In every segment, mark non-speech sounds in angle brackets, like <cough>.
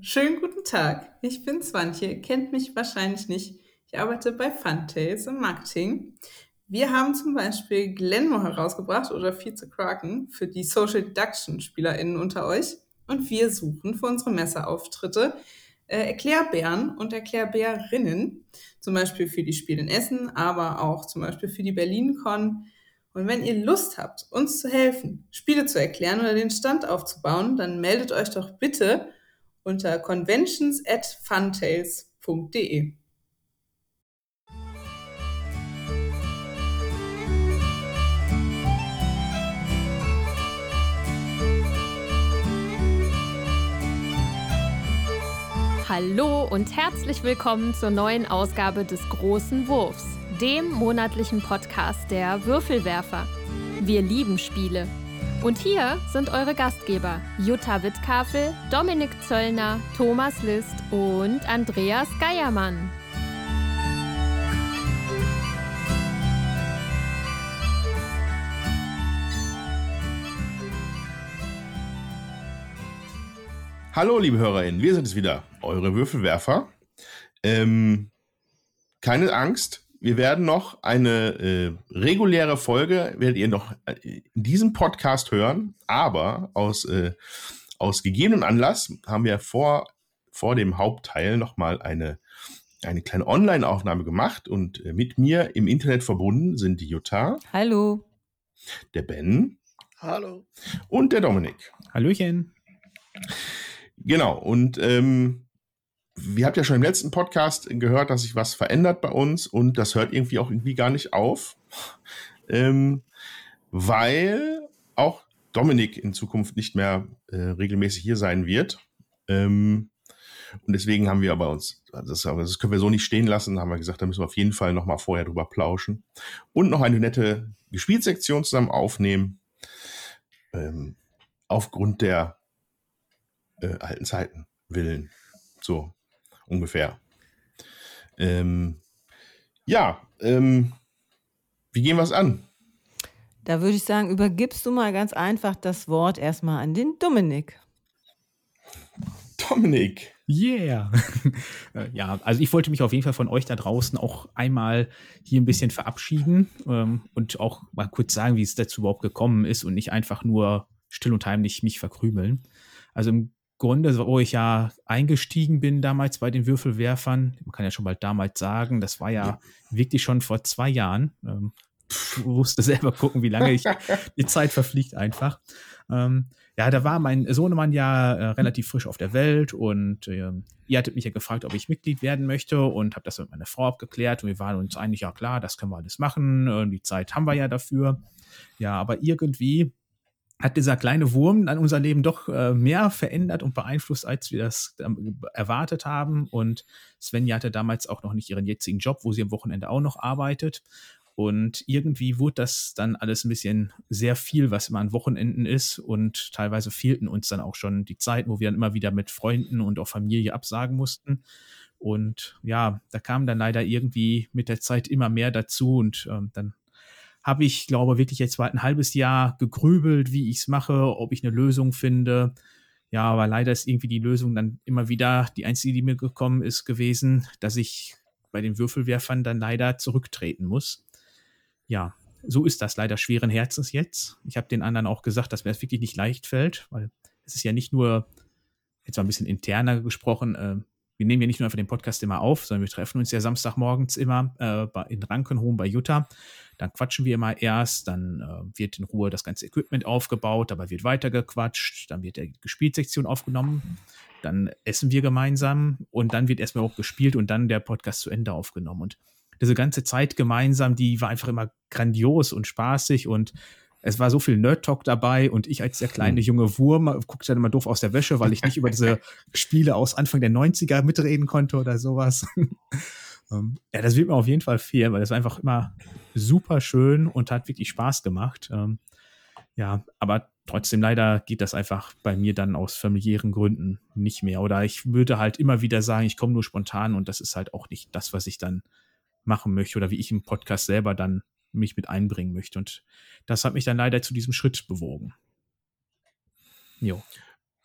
Schönen guten Tag. Ich bin Swantje, kennt mich wahrscheinlich nicht. Ich arbeite bei Funtails im Marketing. Wir haben zum Beispiel Glenmo herausgebracht oder Vize Kraken für die Social Deduction SpielerInnen unter euch. Und wir suchen für unsere Messeauftritte äh, Erklärbären und Erklärbärinnen. Zum Beispiel für die Spiele in Essen, aber auch zum Beispiel für die BerlinCon. Und wenn ihr Lust habt, uns zu helfen, Spiele zu erklären oder den Stand aufzubauen, dann meldet euch doch bitte unter conventions at funtails.de. Hallo und herzlich willkommen zur neuen Ausgabe des Großen Wurfs, dem monatlichen Podcast der Würfelwerfer. Wir lieben Spiele und hier sind eure Gastgeber Jutta Wittkafel, Dominik Zöllner, Thomas List und Andreas Geiermann. Hallo, liebe HörerInnen, wir sind es wieder, eure Würfelwerfer. Ähm, keine Angst, wir werden noch eine äh, reguläre Folge, werdet ihr noch äh, in diesem Podcast hören, aber aus, äh, aus gegebenem Anlass haben wir vor, vor dem Hauptteil nochmal eine, eine kleine Online-Aufnahme gemacht und äh, mit mir im Internet verbunden sind die Jutta. Hallo. Der Ben. Hallo. Und der Dominik. Hallöchen. Genau, und ähm, wir habt ja schon im letzten Podcast gehört, dass sich was verändert bei uns und das hört irgendwie auch irgendwie gar nicht auf, ähm, weil auch Dominik in Zukunft nicht mehr äh, regelmäßig hier sein wird. Ähm, und deswegen haben wir aber uns, das, das, können wir so nicht stehen lassen, haben wir gesagt, da müssen wir auf jeden Fall nochmal vorher drüber plauschen und noch eine nette Gespielsektion zusammen aufnehmen. Ähm, aufgrund der äh, alten Zeiten willen. So ungefähr. Ähm, ja, ähm, wie gehen wir es an? Da würde ich sagen, übergibst du mal ganz einfach das Wort erstmal an den Dominik. Dominik. Yeah. <laughs> Äh, ja, also ich wollte mich auf jeden Fall von euch da draußen auch einmal hier ein bisschen verabschieden ähm, und auch mal kurz sagen, wie es dazu überhaupt gekommen ist und nicht einfach nur still und heimlich mich verkrümeln. Also im Grunde, wo ich ja eingestiegen bin damals bei den Würfelwerfern, man kann ja schon bald damals sagen, das war ja, ja. wirklich schon vor zwei Jahren. Ähm, <laughs> wusste selber gucken, wie lange ich <laughs> die Zeit verfliegt einfach. Ähm, ja, da war mein Sohnemann ja äh, relativ frisch auf der Welt und äh, ihr hattet mich ja gefragt, ob ich Mitglied werden möchte und habe das mit meiner Frau abgeklärt und wir waren uns eigentlich ja klar, das können wir alles machen, äh, die Zeit haben wir ja dafür. Ja, aber irgendwie hat dieser kleine Wurm an unser Leben doch äh, mehr verändert und beeinflusst, als wir das ähm, erwartet haben. Und Svenja hatte damals auch noch nicht ihren jetzigen Job, wo sie am Wochenende auch noch arbeitet. Und irgendwie wurde das dann alles ein bisschen sehr viel, was immer an Wochenenden ist. Und teilweise fehlten uns dann auch schon die Zeit, wo wir dann immer wieder mit Freunden und auch Familie absagen mussten. Und ja, da kam dann leider irgendwie mit der Zeit immer mehr dazu. Und ähm, dann habe ich, glaube wirklich jetzt bald ein halbes Jahr gegrübelt, wie ich es mache, ob ich eine Lösung finde. Ja, aber leider ist irgendwie die Lösung dann immer wieder die einzige, die mir gekommen ist, gewesen, dass ich bei den Würfelwerfern dann leider zurücktreten muss. Ja, so ist das leider schweren Herzens jetzt. Ich habe den anderen auch gesagt, dass mir das wirklich nicht leicht fällt, weil es ist ja nicht nur, jetzt mal ein bisschen interner gesprochen, äh, wir nehmen ja nicht nur einfach den Podcast immer auf, sondern wir treffen uns ja Samstagmorgens immer äh, in Rankenhohen bei Jutta. Dann quatschen wir immer erst, dann äh, wird in Ruhe das ganze Equipment aufgebaut, dabei wird weitergequatscht, dann wird die Gespielsektion aufgenommen, dann essen wir gemeinsam und dann wird erstmal auch gespielt und dann der Podcast zu Ende aufgenommen. Und diese ganze Zeit gemeinsam, die war einfach immer grandios und spaßig und es war so viel Nerd-Talk dabei und ich als der kleine hm. junge Wurm guckte dann immer doof aus der Wäsche, weil ich nicht über diese <laughs> Spiele aus Anfang der 90er mitreden konnte oder sowas. <laughs> Ähm, ja, das wird mir auf jeden Fall fehlen, weil das war einfach immer super schön und hat wirklich Spaß gemacht. Ähm, ja, aber trotzdem leider geht das einfach bei mir dann aus familiären Gründen nicht mehr. Oder ich würde halt immer wieder sagen, ich komme nur spontan und das ist halt auch nicht das, was ich dann machen möchte oder wie ich im Podcast selber dann mich mit einbringen möchte. Und das hat mich dann leider zu diesem Schritt bewogen. Jo.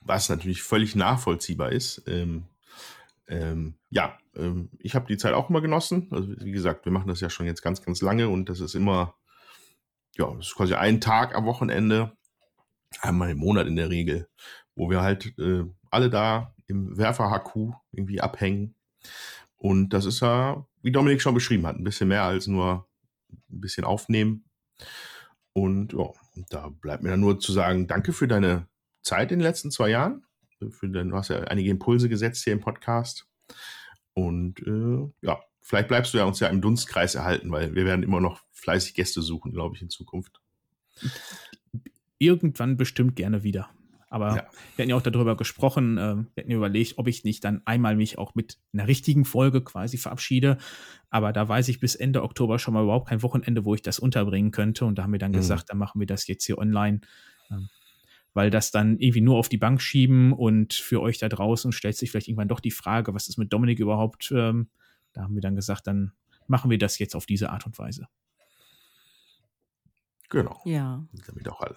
was natürlich völlig nachvollziehbar ist. Ähm, ähm, ja, ähm, ich habe die Zeit auch immer genossen. Also wie gesagt, wir machen das ja schon jetzt ganz, ganz lange und das ist immer, ja, das ist quasi ein Tag am Wochenende, einmal im Monat in der Regel, wo wir halt äh, alle da im Werfer-HQ irgendwie abhängen. Und das ist ja, wie Dominik schon beschrieben hat, ein bisschen mehr als nur ein bisschen aufnehmen. Und ja, da bleibt mir dann nur zu sagen, danke für deine Zeit in den letzten zwei Jahren. Für du hast ja einige Impulse gesetzt hier im Podcast. Und äh, ja, vielleicht bleibst du ja uns ja im Dunstkreis erhalten, weil wir werden immer noch fleißig Gäste suchen, glaube ich, in Zukunft. Irgendwann bestimmt gerne wieder. Aber Ja. wir hatten ja auch darüber gesprochen, äh, wir hatten ja überlegt, ob ich nicht dann einmal mich auch mit einer richtigen Folge quasi verabschiede. Aber da weiß ich bis Ende Oktober schon mal überhaupt kein Wochenende, wo ich das unterbringen könnte. Und da haben wir dann Mhm. gesagt, dann machen wir das jetzt hier online. Ähm, weil das dann irgendwie nur auf die Bank schieben und für euch da draußen stellt sich vielleicht irgendwann doch die Frage, was ist mit Dominik überhaupt? Ähm, da haben wir dann gesagt, dann machen wir das jetzt auf diese Art und Weise. Genau. Ja. Damit auch alle.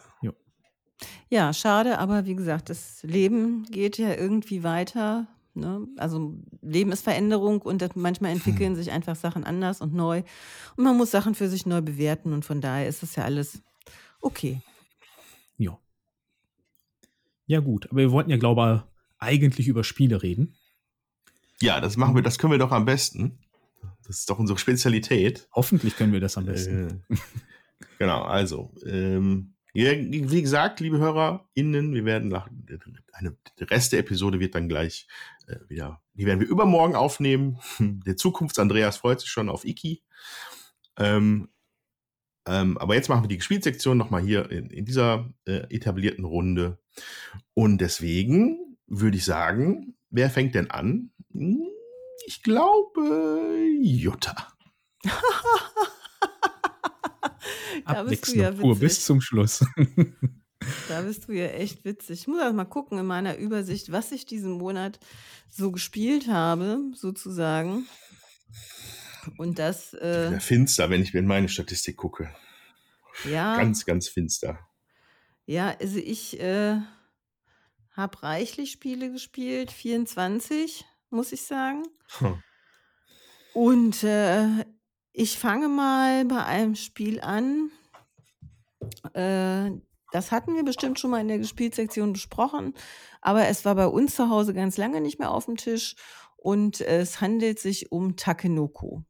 Ja, schade, aber wie gesagt, das Leben geht ja irgendwie weiter. Ne? Also Leben ist Veränderung und das, manchmal entwickeln sich einfach Sachen anders und neu. Und man muss Sachen für sich neu bewerten und von daher ist das ja alles okay. Ja. Ja, gut. Aber wir wollten ja, glaube ich, eigentlich über Spiele reden. Ja, das machen wir, das können wir doch am besten. Das ist doch unsere Spezialität. Hoffentlich können wir das am besten. Äh, genau, also, ähm, wie gesagt, liebe HörerInnen, wir werden nach, eine, der Rest der Episode wird dann gleich äh, wieder, die werden wir übermorgen aufnehmen. <laughs> Der Zukunfts-Andreas freut sich schon auf Iki. Ähm, ähm, aber jetzt machen wir die Gespielsektion nochmal hier in, in dieser äh, etablierten Runde. Und deswegen würde ich sagen, wer fängt denn an? Ich glaube, Jutta. <laughs> Da bist du Abwechslung ja pur witzig. bis zum Schluss. Da bist du ja echt witzig. Ich muss erst mal gucken in meiner Übersicht, was ich diesen Monat so gespielt habe, sozusagen. Und das, äh, Ja, finster, wenn ich in meine Statistik gucke. ja, Ganz, ganz finster. ja, also ich äh, habe reichlich Spiele gespielt, 24, muss ich sagen. Hm. Und äh, ich fange mal bei einem Spiel an. Äh, das hatten wir bestimmt schon mal in der Gespielsektion besprochen, aber es war bei uns zu Hause ganz lange nicht mehr auf dem Tisch und es handelt sich um Takenoko.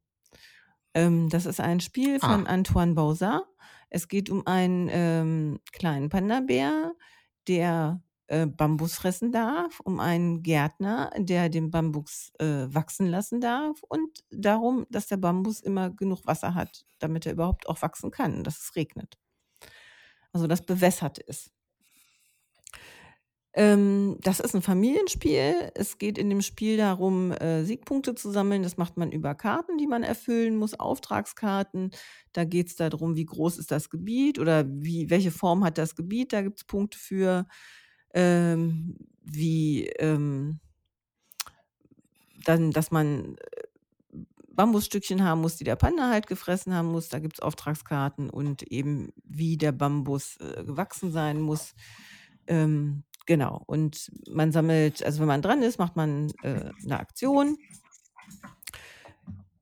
Ähm, das ist ein Spiel von Ah. Antoine Bauzat. Es geht um einen ähm, kleinen Panda-Bär, der äh, Bambus fressen darf, um einen Gärtner, der den Bambus äh, wachsen lassen darf und darum, dass der Bambus immer genug Wasser hat, damit er überhaupt auch wachsen kann, dass es regnet. Also das bewässert ist. Ähm, das ist ein Familienspiel. Es geht in dem Spiel darum, äh, Siegpunkte zu sammeln. Das macht man über Karten, die man erfüllen muss, Auftragskarten. Da geht es darum, wie groß ist das Gebiet oder wie, welche Form hat das Gebiet. Da gibt es Punkte für, ähm, wie ähm, dann, dass man äh, Bambusstückchen haben muss, die der Panda halt gefressen haben muss. Da gibt es Auftragskarten und eben, wie der Bambus äh, gewachsen sein muss. Ähm, genau. Und man sammelt, also wenn man dran ist, macht man äh, eine Aktion.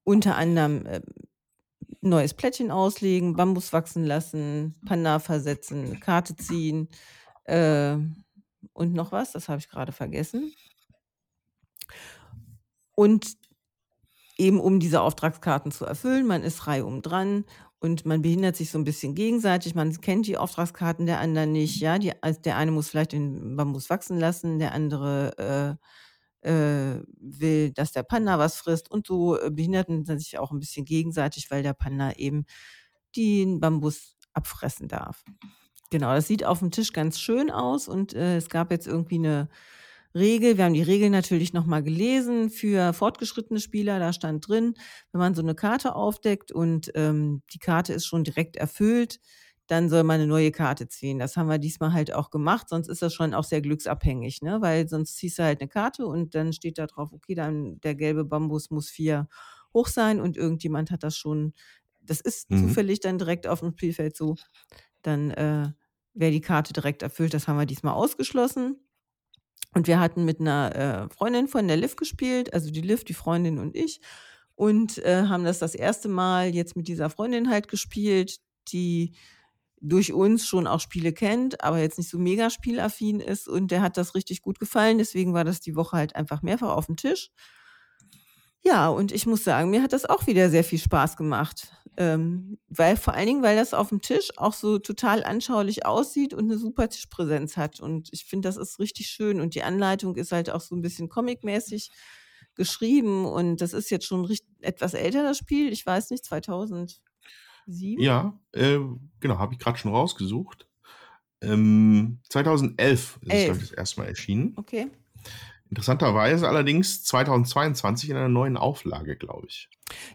Unter anderem äh, neues Plättchen auslegen, Bambus wachsen lassen, Panda versetzen, Karte ziehen äh, und noch was, das habe ich gerade vergessen. Und eben um diese Auftragskarten zu erfüllen, man ist reihum dran und man behindert sich so ein bisschen gegenseitig. Man kennt die Auftragskarten der anderen nicht. Ja, die, also der eine muss vielleicht den Bambus wachsen lassen, der andere äh, äh, will, dass der Panda was frisst und so äh, behinderten sie sich auch ein bisschen gegenseitig, weil der Panda eben den Bambus abfressen darf. Genau, das sieht auf dem Tisch ganz schön aus und äh, es gab jetzt irgendwie eine Regel. Wir haben die Regel natürlich nochmal gelesen für fortgeschrittene Spieler. Da stand drin, wenn man so eine Karte aufdeckt und ähm, die Karte ist schon direkt erfüllt, dann soll man eine neue Karte ziehen. Das haben wir diesmal halt auch gemacht, sonst ist das schon auch sehr glücksabhängig, ne? Weil sonst ziehst du halt eine Karte und dann steht da drauf, okay, dann der gelbe Bambus muss vier hoch sein und irgendjemand hat das schon, das ist Mhm. zufällig dann direkt auf dem Spielfeld so. Dann äh, wäre die Karte direkt erfüllt. Das haben wir diesmal ausgeschlossen. Und wir hatten mit einer äh, Freundin von der Liv gespielt, also die Liv, die Freundin und ich. Und äh, haben das das erste Mal jetzt mit dieser Freundin halt gespielt, die durch uns schon auch Spiele kennt, aber jetzt nicht so mega spielaffin ist. Und der hat das richtig gut gefallen. Deswegen war das die Woche halt einfach mehrfach auf dem Tisch. Ja, und ich muss sagen, mir hat das auch wieder sehr viel Spaß gemacht. Ähm, weil vor allen Dingen, weil das auf dem Tisch auch so total anschaulich aussieht und eine super Tischpräsenz hat. Und ich finde, das ist richtig schön. Und die Anleitung ist halt auch so ein bisschen comicmäßig geschrieben. Und das ist jetzt schon richtig, etwas älter, das Spiel. Ich weiß nicht, 2007? Ja, äh, genau, habe ich gerade schon rausgesucht. Ähm, 2011 ist es, glaube ich, das erste Mal erschienen. Okay. Interessanterweise allerdings 2022 in einer neuen Auflage, glaube ich.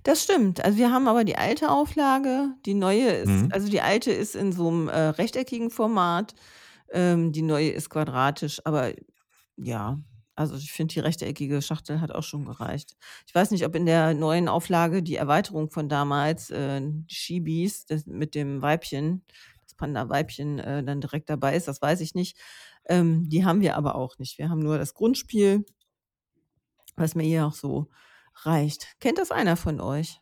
Das stimmt. Also wir haben aber die alte Auflage, die neue ist, Mhm. also die alte ist in so einem äh, rechteckigen Format, ähm, die neue ist quadratisch, aber ja, also ich finde, die rechteckige Schachtel hat auch schon gereicht. Ich weiß nicht, ob in der neuen Auflage die Erweiterung von damals, äh, die Shibis, das mit dem Weibchen, das Panda-Weibchen, äh, dann direkt dabei ist, das weiß ich nicht. Ähm, die haben wir aber auch nicht. Wir haben nur das Grundspiel, was mir hier auch so reicht. Kennt das einer von euch?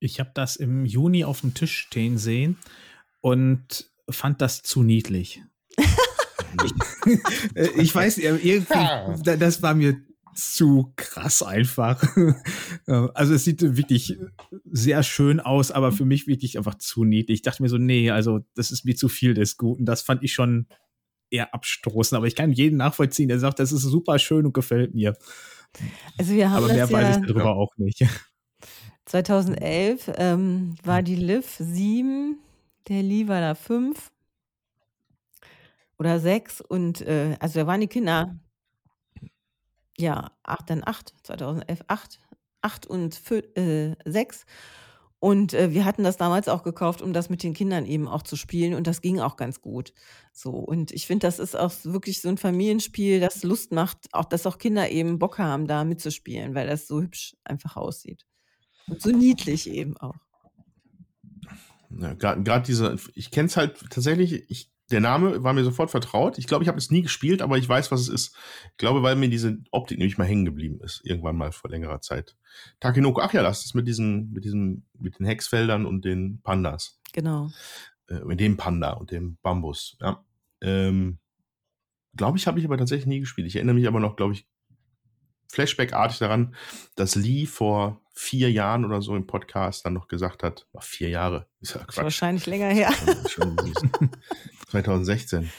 Ich habe das im Juni auf dem Tisch stehen sehen und fand das zu niedlich. <laughs> <laughs> Äh, ich weiß, äh, irgendwie, da- das war mir zu krass einfach. <laughs> Äh, Also es sieht wirklich sehr schön aus, aber für mich wirklich einfach zu niedlich. Ich dachte mir so, nee, also das ist mir zu viel des Guten. Das fand ich schon eher abstoßend. Aber ich kann jeden nachvollziehen, der sagt, das ist super schön und gefällt mir. Also wir haben Aber mehr weiß ja ich darüber auch nicht. <laughs> 2011 ähm, war die Liv 7, der Lee war da 5 oder 6 und äh, also da waren die Kinder ja, 8, dann 8, 2011 8, 8 und 5, äh, 6 und äh, wir hatten das damals auch gekauft, um das mit den Kindern eben auch zu spielen und das ging auch ganz gut. So und ich finde, das ist auch wirklich so ein Familienspiel, das Lust macht, auch dass auch Kinder eben Bock haben, da mitzuspielen, weil das so hübsch einfach aussieht. Und so niedlich eben auch. Ja, Gerade diese, ich kenne es halt tatsächlich, ich, der Name war mir sofort vertraut. Ich glaube, ich habe es nie gespielt, aber ich weiß, was es ist. Ich glaube, weil mir diese Optik nämlich mal hängen geblieben ist, irgendwann mal vor längerer Zeit. Takenoko, ach ja, das ist mit diesen, mit diesen, mit den Hexfeldern und den Pandas. Genau. Äh, mit dem Panda und dem Bambus, ja. Ähm, glaube ich, habe ich aber tatsächlich nie gespielt. Ich erinnere mich aber noch, glaube ich, Flashback-artig daran, dass Lee vor vier Jahren oder so im Podcast dann noch gesagt hat, oh, vier Jahre, ist ja Ist Quatsch. wahrscheinlich länger her. <laughs> Schon, schon 2016.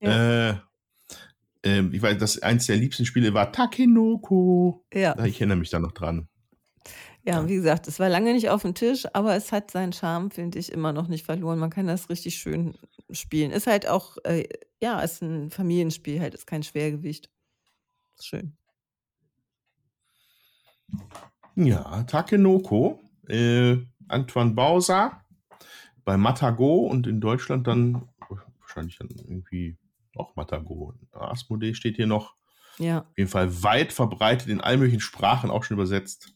Ja. Äh, ähm, ich weiß, das eins der liebsten Spiele war Takenoko. Ja. Ich erinnere mich da noch dran. ja, wie gesagt, es war lange nicht auf dem Tisch, aber es hat seinen Charme, finde ich, immer noch nicht verloren. Man kann das richtig schön spielen. Ist halt auch, äh, ja, ist ein Familienspiel, halt, ist kein Schwergewicht. Ist schön. Ja, Takenoko, äh, Antoine Bauser bei Matago und in Deutschland dann wahrscheinlich dann irgendwie auch Matago. Asmodee steht hier noch. Ja. Auf jeden Fall weit verbreitet in allen möglichen Sprachen auch schon übersetzt.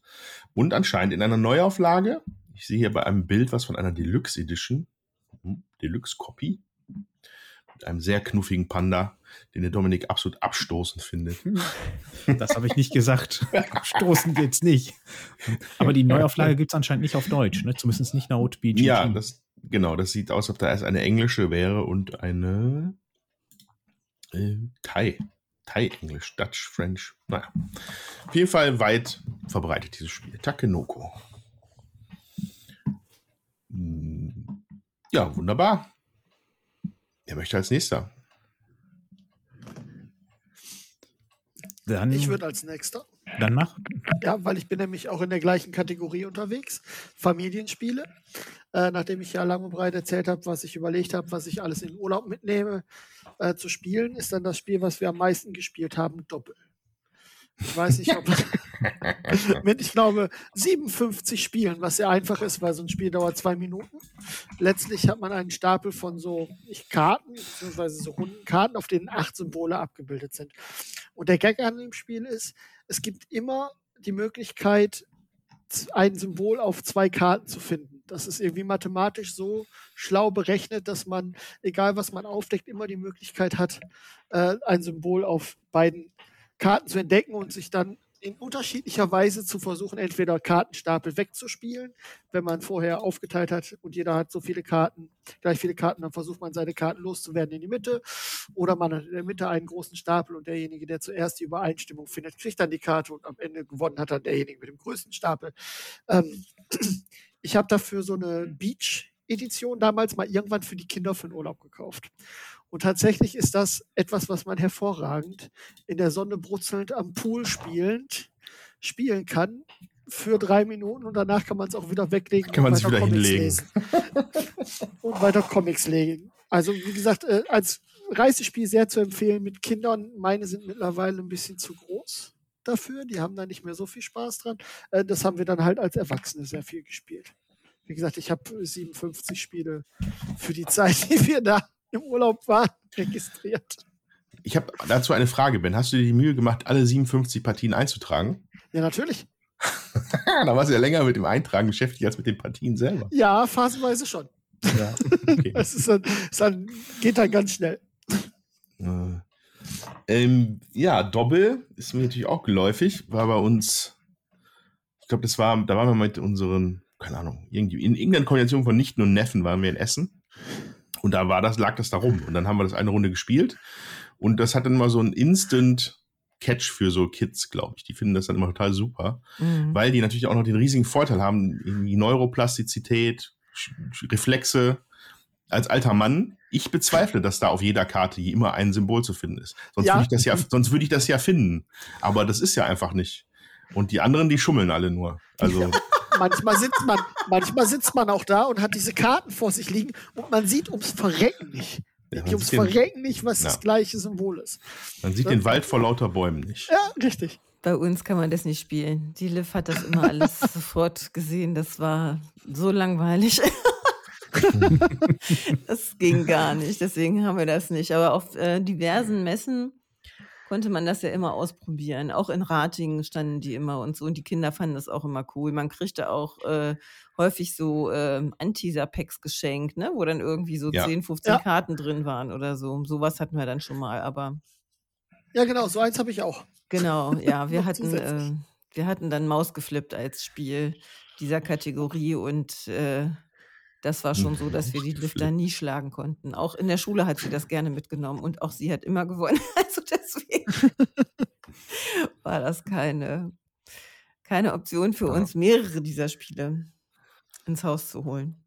Und anscheinend in einer Neuauflage. Ich sehe hier bei einem Bild was von einer Deluxe Edition. Hm, Deluxe Copy. Mit einem sehr knuffigen Panda, den der Dominik absolut abstoßend findet. Das habe ich nicht gesagt. <laughs> Abstoßen geht's nicht. <laughs> Aber die Neuauflage gibt es anscheinend nicht auf Deutsch, ne? Zumindest nicht laut BGG. Ja, das, genau, das sieht aus, als ob da erst eine englische wäre und eine äh, Thai. Thai-Englisch, Dutch, French. Naja. Auf jeden Fall weit verbreitet dieses Spiel. Takenoko. Hm, Ja, wunderbar. Wer möchte als nächster? Dann, Ich würde als nächster. Dann mach. Ja, weil ich bin nämlich auch in der gleichen Kategorie unterwegs. Familienspiele. Äh, nachdem ich ja lang und breit erzählt habe, was ich überlegt habe, was ich alles in den Urlaub mitnehme äh, zu spielen, ist dann das Spiel, was wir am meisten gespielt haben, Doppel. Ich weiß nicht, ob mit, <laughs> ich glaube, 57 Spielen, was sehr einfach ist, weil so ein Spiel dauert zwei Minuten. Letztlich hat man einen Stapel von so ich, Karten, beziehungsweise so runden Karten, auf denen acht Symbole abgebildet sind. Und der Gag an dem Spiel ist, es gibt immer die Möglichkeit, ein Symbol auf zwei Karten zu finden. Das ist irgendwie mathematisch so schlau berechnet, dass man, egal was man aufdeckt, immer die Möglichkeit hat, äh, ein Symbol auf beiden Karten zu entdecken und sich dann in unterschiedlicher Weise zu versuchen, entweder Kartenstapel wegzuspielen, wenn man vorher aufgeteilt hat und jeder hat so viele Karten, gleich viele Karten, dann versucht man seine Karten loszuwerden in die Mitte, oder man hat in der Mitte einen großen Stapel und derjenige, der zuerst die Übereinstimmung findet, kriegt dann die Karte und am Ende gewonnen hat dann derjenige mit dem größten Stapel. Ähm, <clears throat> ich habe dafür so eine Beach-Edition damals mal irgendwann für die Kinder für den Urlaub gekauft. Und tatsächlich ist das etwas, was man hervorragend in der Sonne brutzelnd am Pool spielend spielen kann für drei Minuten und danach kann man es auch wieder weglegen. Kann man weiter wieder Comics hinlegen. lesen. <laughs> und weiter Comics legen. Also wie gesagt, äh, als Reisespiel sehr zu empfehlen mit Kindern. Meine sind mittlerweile ein bisschen zu groß dafür. Die haben da nicht mehr so viel Spaß dran. Äh, das haben wir dann halt als Erwachsene sehr viel gespielt. Wie gesagt, ich habe 57 Spiele für die Zeit, <laughs> die wir da im Urlaub waren, <laughs> registriert. Ich habe dazu eine Frage, Ben. Hast du dir die Mühe gemacht, alle 57 Partien einzutragen? Ja, natürlich. <laughs> da warst du ja länger mit dem Eintragen beschäftigt als mit den Partien selber. Ja, phasenweise schon. Ja, okay. <laughs> Es ist dann, es dann, geht dann ganz schnell. Äh, ähm, ja, Doppel ist mir natürlich auch geläufig. War bei uns, ich glaube, das war, da waren wir mit unseren, keine Ahnung, irgendwie in irgendeiner Kombination von Nichten und Neffen waren wir in Essen. Und da war das, lag das da rum. Und dann haben wir das eine Runde gespielt. Und das hat dann mal so ein Instant Catch für so Kids, glaube ich. Die finden das dann immer total super, Mhm. weil die natürlich auch noch den riesigen Vorteil haben, irgendwie Neuroplastizität, Reflexe. Als alter Mann, ich bezweifle, dass da auf jeder Karte immer ein Symbol zu finden ist. Sonst Ja. würde ich das ja, <laughs> sonst würde ich das ja finden. Aber das ist ja einfach nicht. Und die anderen, die schummeln alle nur. Also, Manchmal sitzt man, manchmal sitzt man auch da und hat diese Karten vor sich liegen und man sieht ums Verrecken nicht. Ja, ums den- Verrecken nicht, was Ja. das gleiche Symbol ist. man sieht den Wald vor lauter Bäumen nicht. Ja, richtig. Bei uns kann man das nicht spielen. Die Liv hat das immer alles <laughs> sofort gesehen. Das war so langweilig. <laughs> das ging gar nicht. Deswegen haben wir das nicht. Aber auf äh, diversen Messen konnte man das ja immer ausprobieren. Auch in Ratingen standen die immer und so. Und die Kinder fanden das auch immer cool. Man kriegte auch äh, häufig so ähm, Anteaser-Packs geschenkt, ne? wo dann irgendwie so Ja. 10, 15 Ja. Karten drin waren oder so. Sowas hatten wir dann schon mal. Aber Ja, genau, so eins habe ich auch. Genau, ja, <laughs> wir hatten, äh, wir hatten dann Maus geflippt als Spiel dieser Kategorie und äh, das war schon so, dass wir die Lifter nie schlagen konnten. Auch in der Schule hat sie das gerne mitgenommen und auch sie hat immer gewonnen. <laughs> Also deswegen <laughs> war das keine, keine Option für Ja. uns, mehrere dieser Spiele ins Haus zu holen.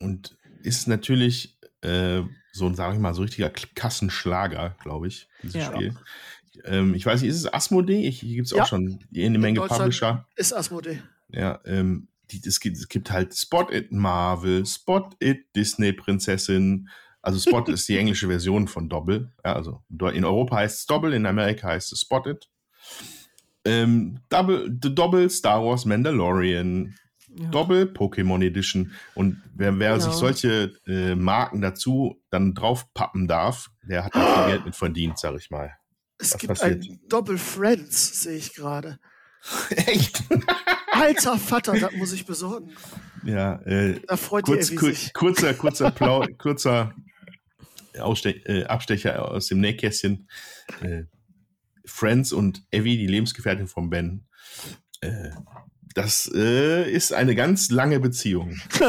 Und ist natürlich äh, so ein, sage ich mal, so richtiger Kassenschlager, glaube ich, dieses Ja. Spiel. Ähm, ich weiß nicht, ist es Asmodee? Ich, hier gibt es Ja. auch schon eine Menge Publisher. Ist Asmodee. Ja, ähm, die, es, gibt, es gibt halt Spot It Marvel, Spot It Disney Prinzessin. Also Spot ist die <laughs> englische Version von Doppel. Ja, also in Europa heißt es Doppel, in Amerika heißt es Spot It. Ähm, Double, The Double Star Wars Mandalorian, Ja. Doppel Pokémon Edition. Und wer, wer sich Genau. solche äh, Marken dazu dann draufpappen darf, der hat da viel Geld mit verdient, sag ich mal. Es Was gibt passiert? ein Doppel Friends, sehe ich gerade. <laughs> Echt? Alter Vater, das muss ich besorgen. ja, äh, Da freut kurz, kur sich. kurzer, kurzer, Plau kurzer Ausste äh, Abstecher aus dem Nähkästchen. Äh, Friends und Evie, die Lebensgefährtin von Ben. Äh, das äh, ist eine ganz lange Beziehung. <laughs>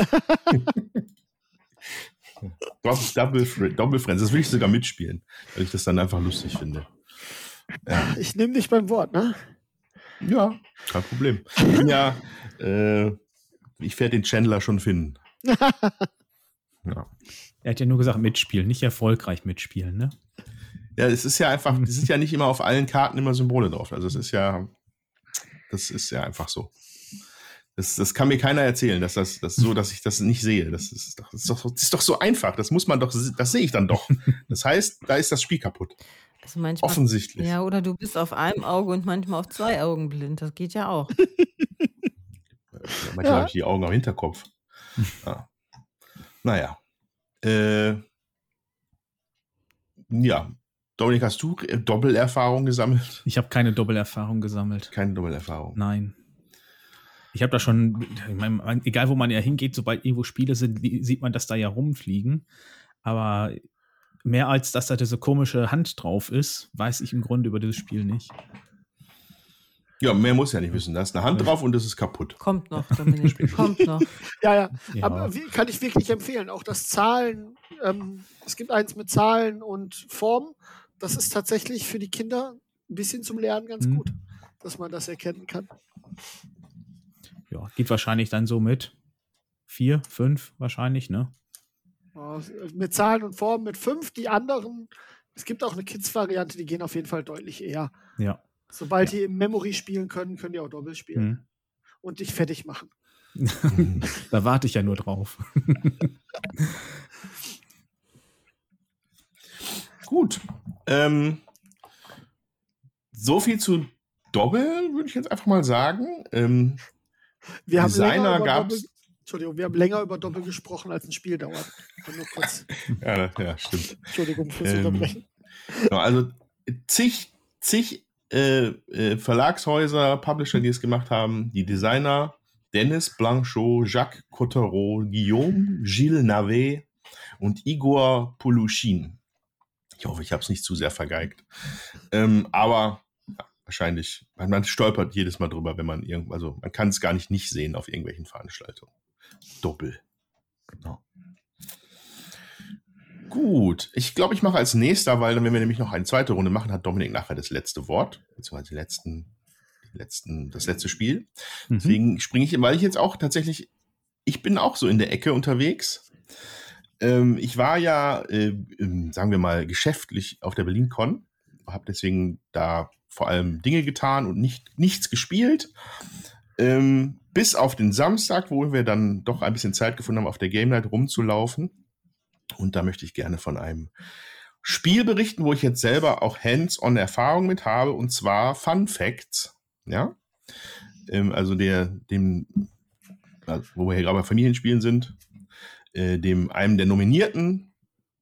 Double, Double Friends, das will ich sogar mitspielen, weil ich das dann einfach lustig finde. Ja, Ich nehme dich beim Wort, ne? Ja kein Problem. Ich bin ja, äh, ich werde den Chandler schon finden. <laughs> Ja. Er hat ja nur gesagt, mitspielen, nicht erfolgreich mitspielen, ne? Ja, es ist ja einfach, es sind ja nicht immer auf allen Karten immer Symbole drauf. Also es ist ja, das ist ja einfach so. Das, das kann mir keiner erzählen, dass das, das so, dass ich das nicht sehe. Das ist doch, das ist doch, das ist doch so einfach. Das muss man doch, das sehe ich dann doch. Das heißt, da ist das Spiel kaputt. Also manchmal, Offensichtlich. ja, oder du bist auf einem Auge und manchmal auf zwei Augen blind. Das geht ja auch. <laughs> Manchmal Ja. habe ich die Augen am Hinterkopf. Ja. Naja. Äh, ja. Dominik, hast du Doppelerfahrung gesammelt? Ich habe keine Doppelerfahrung gesammelt. Keine Doppelerfahrung. Nein. Ich habe da schon, ich mein, egal wo man ja hingeht, sobald irgendwo Spiele sind, sieht man das da ja rumfliegen. Aber mehr als dass da diese komische Hand drauf ist, weiß ich im Grunde über dieses Spiel nicht. Ja, mehr muss ja nicht wissen. Da ist eine Hand drauf und das ist kaputt. Kommt noch, Dominik, <laughs> kommt noch. Ja, ja, Ja. aber wie, kann ich wirklich empfehlen. Auch das Zahlen, ähm, es gibt eins mit Zahlen und Formen. Das ist tatsächlich für die Kinder ein bisschen zum Lernen ganz Mhm. gut, dass man das erkennen kann. Ja, geht wahrscheinlich dann so mit vier, fünf wahrscheinlich, ne? Ja, Mit Zahlen und Formen mit fünf. Die anderen, es gibt auch eine Kids-Variante, die gehen auf jeden Fall deutlich eher. Ja. Sobald die im Memory spielen können, können die auch Doppel spielen Mhm. und dich fertig machen. <laughs> da warte ich ja nur drauf. <laughs> Gut. Ähm, so viel zu Doppel, würde ich jetzt einfach mal sagen. Ähm, Wir haben Designer länger über gab's- Doppel, Entschuldigung, wir haben länger über Doppel gesprochen, als ein Spiel dauert. <laughs> Ja, ja, stimmt. Entschuldigung fürs Ähm, Unterbrechen. Genau, also zig, zig äh, äh, Verlagshäuser, Publisher, die es gemacht haben, die Designer Dennis Blanchot, Jacques Cottereau, Guillaume Gilles Navet und Igor Poluchin. Ich hoffe, ich habe es nicht zu sehr vergeigt. Ähm, aber wahrscheinlich, man, man stolpert jedes Mal drüber, wenn man irgend, also man kann es gar nicht nicht sehen auf irgendwelchen Veranstaltungen. Doppel. Genau. Gut, ich glaube, ich mache als nächster, weil dann, wenn wir nämlich noch eine zweite Runde machen, hat Dominik nachher das letzte Wort, beziehungsweise die letzten, die letzten, das letzte Spiel. Mhm. Deswegen springe ich, weil ich jetzt auch tatsächlich, ich bin auch so in der Ecke unterwegs. Ähm, ich war ja, äh, ähm, sagen wir mal, geschäftlich auf der BerlinCon, habe deswegen da vor allem Dinge getan und nicht, nichts gespielt. Ähm, bis auf den Samstag, wo wir dann doch ein bisschen Zeit gefunden haben, auf der Game Night rumzulaufen. Und da möchte ich gerne von einem Spiel berichten, wo ich jetzt selber auch hands-on Erfahrung mit habe, und zwar Fun Facts. Ja. Ähm, also der, dem, also wo wir hier gerade bei Familienspielen sind, äh, dem einem der Nominierten,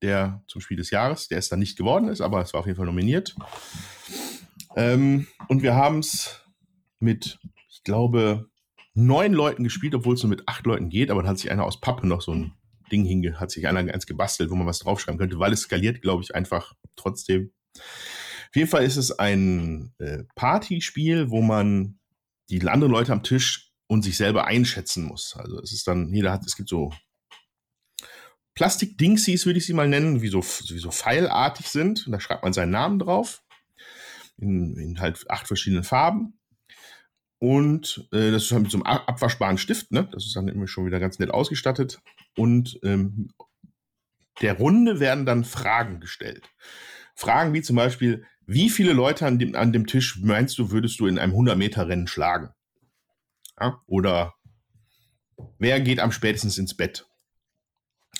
der zum Spiel des Jahres, der es dann nicht geworden ist, aber es war auf jeden Fall nominiert. Ähm, und wir haben es mit, ich glaube, neun Leuten gespielt, obwohl es nur mit acht Leuten geht, aber da hat sich einer aus Pappe noch so ein Ding hinge, hat sich einer eins gebastelt, wo man was draufschreiben könnte, weil es skaliert, glaube ich, einfach trotzdem. Auf jeden Fall ist es ein äh, Partyspiel, wo man die anderen Leute am Tisch und sich selber einschätzen muss. Also es ist dann, jeder hat, es gibt so Plastik-Dingsies, würde ich sie mal nennen, wie so, wie so pfeilartig sind. Und da schreibt man seinen Namen drauf. In, in halt acht verschiedenen Farben. Und äh, das ist halt mit so einem ab- abwaschbaren Stift, ne? Das ist dann immer schon wieder ganz nett ausgestattet. Und ähm, der Runde werden dann Fragen gestellt. Fragen wie zum Beispiel, wie viele Leute an dem, an dem Tisch meinst du, würdest du in einem 100-Meter-Rennen schlagen? Ja? Oder wer geht am spätestens ins Bett?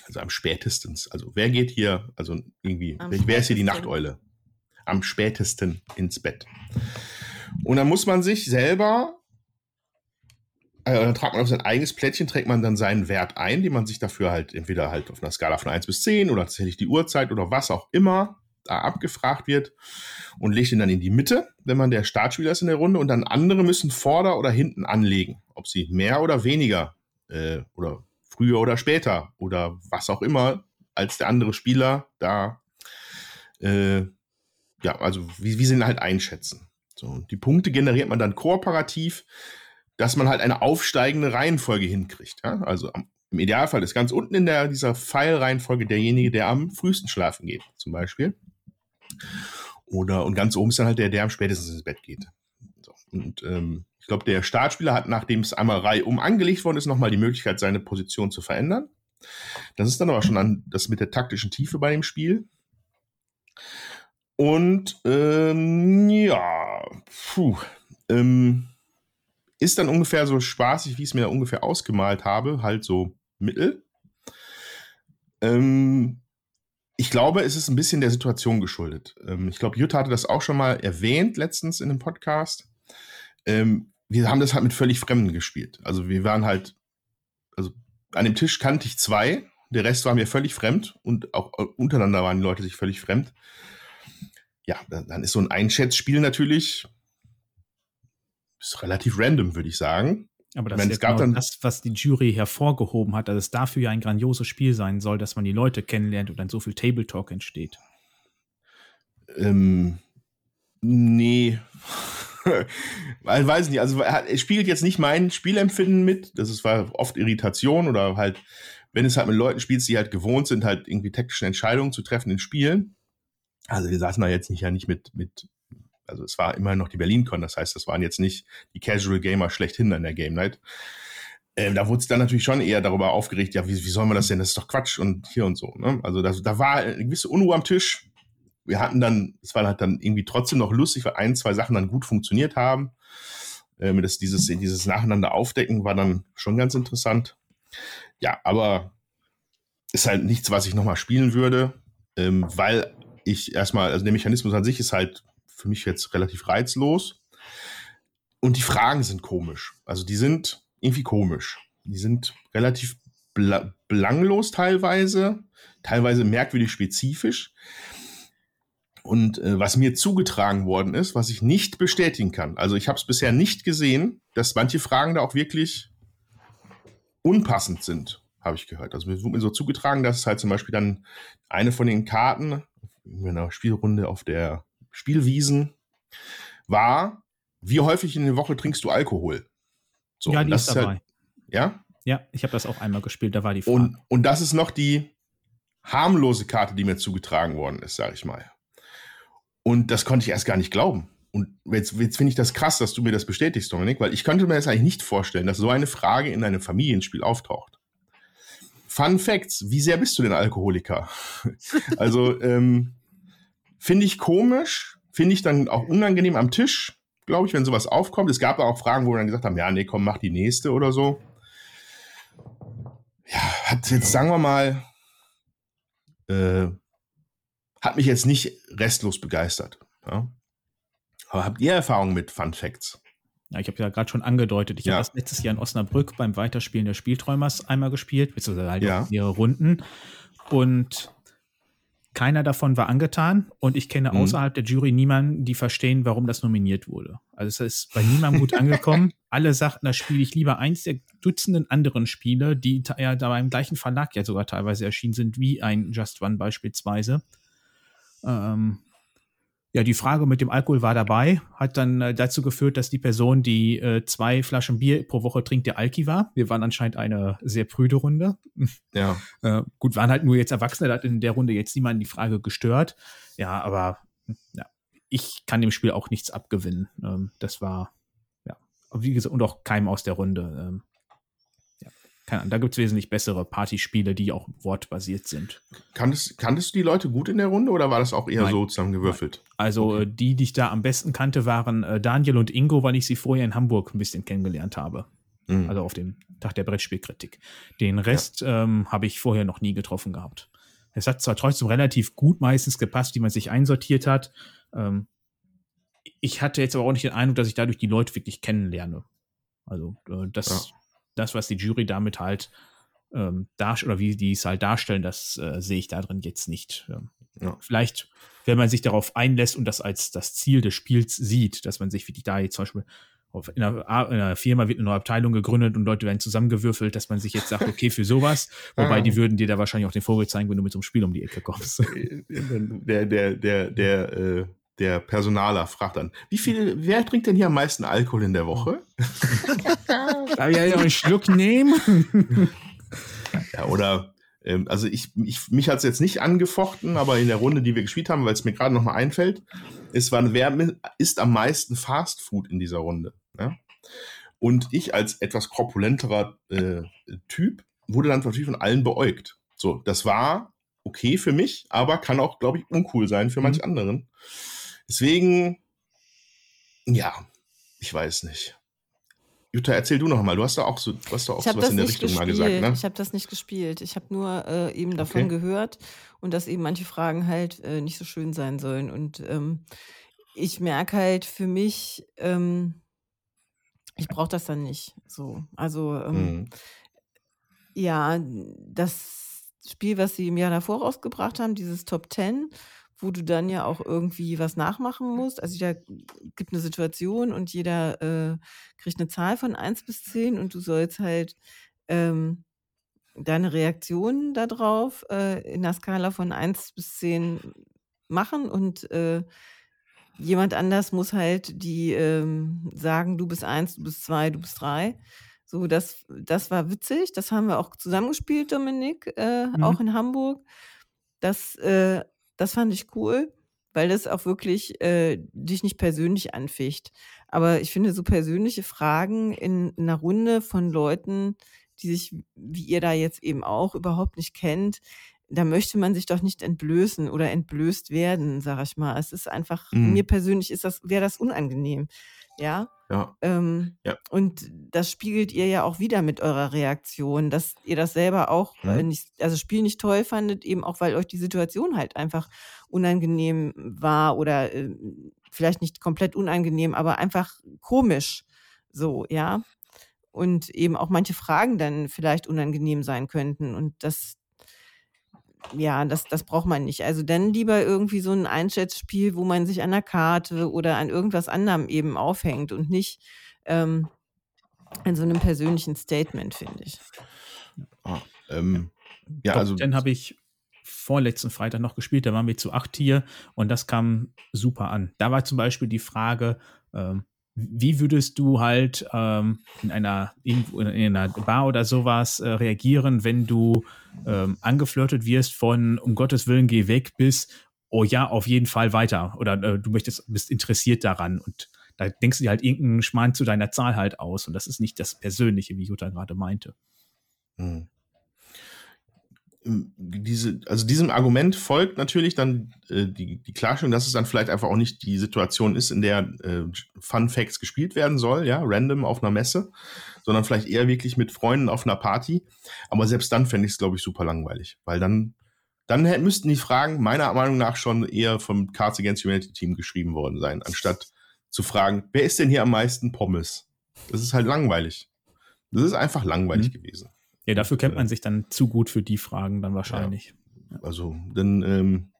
Also am spätestens. Also wer geht hier, also irgendwie, Am wer, ist hier die. Nachteule? Am spätesten ins Bett. Und dann muss man sich selber, äh, dann tragt man auf sein eigenes Plättchen, trägt man dann seinen Wert ein, den man sich dafür halt entweder halt auf einer Skala von 1 bis 10 oder tatsächlich die Uhrzeit oder was auch immer da abgefragt wird und legt ihn dann in die Mitte, wenn man der Startspieler ist in der Runde und dann andere müssen vorder oder hinten anlegen, ob sie mehr oder weniger äh, oder früher oder später oder was auch immer als der andere Spieler da äh, ja, also wie, wie sie ihn halt einschätzen. So, die Punkte generiert man dann kooperativ, dass man halt eine aufsteigende Reihenfolge hinkriegt. Ja? Also am, im Idealfall ist ganz unten in der, dieser Pfeilreihenfolge derjenige, der am frühesten schlafen geht, zum Beispiel. Oder und ganz oben ist dann halt der, der am spätestens ins Bett geht. So, und ähm, ich glaube, der Startspieler hat, nachdem es einmal reihum angelegt worden ist, nochmal die Möglichkeit, seine Position zu verändern. Das ist dann aber schon an, das mit der taktischen Tiefe bei dem Spiel. Und ähm, ja, puh, ähm, ist dann ungefähr so spaßig, wie ich es mir ungefähr ausgemalt habe, halt so mittel. Ähm, ich glaube, es ist ein bisschen der Situation geschuldet. Ähm, ich glaube, Jutta hatte das auch schon mal erwähnt letztens in einem Podcast. Ähm, wir haben das halt mit völlig Fremden gespielt. Also wir waren halt, also an dem Tisch kannte ich zwei, der Rest war mir völlig fremd und auch äh, untereinander waren die Leute sich völlig fremd. Ja, dann, ist so ein Einschätzspiel natürlich ist relativ random, würde ich sagen. Aber das meine, ist es ja gab genau dann- das, was die Jury hervorgehoben hat, dass es dafür ja ein grandioses Spiel sein soll, dass man die Leute kennenlernt und dann so viel Table Talk entsteht. Ähm, nee. <laughs> Weil, weiß nicht, also er spiegelt jetzt nicht mein Spielempfinden mit. Das ist war oft Irritation oder halt, wenn es halt mit Leuten spielst, die halt gewohnt sind, halt irgendwie taktische Entscheidungen zu treffen in Spielen. Also wir saßen da jetzt nicht ja nicht mit, mit, also es war immer noch die BerlinCon, das heißt, das waren jetzt nicht die Casual Gamer schlechthin an der Game Night. Ähm, da wurde es dann natürlich schon eher darüber aufgeregt, ja, wie, wie soll man das denn? Das ist doch Quatsch und hier und so. Ne? Also da, da war eine gewisse Unruhe am Tisch wir hatten dann, es war halt dann irgendwie trotzdem noch lustig, weil ein, zwei Sachen dann gut funktioniert haben. Ähm, das, dieses, dieses Nacheinander aufdecken war dann schon ganz interessant. Ja, aber ist halt nichts, was ich nochmal spielen würde, ähm, weil ich erstmal, also der Mechanismus an sich ist halt für mich jetzt relativ reizlos. Und die Fragen sind komisch. Also die sind irgendwie komisch. Die sind relativ belanglos teilweise, teilweise merkwürdig spezifisch. Und äh, was mir zugetragen worden ist, was ich nicht bestätigen kann. Also ich habe es bisher nicht gesehen, dass manche Fragen da auch wirklich unpassend sind, habe ich gehört. Also mir wurde mir so zugetragen, dass es halt zum Beispiel dann eine von den Karten in einer Spielrunde auf der Spielwiesen war, wie häufig in der Woche trinkst du Alkohol? So, ja, die das ist dabei. Halt, ja, ja, ich habe das auch einmal gespielt, da war die Frage. und, und das ist noch die harmlose Karte, die mir zugetragen worden ist, sage ich mal. Und das konnte ich erst gar nicht glauben. Und jetzt, jetzt finde ich das krass, dass du mir das bestätigst, Dominik, weil ich könnte mir das eigentlich nicht vorstellen, dass so eine Frage in einem Familienspiel auftaucht. Fun Facts, wie sehr bist du denn Alkoholiker? <laughs> also ähm, finde ich komisch, finde ich dann auch unangenehm am Tisch, glaube ich, wenn sowas aufkommt. Es gab auch Fragen, wo wir dann gesagt haben, ja, nee, komm, mach die nächste oder so. Ja, hat jetzt, sagen wir mal, äh, hat mich jetzt nicht restlos begeistert. Ja? Aber habt ihr Erfahrung mit Fun Facts? Ja, ich habe ja gerade schon angedeutet, ich Ja. habe das letztes Jahr in Osnabrück beim Weiterspielen der Spielträumers einmal gespielt, beziehungsweise halt Ja. mehrere Runden. Und keiner davon war angetan und ich kenne Mhm. außerhalb der Jury niemanden, die verstehen, warum das nominiert wurde. Also es ist bei niemandem gut <laughs> angekommen. Alle sagten, das spiele ich lieber eins der Dutzenden anderen Spiele, die ja da beim gleichen Verlag ja sogar teilweise erschienen sind, wie ein Just One beispielsweise. Ähm, ja, die Frage mit dem Alkohol war dabei, hat dann äh, dazu geführt, dass die Person, die äh, zwei Flaschen Bier pro Woche trinkt, der Alki war. Wir waren anscheinend eine sehr prüde Runde. Ja. <laughs> Äh, gut, waren halt nur jetzt Erwachsene, da hat in der Runde jetzt niemand die Frage gestört. Ja, aber ja, ich kann dem Spiel auch nichts abgewinnen. Ähm, das war, ja, wie gesagt, und auch keinem aus der Runde. Ähm, Ahnung, da gibt es wesentlich bessere Partyspiele, die auch wortbasiert sind. Kanntest, kanntest du die Leute gut in der Runde oder war das auch eher Nein. so zusammengewürfelt? Also Okay. äh, die, die ich da am besten kannte, waren äh, Daniel und Ingo, weil ich sie vorher in Hamburg ein bisschen kennengelernt habe. Mhm. Also auf dem Tag der Brettspielkritik. Den Rest ähm, habe ich vorher noch nie getroffen gehabt. Es hat zwar trotzdem relativ gut meistens gepasst, wie man sich einsortiert hat. Ähm, ich hatte jetzt aber auch nicht den Eindruck, dass ich dadurch die Leute wirklich kennenlerne. Also äh, das, das, was die Jury damit halt ähm, darstellt, oder wie die es halt darstellen, das äh, sehe ich da drin jetzt nicht. Ähm, Ja. Vielleicht, wenn man sich darauf einlässt und das als das Ziel des Spiels sieht, dass man sich wirklich da jetzt zum Beispiel auf, in, einer, in einer Firma wird eine neue Abteilung gegründet und Leute werden zusammengewürfelt, dass man sich jetzt sagt, okay, für sowas, <laughs> wobei Ah. die würden dir da wahrscheinlich auch den Vogel zeigen, wenn du mit so einem Spiel um die Ecke kommst. Der, der, der, der, äh, der Personaler fragt dann, wie viel, wer trinkt denn hier am meisten Alkohol in der Woche? <laughs> Darf ich ja einen Schluck nehmen? Ja, oder, ähm, also ich, ich mich hat es jetzt nicht angefochten, aber in der Runde, die wir gespielt haben, weil es mir gerade noch mal einfällt, es war, wer isst am meisten Fast Food in dieser Runde? Ja? Und ich als etwas korpulenterer äh, Typ wurde dann natürlich von allen beäugt. So, das war okay für mich, aber kann auch, glaube ich, uncool sein für manch anderen. Deswegen, ja, ich weiß nicht. Jutta, erzähl du noch mal. Du hast da auch so, du hast da auch Ich das in der Richtung mal gespielt. gesagt, ne? Ich habe das nicht gespielt. Ich habe nur äh, eben davon Okay. gehört und dass eben manche Fragen halt äh, nicht so schön sein sollen. Und ähm, ich merke halt für mich, ähm, ich brauche das dann nicht. So, also ähm, Mhm. ja, das Spiel, was sie im Jahr davor rausgebracht haben, dieses Top Ten, wo du dann ja auch irgendwie was nachmachen musst. Also jeder gibt eine Situation und jeder äh, kriegt eine Zahl von 1 bis 10 und du sollst halt ähm, deine Reaktion darauf äh, in der Skala von 1 bis 10 machen und äh, jemand anders muss halt die ähm, sagen, du bist 1, du bist 2, du bist 3. So, das, das war witzig. Das haben wir auch zusammengespielt, Dominik, äh, Mhm. auch in Hamburg. Das, äh, das fand ich cool, weil das auch wirklich äh, dich nicht persönlich anficht. Aber ich finde, so persönliche Fragen in, in einer Runde von Leuten, die sich, wie ihr da jetzt eben auch, überhaupt nicht kennt, da möchte man sich doch nicht entblößen oder entblößt werden, sag ich mal. Es ist einfach, Mhm. mir persönlich ist das, wäre das unangenehm. Ja. Ja. Ähm, Ja. Und das spiegelt ihr ja auch wieder mit eurer Reaktion, dass ihr das selber auch äh, Mhm. nicht, also das Spiel nicht toll fandet, eben auch, weil euch die Situation halt einfach unangenehm war oder äh, vielleicht nicht komplett unangenehm, aber einfach komisch. So, ja. Und eben auch manche Fragen dann vielleicht unangenehm sein könnten. Und das, ja, das, das braucht man nicht. Also dann lieber irgendwie so ein Einschätzspiel, wo man sich an der Karte oder an irgendwas anderem eben aufhängt und nicht ähm, an so einem persönlichen Statement, finde ich. Ah, ähm, ja, Top also 10 habe ich vorletzten Freitag noch gespielt, da waren wir zu acht hier und das kam super an. Da war zum Beispiel die Frage, ähm, wie würdest du halt ähm, in einer irgendwo in einer Bar oder sowas äh, reagieren, wenn du ähm, angeflirtet wirst von um Gottes Willen geh weg bis oh ja auf jeden Fall weiter oder äh, du möchtest bist interessiert daran und da denkst du dir halt irgendeinen Schmarrn zu deiner Zahl halt aus und das ist nicht das Persönliche, wie Jutta gerade meinte. Hm. Diese, also diesem Argument folgt natürlich dann äh, die, die Klarstellung, dass es dann vielleicht einfach auch nicht die Situation ist, in der äh, Fun Facts gespielt werden soll, ja, random auf einer Messe, sondern vielleicht eher wirklich mit Freunden auf einer Party. Aber selbst dann fände ich es, glaube ich, super langweilig, weil dann, dann müssten die Fragen meiner Meinung nach schon eher vom Cards Against Humanity Team geschrieben worden sein, anstatt zu fragen, wer ist denn hier am meisten Pommes? Das ist halt langweilig. Das ist einfach langweilig Mhm. gewesen. Ja, dafür kennt äh, man sich dann zu gut für die Fragen dann wahrscheinlich. Also, dann, ähm,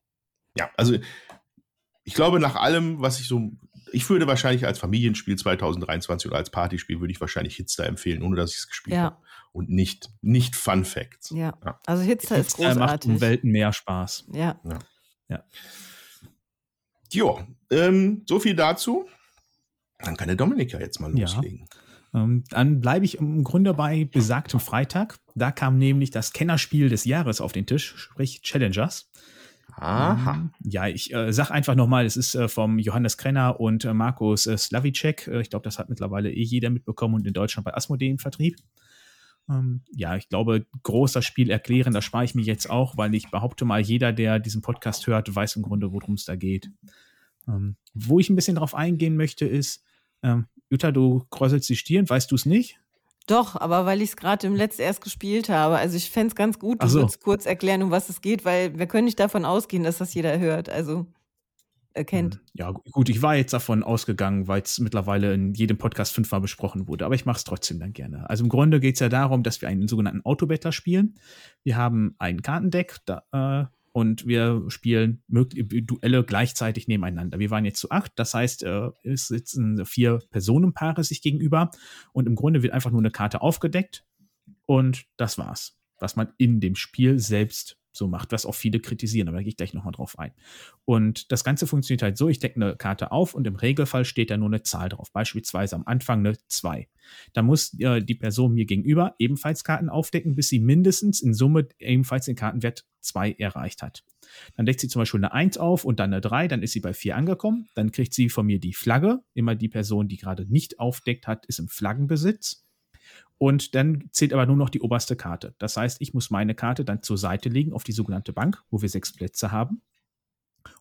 ja, also ich glaube, nach allem, was ich so, ich würde wahrscheinlich als Familienspiel 2023 oder als Partyspiel würde ich wahrscheinlich Hitster empfehlen, ohne dass ich es gespielt Ja. habe. Und nicht, nicht Fun Facts. Ja. Ja. Also Hitster ist Hitster macht großartig. um Welten mehr Spaß. Ja. Jo, ähm, so viel dazu. Dann kann der Dominik ja jetzt mal Ja. loslegen. Ähm, dann bleibe ich im Grunde bei besagtem Freitag. Da kam nämlich das Kennerspiel des Jahres auf den Tisch, sprich Challengers. Aha. Ähm, Ja, ich äh, sag einfach nochmal, es ist äh, vom Johannes Krenner und äh, Markus äh, Slavicek. Äh, ich glaube, das hat mittlerweile eh jeder mitbekommen und in Deutschland bei Asmodee im Vertrieb. Ähm, ja, ich glaube, groß das Spiel erklären, das spare ich mir jetzt auch, weil ich behaupte mal, jeder, der diesen Podcast hört, weiß im Grunde, worum es da geht. Ähm, wo ich ein bisschen drauf eingehen möchte, ist, ähm, Jutta, du kräuselst die Stirn, weißt du es nicht? Doch, aber weil ich es gerade im Letzt erst gespielt habe. Also ich fände es ganz gut, du so. würdest kurz erklären, um was es geht, weil wir können nicht davon ausgehen, dass das jeder hört, also erkennt. Hm, Ja, gu- gut, ich war jetzt davon ausgegangen, weil es mittlerweile in jedem Podcast fünfmal besprochen wurde, aber ich mache es trotzdem dann gerne. Also im Grunde geht es ja darum, dass wir einen sogenannten Autobattler spielen. Wir haben ein Kartendeck da, äh, und wir spielen Duelle gleichzeitig nebeneinander. Wir waren jetzt zu acht, das heißt, äh, es sitzen vier Personenpaare sich gegenüber und im Grunde wird einfach nur eine Karte aufgedeckt und das war's, was man in dem Spiel selbst so macht, was auch viele kritisieren, aber da gehe ich gleich nochmal drauf ein. Und das Ganze funktioniert halt so, ich decke eine Karte auf und im Regelfall steht da nur eine Zahl drauf, beispielsweise am Anfang eine 2. Da muss äh, die Person mir gegenüber ebenfalls Karten aufdecken, bis sie mindestens in Summe ebenfalls den Kartenwert 2 erreicht hat. Dann deckt sie zum Beispiel eine 1 auf und dann eine 3, dann ist sie bei 4 angekommen. Dann kriegt sie von mir die Flagge. Immer die Person, die gerade nicht aufdeckt hat, ist im Flaggenbesitz. Und dann zählt aber nur noch die oberste Karte. Das heißt, ich muss meine Karte dann zur Seite legen auf die sogenannte Bank, wo wir sechs Plätze haben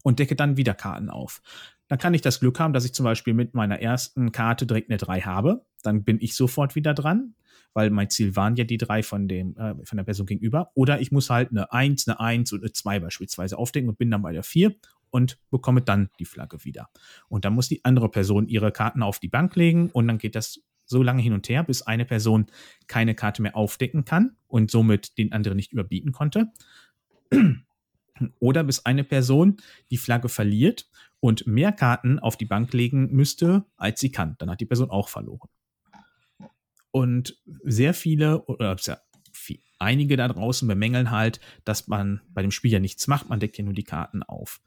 und decke dann wieder Karten auf. Dann kann ich das Glück haben, dass ich zum Beispiel mit meiner ersten Karte direkt eine 3 habe. Dann bin ich sofort wieder dran, weil mein Ziel waren ja die drei von, dem, äh, von der Person gegenüber. Oder ich muss halt eine 1, eine 1 und eine 2 beispielsweise aufdecken und bin dann bei der 4 und bekomme dann die Flagge wieder. Und dann muss die andere Person ihre Karten auf die Bank legen und dann geht das so lange hin und her, bis eine Person keine Karte mehr aufdecken kann und somit den anderen nicht überbieten konnte. Oder bis eine Person die Flagge verliert und mehr Karten auf die Bank legen müsste, als sie kann. Dann hat die Person auch verloren. Und sehr viele, oder einige da draußen bemängeln halt, dass man bei dem Spiel ja nichts macht, man deckt ja nur die Karten auf.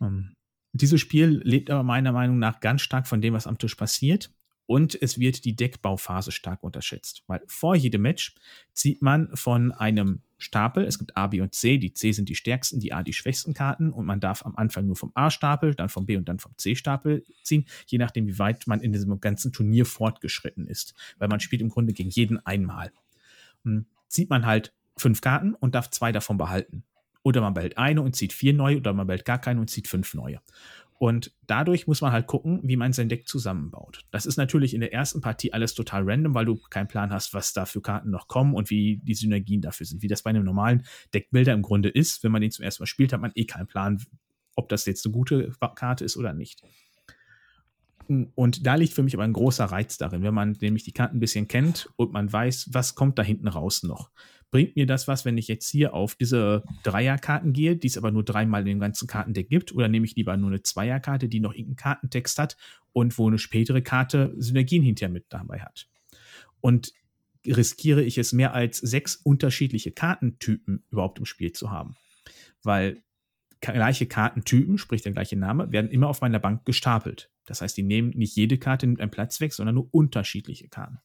Ähm, dieses Spiel lebt aber meiner Meinung nach ganz stark von dem, was am Tisch passiert. Und es wird die Deckbauphase stark unterschätzt, weil vor jedem Match zieht man von einem Stapel, es gibt A, B und C, die C sind die stärksten, die A die schwächsten Karten und man darf am Anfang nur vom A-Stapel, dann vom B und dann vom C-Stapel ziehen, je nachdem, wie weit man in diesem ganzen Turnier fortgeschritten ist, weil man spielt im Grunde gegen jeden einmal. Hm, zieht man halt fünf Karten und darf zwei davon behalten. Oder man behält eine und zieht vier neue oder man behält gar keine und zieht fünf neue. Und dadurch muss man halt gucken, wie man sein Deck zusammenbaut. Das ist natürlich in der ersten Partie alles total random, weil du keinen Plan hast, was da für Karten noch kommen und wie die Synergien dafür sind. Wie das bei einem normalen Deckbilder im Grunde ist. Wenn man den zum ersten Mal spielt, hat man eh keinen Plan, ob das jetzt eine gute Karte ist oder nicht. Und da liegt für mich aber ein großer Reiz darin, wenn man nämlich die Karten ein bisschen kennt und man weiß, was kommt da hinten raus noch bringt mir das was, wenn ich jetzt hier auf diese Dreierkarten gehe, die es aber nur dreimal in dem ganzen Kartendeck gibt, oder nehme ich lieber nur eine Zweierkarte, die noch irgendeinen Kartentext hat und wo eine spätere Karte Synergien hinterher mit dabei hat. Und riskiere ich es mehr als sechs unterschiedliche Kartentypen überhaupt im Spiel zu haben. Weil gleiche Kartentypen, sprich der gleiche Name, werden immer auf meiner Bank gestapelt. Das heißt, die nehmen nicht jede Karte nimmt einen Platz weg, sondern nur unterschiedliche Karten.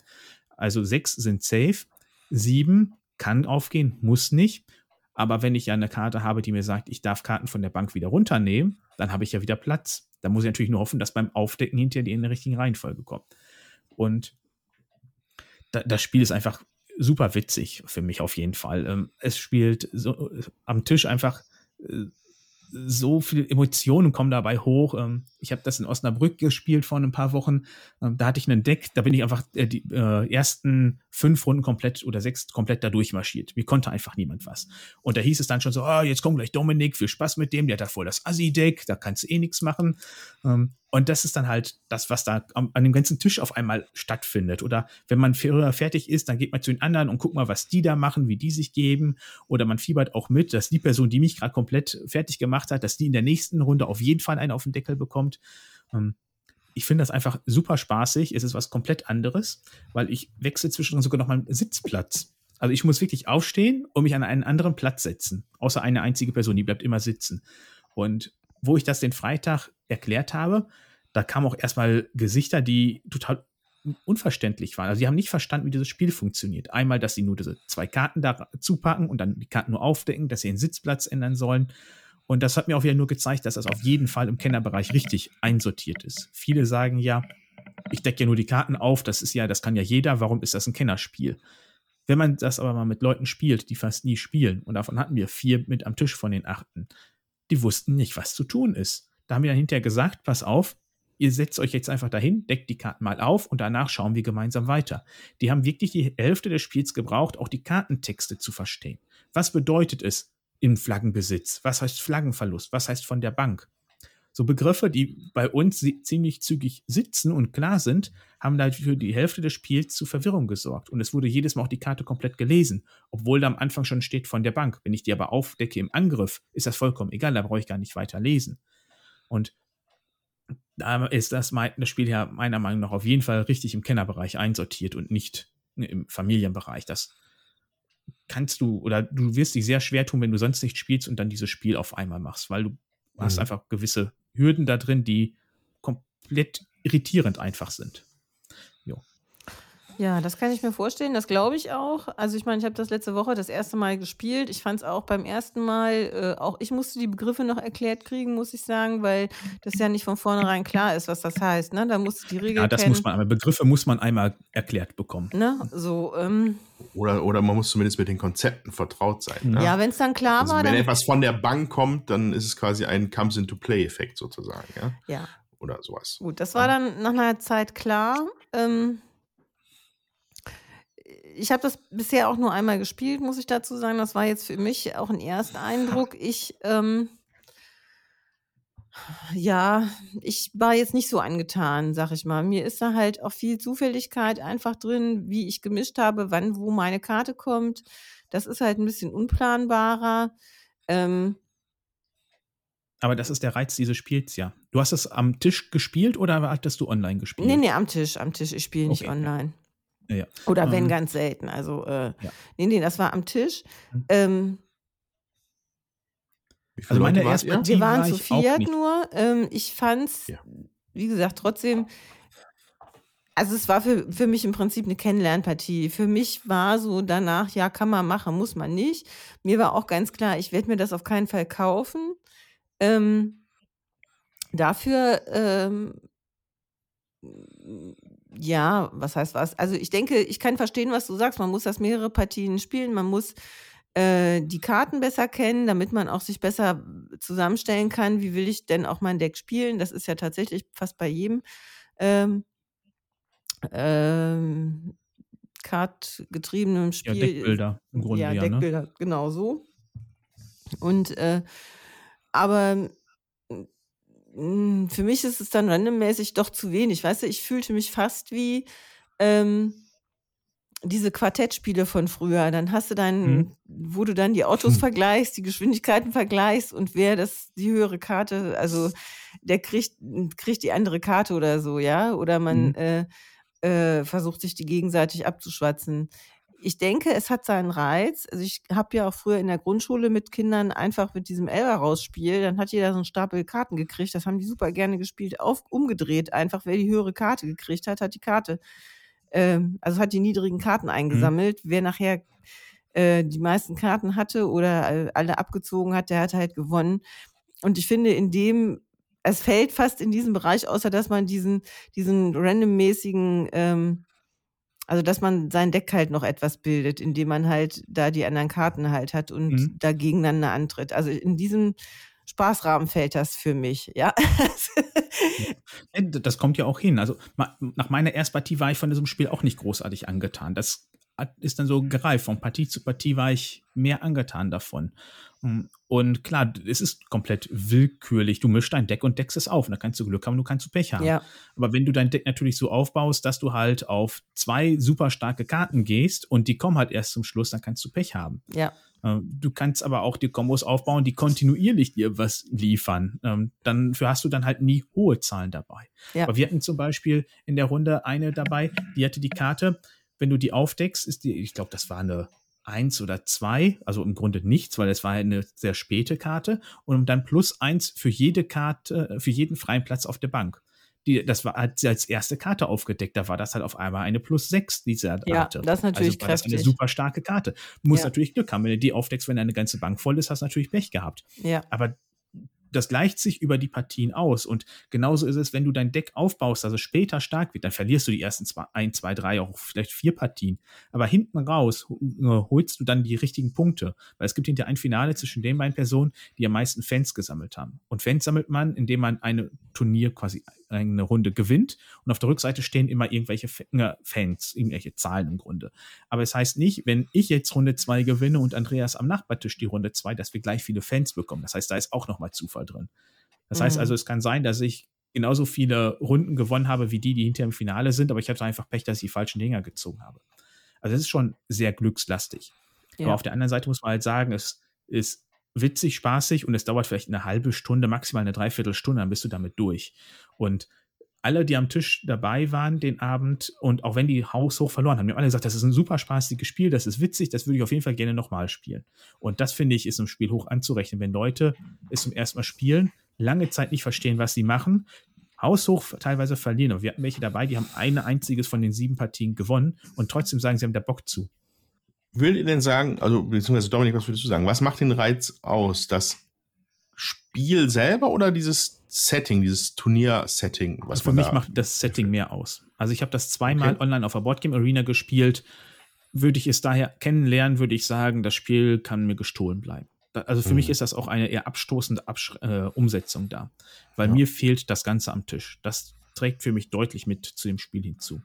Also sechs sind safe, sieben kann aufgehen, muss nicht. Aber wenn ich ja eine Karte habe, die mir sagt, ich darf Karten von der Bank wieder runternehmen, dann habe ich ja wieder Platz. Da muss ich natürlich nur hoffen, dass beim Aufdecken hinterher die in der richtigen Reihenfolge kommen. Und da, das Spiel ist einfach super witzig für mich auf jeden Fall. Ähm, es spielt so, am Tisch einfach äh, so viele Emotionen kommen dabei hoch. Ähm, ich habe das in Osnabrück gespielt vor ein paar Wochen. Ähm, da hatte ich einen Deck, da bin ich einfach äh, die äh, ersten fünf Runden komplett oder sechs komplett da durchmarschiert. Mir konnte einfach niemand was. Und da hieß es dann schon so, oh, jetzt kommt gleich Dominik, viel Spaß mit dem, der hat da voll das Assi-Deck, da kannst du eh nichts machen. Und das ist dann halt das, was da am, an dem ganzen Tisch auf einmal stattfindet. Oder wenn man fertig ist, dann geht man zu den anderen und guckt mal, was die da machen, wie die sich geben. Oder man fiebert auch mit, dass die Person, die mich gerade komplett fertig gemacht hat, dass die in der nächsten Runde auf jeden Fall einen auf den Deckel bekommt. Ähm, ich finde das einfach super spaßig. Es ist was komplett anderes, weil ich wechsle zwischendrin sogar noch mal einen Sitzplatz. Also ich muss wirklich aufstehen und mich an einen anderen Platz setzen. Außer eine einzige Person, die bleibt immer sitzen. Und wo ich das den Freitag erklärt habe, da kamen auch erstmal Gesichter, die total unverständlich waren. Also die haben nicht verstanden, wie dieses Spiel funktioniert. Einmal, dass sie nur diese zwei Karten da zupacken und dann die Karten nur aufdecken, dass sie den Sitzplatz ändern sollen. Und das hat mir auch wieder nur gezeigt, dass das auf jeden Fall im Kennerbereich richtig einsortiert ist. Viele sagen ja, ich decke ja nur die Karten auf, das ist ja, das kann ja jeder, warum ist das ein Kennerspiel? Wenn man das aber mal mit Leuten spielt, die fast nie spielen, und davon hatten wir vier mit am Tisch von den achten, die wussten nicht, was zu tun ist. Da haben wir dann hinterher gesagt, pass auf, ihr setzt euch jetzt einfach dahin, deckt die Karten mal auf und danach schauen wir gemeinsam weiter. Die haben wirklich die Hälfte des Spiels gebraucht, auch die Kartentexte zu verstehen. Was bedeutet es im Flaggenbesitz? Was heißt Flaggenverlust? Was heißt von der Bank? So Begriffe, die bei uns ziemlich zügig sitzen und klar sind, haben da für die Hälfte des Spiels zu Verwirrung gesorgt. Und es wurde jedes Mal auch die Karte komplett gelesen, obwohl da am Anfang schon steht von der Bank. Wenn ich die aber aufdecke im Angriff, ist das vollkommen egal, da brauche ich gar nicht weiter lesen. Und da ist das, das Spiel ja meiner Meinung nach auf jeden Fall richtig im Kennerbereich einsortiert und nicht im Familienbereich. Das kannst du oder du wirst dich sehr schwer tun, wenn du sonst nicht spielst und dann dieses Spiel auf einmal machst, weil du mhm. hast einfach gewisse Hürden da drin, die komplett irritierend einfach sind. Jo. Ja, das kann ich mir vorstellen, das glaube ich auch. Also ich meine, ich habe das letzte Woche das erste Mal gespielt. Ich fand es auch beim ersten Mal, äh, auch ich musste die Begriffe noch erklärt kriegen, muss ich sagen, weil das ja nicht von vornherein klar ist, was das heißt. Ne? Da musst du die Regeln Ja, das kennen. muss man, aber Begriffe muss man einmal erklärt bekommen. Ne? So, ähm, Oder, oder man muss zumindest mit den Konzepten vertraut sein. Ne? ja, wenn es dann klar also war, wenn etwas von der Bank kommt, dann ist es quasi ein Comes-into-Play-Effekt sozusagen. Ja? ja. Oder sowas. Gut, das war dann nach einer Zeit klar. Ähm, ich habe das bisher auch nur einmal gespielt, muss ich dazu sagen. Das war jetzt für mich auch ein Ersteindruck. <laughs> Ich, ähm, ja, ich war jetzt nicht so angetan, sag ich mal. Mir ist da halt auch viel Zufälligkeit einfach drin, wie ich gemischt habe, wann wo meine Karte kommt. Das ist halt ein bisschen unplanbarer. Ähm, Aber das ist der Reiz dieses Spiels, ja. Du hast es am Tisch gespielt oder hattest du online gespielt? Nee, nee, am Tisch, am Tisch. Ich spiele nicht Okay. online. Ja. Oder wenn Ähm, ganz selten. Also, äh, Ja. nee, nee, das war am Tisch. Mhm. Ähm, Also meine Leute erste wir waren war zu viert nur. Ähm, ich fand's, Ja. wie gesagt, trotzdem. Also es war für, für mich im Prinzip eine Kennenlernpartie. Für mich war so danach, ja, kann man machen, muss man nicht. Mir war auch ganz klar, ich werde mir das auf keinen Fall kaufen. Ähm, dafür, ähm, ja, was heißt was? Also ich denke, ich kann verstehen, was du sagst. Man muss das mehrere Partien spielen. Man muss äh, die Karten besser kennen, damit man auch sich besser zusammenstellen kann. Wie will ich denn auch mein Deck spielen? Das ist ja tatsächlich fast bei jedem ähm, ähm, kartgetriebenem Ja, Spiel. Deckbilder im Grunde, ja, ja, ne? Deckbilder, genau so. Und äh, aber mm, für mich ist es dann randommäßig doch zu wenig. Weißt du, ich fühlte mich fast wie ähm, diese Quartettspiele von früher. Dann hast du dann, Mhm. wo du dann die Autos vergleichst, die Geschwindigkeiten vergleichst und wer das die höhere Karte, also der kriegt, kriegt die andere Karte oder so, ja. Oder man Mhm. äh, äh, versucht sich die gegenseitig abzuschwatzen. Ich denke, es hat seinen Reiz. Also ich habe ja auch früher in der Grundschule mit Kindern einfach mit diesem Elber-Rausspiel, dann hat jeder so einen Stapel Karten gekriegt. Das haben die super gerne gespielt, auf, umgedreht. Einfach, wer die höhere Karte gekriegt hat, hat die Karte, ähm, also hat die niedrigen Karten eingesammelt. Wer nachher äh, die meisten Karten hatte oder äh, alle abgezogen hat, der hat halt gewonnen. Und ich finde, in dem, es fällt fast in diesen Bereich, außer dass man diesen, diesen randommäßigen, ähm, also dass man sein Deck halt noch etwas bildet, indem man halt da die anderen Karten halt hat und Mhm. da gegeneinander antritt. Also in diesem Spaßrahmen fällt das für mich, ja. <laughs> Äh, Das kommt ja auch hin. Also nach meiner Erstpartie war ich von diesem Spiel auch nicht großartig angetan. Das ist dann so gereift. Von Partie zu Partie war ich mehr angetan davon. Mm, Und klar, es ist komplett willkürlich. Du mischst dein Deck und deckst es auf. Und da kannst du Glück haben, du kannst du Pech haben. ja, Aber wenn du dein Deck natürlich so aufbaust, dass du halt auf zwei super starke Karten gehst und die kommen halt erst zum Schluss, dann kannst du Pech haben. ja, Du kannst aber auch die Kombos aufbauen, die kontinuierlich dir was liefern. Ähm, Dann für hast du dann halt nie hohe Zahlen dabei. Ja. Aber wir hatten zum Beispiel in der Runde eine dabei, die hatte die Karte, wenn du die aufdeckst, ist die, ich glaube, das war eine eins oder zwei, also im Grunde nichts, weil es war eine sehr späte Karte und dann plus eins für jede Karte, für jeden freien Platz auf der Bank. Die, das war hat sie als erste Karte aufgedeckt, da war das halt auf einmal eine plus sechs dieser Ja, Karte. das ist natürlich also das eine kräftig. super starke Karte. Du musst Ja. natürlich Glück haben, wenn du die aufdeckst, wenn deine ganze Bank voll ist, hast du natürlich Pech gehabt. ja, Aber das gleicht sich über die Partien aus. Und genauso ist es, wenn du dein Deck aufbaust, dass es später stark wird, dann verlierst du die ersten zwei, ein, zwei, drei, auch vielleicht vier Partien. Aber hinten raus äh, holst du dann die richtigen Punkte. Weil es gibt hinterher ein Finale zwischen den beiden Personen, die am meisten Fans gesammelt haben. Und Fans sammelt man, indem man eine Turnier quasi eine Runde gewinnt. Und auf der Rückseite stehen immer irgendwelche Fa- Fans, irgendwelche Zahlen im Grunde. Aber es heißt nicht, wenn ich jetzt Runde 2 gewinne und Andreas am Nachbartisch die Runde 2, dass wir gleich viele Fans bekommen. Das heißt, da ist auch nochmal Zufall drin. Das heißt Mhm. also, es kann sein, dass ich genauso viele Runden gewonnen habe, wie die, die hinter im Finale sind, aber ich hatte einfach Pech, dass ich die falschen Dinger gezogen habe. Also es ist schon sehr glückslastig. Aber ja. auf der anderen Seite muss man halt sagen, es ist witzig, spaßig und es dauert vielleicht eine halbe Stunde, maximal eine Dreiviertelstunde, dann bist du damit durch. Und alle, die am Tisch dabei waren den Abend und auch wenn die haushoch verloren haben, haben alle gesagt, das ist ein super spaßiges Spiel, das ist witzig, das würde ich auf jeden Fall gerne nochmal spielen. Und das finde ich ist im Spiel hoch anzurechnen, wenn Leute es zum ersten Mal spielen, lange Zeit nicht verstehen, was sie machen, haushoch teilweise verlieren. Und wir hatten welche dabei, die haben ein einziges von den sieben Partien gewonnen und trotzdem sagen, sie haben da Bock zu. Würdet ihr denn sagen, also beziehungsweise Dominik, was würdest du sagen? Was macht den Reiz aus? Das Spiel selber oder dieses Setting, dieses Turnier-Setting? Was Also für mich da- macht das Setting mehr aus. Also ich habe das zweimal Okay. online auf der Boardgame Arena gespielt. Würde ich es daher kennenlernen, würde ich sagen, das Spiel kann mir gestohlen bleiben. Also für Mhm. mich ist das auch eine eher abstoßende Absch äh, Umsetzung da. Weil Ja. mir fehlt das Ganze am Tisch. Das trägt für mich deutlich mit zu dem Spiel hinzu.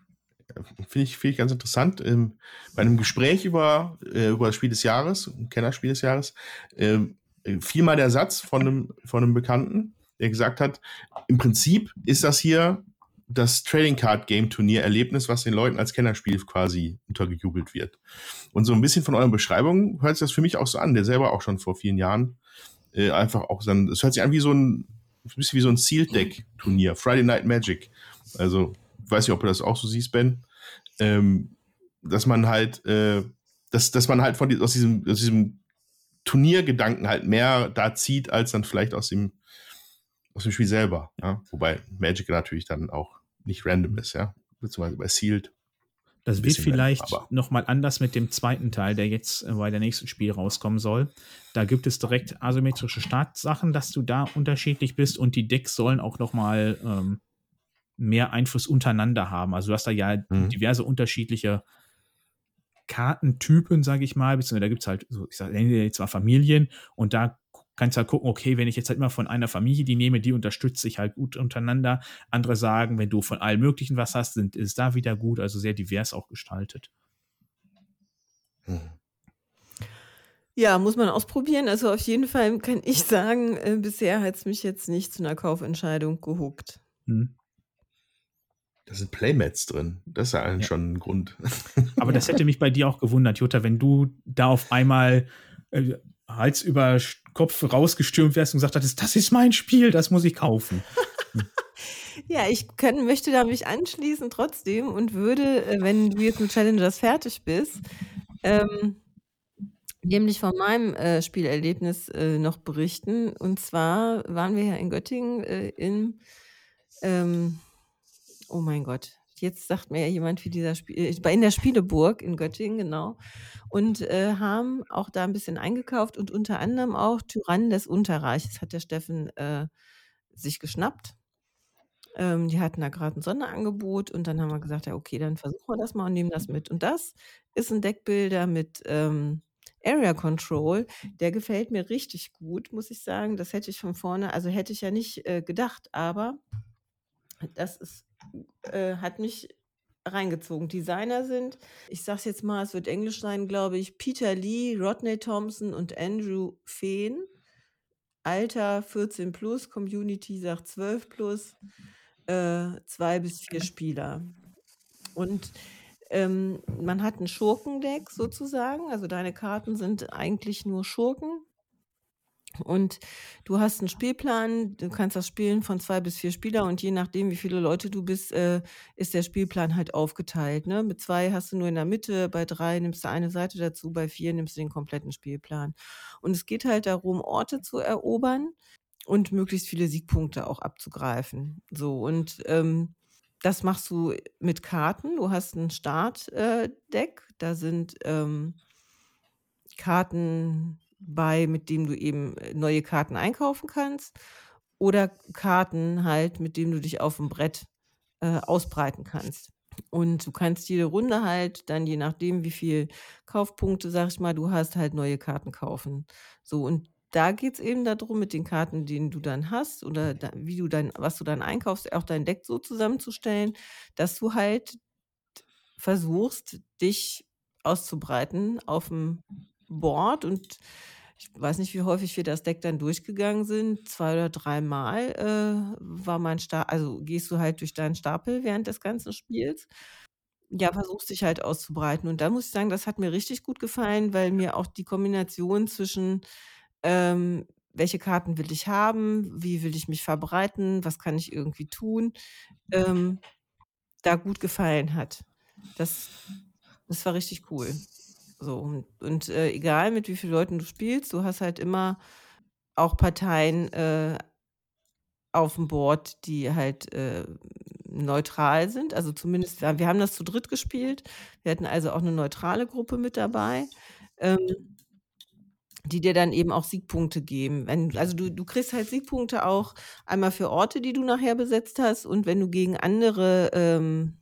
Finde ich, finde ich ganz interessant. Ähm, bei einem Gespräch über, äh, über das Spiel des Jahres, ein Kennerspiel des Jahres, äh, fiel mal der Satz von einem, von einem Bekannten, der gesagt hat, im Prinzip ist das hier das Trading Card Game Turnier Erlebnis, was den Leuten als Kennerspiel quasi untergejubelt wird. Und so ein bisschen von euren Beschreibungen hört sich das für mich auch so an, der selber auch schon vor vielen Jahren äh, einfach auch dann, es hört sich an wie so ein, ein bisschen wie so ein Sealed Deck Turnier, Friday Night Magic. Also, weiß nicht, ob du das auch so siehst, Ben. Ähm, dass man halt, äh, dass, dass man halt von aus diesem, aus diesem Turniergedanken halt mehr da zieht, als dann vielleicht aus dem, aus dem Spiel selber. Ja? Wobei Magic natürlich dann auch nicht random ist, ja. Beziehungsweise bei Sealed. Das wird vielleicht nochmal anders mit dem zweiten Teil, der jetzt äh, bei der nächsten Spiel rauskommen soll. Da gibt es direkt asymmetrische Startsachen, dass du da unterschiedlich bist und die Decks sollen auch nochmal ähm, mehr Einfluss untereinander haben. Also du hast da ja mhm. diverse unterschiedliche Kartentypen, sage ich mal, beziehungsweise da gibt es halt, so, ich sage jetzt mal Familien und da kannst du halt gucken, okay, wenn ich jetzt halt immer von einer Familie die nehme, die unterstützt sich halt gut untereinander. Andere sagen, wenn du von allem Möglichen was hast, sind, ist da wieder gut, also sehr divers auch gestaltet. Mhm. Ja, muss man ausprobieren. Also auf jeden Fall kann ich sagen, äh, bisher hat es mich jetzt nicht zu einer Kaufentscheidung gehuckt. Hm. Da sind Playmats drin. Das ist ja eigentlich ja. schon ein Grund. <laughs> Aber das hätte <laughs> mich bei dir auch gewundert, Jutta, wenn du da auf einmal äh, Hals über Kopf rausgestürmt wärst und gesagt hättest, das ist mein Spiel, das muss ich kaufen. <laughs> ja, ich können, möchte da mich anschließen trotzdem und würde, äh, wenn du jetzt mit Challengers fertig bist, ähm, nämlich von meinem äh, Spielerlebnis äh, noch berichten. Und zwar waren wir ja in Göttingen äh, in ähm, Oh mein Gott. Jetzt sagt mir jemand, wie dieser Spiel, äh, in der Spieleburg in Göttingen, genau. Und äh, haben auch da ein bisschen eingekauft und unter anderem auch Tyrannen des Unterreiches hat der Steffen äh, sich geschnappt. Ähm, die hatten da gerade ein Sonderangebot und dann haben wir gesagt, ja, okay, dann versuchen wir das mal und nehmen das mit. Und das ist ein Deckbilder mit ähm, Area Control. Der gefällt mir richtig gut, muss ich sagen. Das hätte ich von vorne, also hätte ich ja nicht äh, gedacht, aber das ist äh, hat mich reingezogen. Designer sind, ich sag's jetzt mal, es wird Englisch sein, glaube ich, Peter Lee, Rodney Thompson und Andrew Fehn. Alter 14 plus, Community sagt 12 plus, äh, zwei bis vier Spieler. Und ähm, man hat ein Schurkendeck sozusagen, also deine Karten sind eigentlich nur Schurken, und du hast einen Spielplan, du kannst das spielen von zwei bis vier Spieler und je nachdem, wie viele Leute du bist, äh, ist der Spielplan halt aufgeteilt. Ne? Mit zwei hast du nur in der Mitte, bei drei nimmst du eine Seite dazu, bei vier nimmst du den kompletten Spielplan. Und es geht halt darum, Orte zu erobern und möglichst viele Siegpunkte auch abzugreifen. So, und ähm, das machst du mit Karten. Du hast ein Startdeck, äh, da sind ähm, Karten bei, mit dem du eben äh, neue Karten einkaufen kannst oder Karten halt, mit denen du dich auf dem Brett äh, ausbreiten kannst. Und du kannst jede Runde halt dann, je nachdem, wie viel Kaufpunkte, sag ich mal, du hast, halt neue Karten kaufen. So, und da geht es eben darum, mit den Karten, die du dann hast oder da, wie du dann, was du dann einkaufst, auch dein Deck so zusammenzustellen, dass du halt versuchst, dich auszubreiten auf dem Board und ich weiß nicht, wie häufig wir das Deck dann durchgegangen sind. Zwei oder dreimal äh, war mein Stapel, also gehst du halt durch deinen Stapel während des ganzen Spiels. Ja, versuchst dich halt auszubreiten. Und da muss ich sagen, das hat mir richtig gut gefallen, weil mir auch die Kombination zwischen ähm, welche Karten will ich haben, wie will ich mich verbreiten, was kann ich irgendwie tun, ähm, da gut gefallen hat. Das, das war richtig cool. So, und, und äh, egal mit wie vielen Leuten du spielst, du hast halt immer auch Parteien äh, auf dem Board, die halt äh, neutral sind. Also zumindest, wir, haben das zu dritt gespielt. Wir hatten also auch eine neutrale Gruppe mit dabei. Ähm, die dir dann eben auch Siegpunkte geben. Wenn, also du, du kriegst halt Siegpunkte auch einmal für Orte, die du nachher besetzt hast und wenn du gegen andere ähm,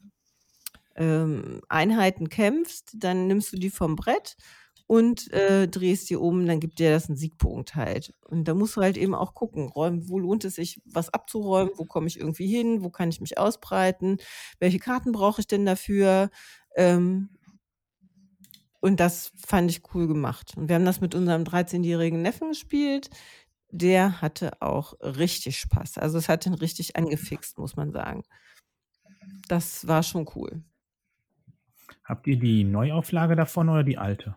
ähm, Einheiten kämpfst, dann nimmst du die vom Brett und äh, drehst die um, dann gibt dir das einen Siegpunkt halt. Und da musst du halt eben auch gucken, räumen, wo lohnt es sich, was abzuräumen, wo komme ich irgendwie hin, wo kann ich mich ausbreiten, welche Karten brauche ich denn dafür. Ähm, und das fand ich cool gemacht. Und wir haben das mit unserem 13-jährigen Neffen gespielt. Der hatte auch richtig Spaß. Also es hat ihn richtig angefixt, muss man sagen. Das war schon cool. Habt ihr die Neuauflage davon oder die alte?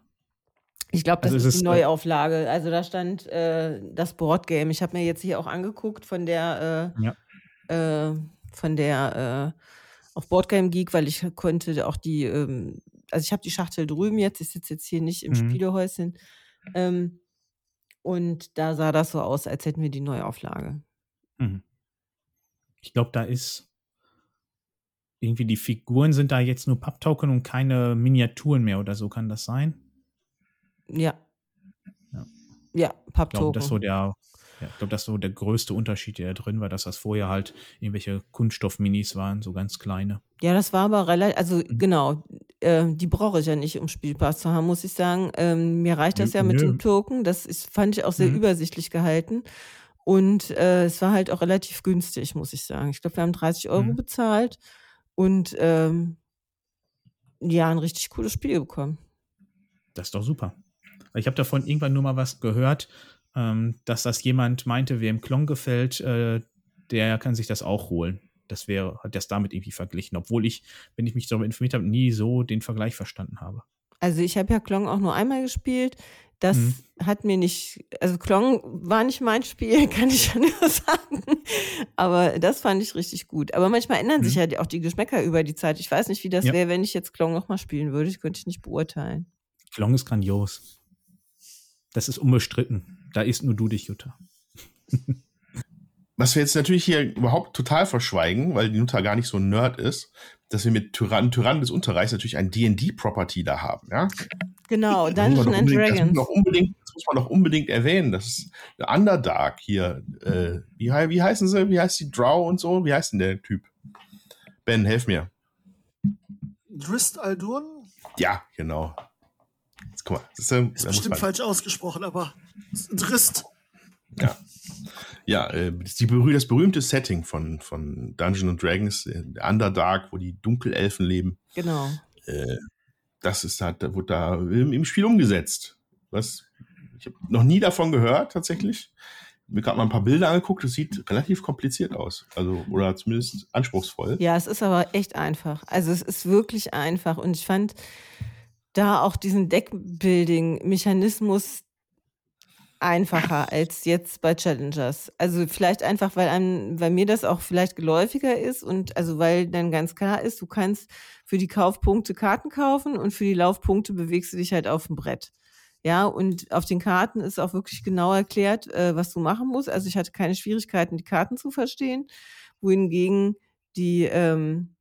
Ich glaube, das Also ist es die ist, äh, Neuauflage. Also da stand äh, das Boardgame. Ich habe mir jetzt hier auch angeguckt von der, Ja. äh, äh, von der äh, auf Boardgame Geek, weil ich konnte auch die, ähm, also ich habe die Schachtel drüben jetzt. Ich sitze jetzt hier nicht im Mhm. Spielehäuschen. Ähm, und da sah das so aus, als hätten wir die Neuauflage. Mhm. Ich glaube, da ist irgendwie die Figuren sind da jetzt nur Papptoken und keine Miniaturen mehr oder so. Kann das sein? Ja. Ja. Ja, Ich glaube, Papptoken. das so der, ja, ich glaube, das ist so der größte Unterschied, der da drin war, dass das vorher halt irgendwelche Kunststoff-Minis waren, so ganz kleine. Ja, das war aber relativ, also Mhm. genau, äh, die brauche ich ja nicht, um Spielpass zu haben, muss ich sagen. Ähm, mir reicht das Nö, ja mit nö. den Token. Das ist, fand ich auch sehr Mhm. übersichtlich gehalten. Und äh, es war halt auch relativ günstig, muss ich sagen. Ich glaube, wir haben 30 Euro Mhm. bezahlt und ähm, ja, ein richtig cooles Spiel bekommen. Das ist doch super. Ich habe davon irgendwann nur mal was gehört, ähm, dass das jemand meinte, wer im Klon gefällt, äh, der kann sich das auch holen. Das wäre, hat das damit irgendwie verglichen, obwohl ich, wenn ich mich darüber informiert habe, nie so den Vergleich verstanden habe. Also ich habe ja Klong auch nur einmal gespielt. Das Mhm. hat mir nicht, also Klong war nicht mein Spiel, <laughs> kann ich ja nur sagen. Aber das fand ich richtig gut. Aber manchmal ändern sich Mhm. ja auch die Geschmäcker über die Zeit. Ich weiß nicht, wie das Ja. wäre, wenn ich jetzt Klong nochmal spielen würde. Das könnte ich nicht beurteilen. Klong ist grandios. Das ist unbestritten. Da ist nur du dich, Jutta. <laughs> Was wir jetzt natürlich hier überhaupt total verschweigen, weil die Jutta gar nicht so ein Nerd ist, dass wir mit Tyrann, Tyrann des Unterreichs natürlich ein D&D-Property da haben, ja? Genau, Das muss man Dungeon doch and unbedingt- Das muss, Dragons. man doch unbedingt, das muss man doch unbedingt erwähnen. Das ist der Underdark hier. Äh, wie, wie heißen sie? Wie heißt die Drow und so? Wie heißt denn der Typ? Ben, helf mir. Drist Aldurn Ja, genau. Jetzt, guck mal. Das ist, ist bestimmt falsch ausgesprochen, aber Drist. Ja, ja äh, das, ist die, berüh- das berühmte Setting von, von Dungeons and Dragons, äh, der Underdark, wo die Dunkelelfen leben. Genau. Äh, das ist halt, da wurde da im, im Spiel umgesetzt. Was ich habe noch nie davon gehört, tatsächlich. Mir gerade mal ein paar Bilder angeguckt, das sieht relativ kompliziert aus. Also, oder zumindest anspruchsvoll. Ja, es ist aber echt einfach. Also es ist wirklich einfach. Und ich fand da auch diesen Deckbuilding-Mechanismus einfacher als jetzt bei Challengers. Also vielleicht einfach, weil, einem, weil mir das auch vielleicht geläufiger ist und also weil dann ganz klar ist, du kannst für die Kaufpunkte Karten kaufen und für die Laufpunkte bewegst du dich halt auf dem Brett. Ja, und auf den Karten ist auch wirklich genau erklärt, äh, was du machen musst. Also ich hatte keine Schwierigkeiten, die Karten zu verstehen, wohingegen die ähm,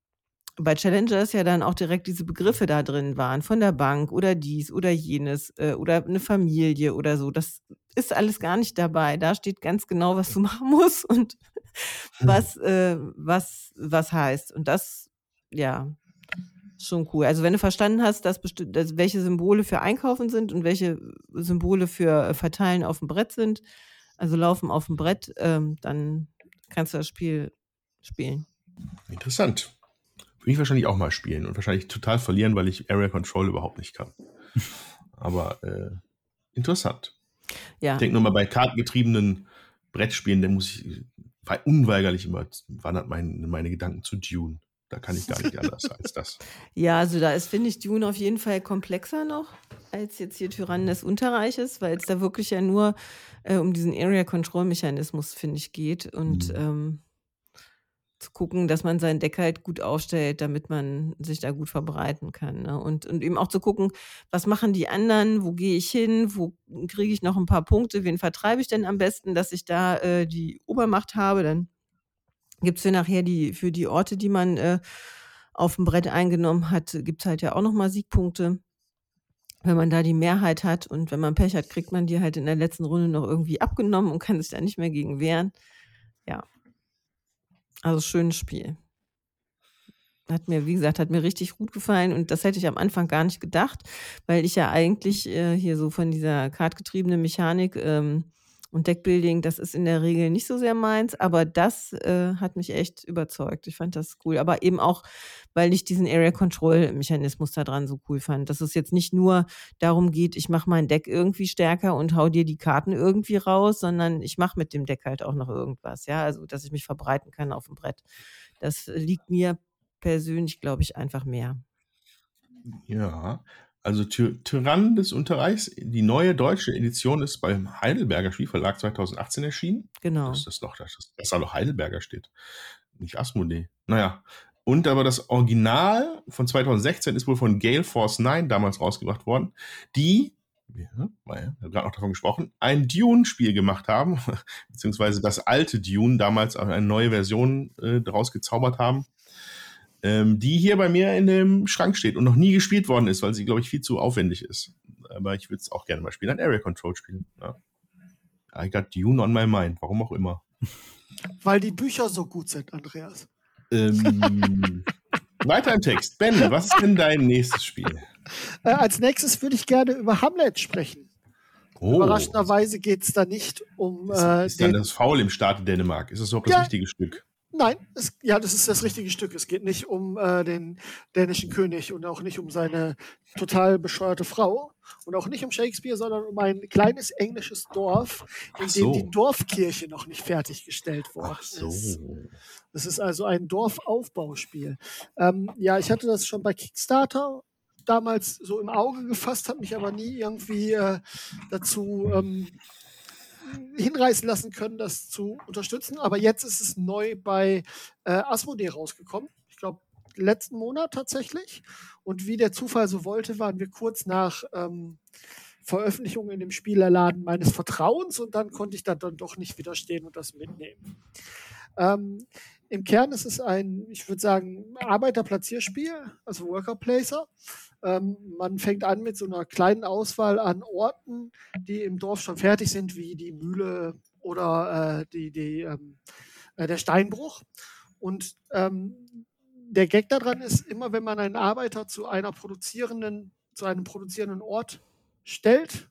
bei Challengers ja dann auch direkt diese Begriffe da drin waren, von der Bank oder dies oder jenes äh, oder eine Familie oder so. Das ist alles gar nicht dabei. Da steht ganz genau, was du <laughs> machen musst und was, äh, was, was heißt. Und das, ja, schon cool. Also wenn du verstanden hast, dass, dass welche Symbole für Einkaufen sind und welche Symbole für äh, Verteilen auf dem Brett sind, also Laufen auf dem Brett, ähm, dann kannst du das Spiel spielen. Interessant. Würde ich wahrscheinlich auch mal spielen und wahrscheinlich total verlieren, weil ich Area Control überhaupt nicht kann. <laughs> Aber äh, interessant. Ja. Ich denke nur mal bei kartengetriebenen Brettspielen, da muss ich weil unweigerlich immer wandert mein, meine Gedanken zu Dune. Da kann ich gar nicht anders als das. <laughs> Ja, also da ist, finde ich, Dune auf jeden Fall komplexer noch als jetzt hier Tyrannen des Unterreiches, weil es da wirklich ja nur äh, um diesen Area-Control-Mechanismus, finde ich, geht und Mhm. ähm, zu gucken, dass man sein Deck halt gut aufstellt, damit man sich da gut verbreiten kann. Ne? Und, und eben auch zu gucken, was machen die anderen, wo gehe ich hin, wo kriege ich noch ein paar Punkte, wen vertreibe ich denn am besten, dass ich da äh, die Obermacht habe, dann gibt es für nachher die, für die Orte, die man äh, auf dem Brett eingenommen hat, gibt es halt ja auch nochmal Siegpunkte. Wenn man da die Mehrheit hat und wenn man Pech hat, kriegt man die halt in der letzten Runde noch irgendwie abgenommen und kann sich da nicht mehr gegen wehren. Ja. Also schönes Spiel. Hat mir, wie gesagt, hat mir richtig gut gefallen und das hätte ich am Anfang gar nicht gedacht, weil ich ja eigentlich äh, hier so von dieser kartgetriebenen Mechanik ähm, und Deckbuilding, das ist in der Regel nicht so sehr meins, aber das äh, hat mich echt überzeugt. Ich fand das cool. Aber eben auch, weil ich diesen Area Control Mechanismus da dran so cool fand. Dass es jetzt nicht nur darum geht, ich mache mein Deck irgendwie stärker und hau dir die Karten irgendwie raus, sondern ich mache mit dem Deck halt auch noch irgendwas. Ja, also dass ich mich verbreiten kann auf dem Brett. Das liegt mir persönlich, glaube ich, einfach mehr. Ja. Also Ty Tyrann des Unterreichs, die neue deutsche Edition ist beim Heidelberger Spielverlag 2018 erschienen. Genau. Das ist doch, das, das da doch Heidelberger steht. Nicht Asmodee. Naja. Und aber das Original von 2016 ist wohl von Gale Force 9 damals rausgebracht worden, die, ja, wir haben gerade noch davon gesprochen, ein Dune-Spiel gemacht haben, <laughs> beziehungsweise das alte Dune damals eine neue Version äh, daraus gezaubert haben ähm, die hier bei mir in dem Schrank steht und noch nie gespielt worden ist, weil sie, glaube ich, viel zu aufwendig ist. Aber ich würde es auch gerne mal spielen, ein Area Control spielen. Ja. I got Dune on my mind, warum auch immer. Weil die Bücher so gut sind, Andreas. Ähm, <laughs> weiter im Text. Ben, was ist denn dein nächstes Spiel? Äh, als nächstes würde ich gerne über Hamlet sprechen. Oh, Überraschenderweise geht es da nicht um. ist, Äh, ist dann den, das Faul im Staate Dänemark? Ist das überhaupt das Ja. richtige Stück? Nein, es, ja, das ist das richtige Stück. Es geht nicht um äh, den dänischen König und auch nicht um seine total bescheuerte Frau und auch nicht um Shakespeare, sondern um ein kleines englisches Dorf, in Ach dem so. die Dorfkirche noch nicht fertiggestellt worden so. ist. Das ist also ein Dorfaufbauspiel. Ähm, ja, ich hatte das schon bei Kickstarter damals so im Auge gefasst, habe mich aber nie irgendwie äh, dazu ähm, hinreißen lassen können, das zu unterstützen. Aber jetzt ist es neu bei äh, Asmodee rausgekommen. Ich glaube, letzten Monat tatsächlich. Und wie der Zufall so wollte, waren wir kurz nach ähm, Veröffentlichung in dem Spielerladen meines Vertrauens und dann konnte ich da dann doch nicht widerstehen und das mitnehmen. Ähm, Im Kern ist es ein, ich würde sagen, Arbeiterplatzierspiel, also Worker Placer. Ähm, man fängt an mit so einer kleinen Auswahl an Orten, die im Dorf schon fertig sind, wie die Mühle oder äh, die, die, ähm, äh, der Steinbruch. Und ähm, der Gag daran ist, immer wenn man einen Arbeiter zu einer produzierenden, zu einem produzierenden Ort stellt,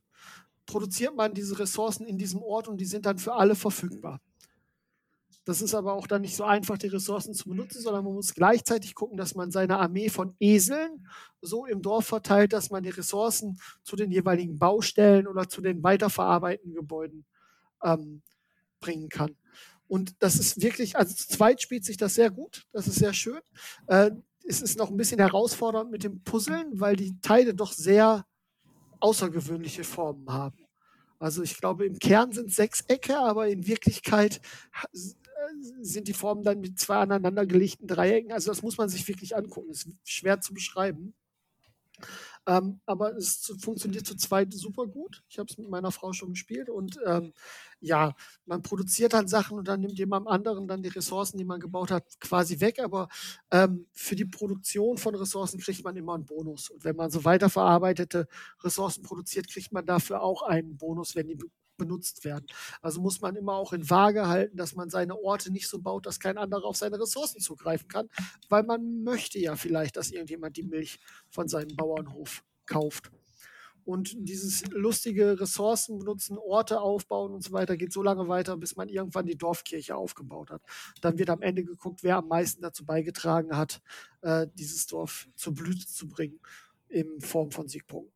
produziert man diese Ressourcen in diesem Ort und die sind dann für alle verfügbar. Das ist aber auch dann nicht so einfach, die Ressourcen zu benutzen, sondern man muss gleichzeitig gucken, dass man seine Armee von Eseln so im Dorf verteilt, dass man die Ressourcen zu den jeweiligen Baustellen oder zu den weiterverarbeitenden Gebäuden ähm, bringen kann. Und das ist wirklich, also zu zweit spielt sich das sehr gut, das ist sehr schön. Äh, es ist noch ein bisschen herausfordernd mit dem Puzzeln, weil die Teile doch sehr außergewöhnliche Formen haben. Also ich glaube, im Kern sind Sechsecke, aber in Wirklichkeit äh, sind die Formen dann mit zwei aneinandergelegten Dreiecken. Also das muss man sich wirklich angucken. Ist schwer zu beschreiben. Ähm, aber es funktioniert zu zweit super gut. Ich habe es mit meiner Frau schon gespielt und ähm, ja, man produziert dann Sachen und dann nimmt jemand anderen dann die Ressourcen, die man gebaut hat, quasi weg. Aber ähm, für die Produktion von Ressourcen kriegt man immer einen Bonus. Und wenn man so weiterverarbeitete Ressourcen produziert, kriegt man dafür auch einen Bonus, wenn die benutzt werden. Also muss man immer auch in Waage halten, dass man seine Orte nicht so baut, dass kein anderer auf seine Ressourcen zugreifen kann, weil man möchte ja vielleicht, dass irgendjemand die Milch von seinem Bauernhof kauft. Und dieses lustige Ressourcen benutzen, Orte aufbauen und so weiter geht so lange weiter, bis man irgendwann die Dorfkirche aufgebaut hat. Dann wird am Ende geguckt, wer am meisten dazu beigetragen hat, äh, dieses Dorf zur Blüte zu bringen in Form von Siegpunkten.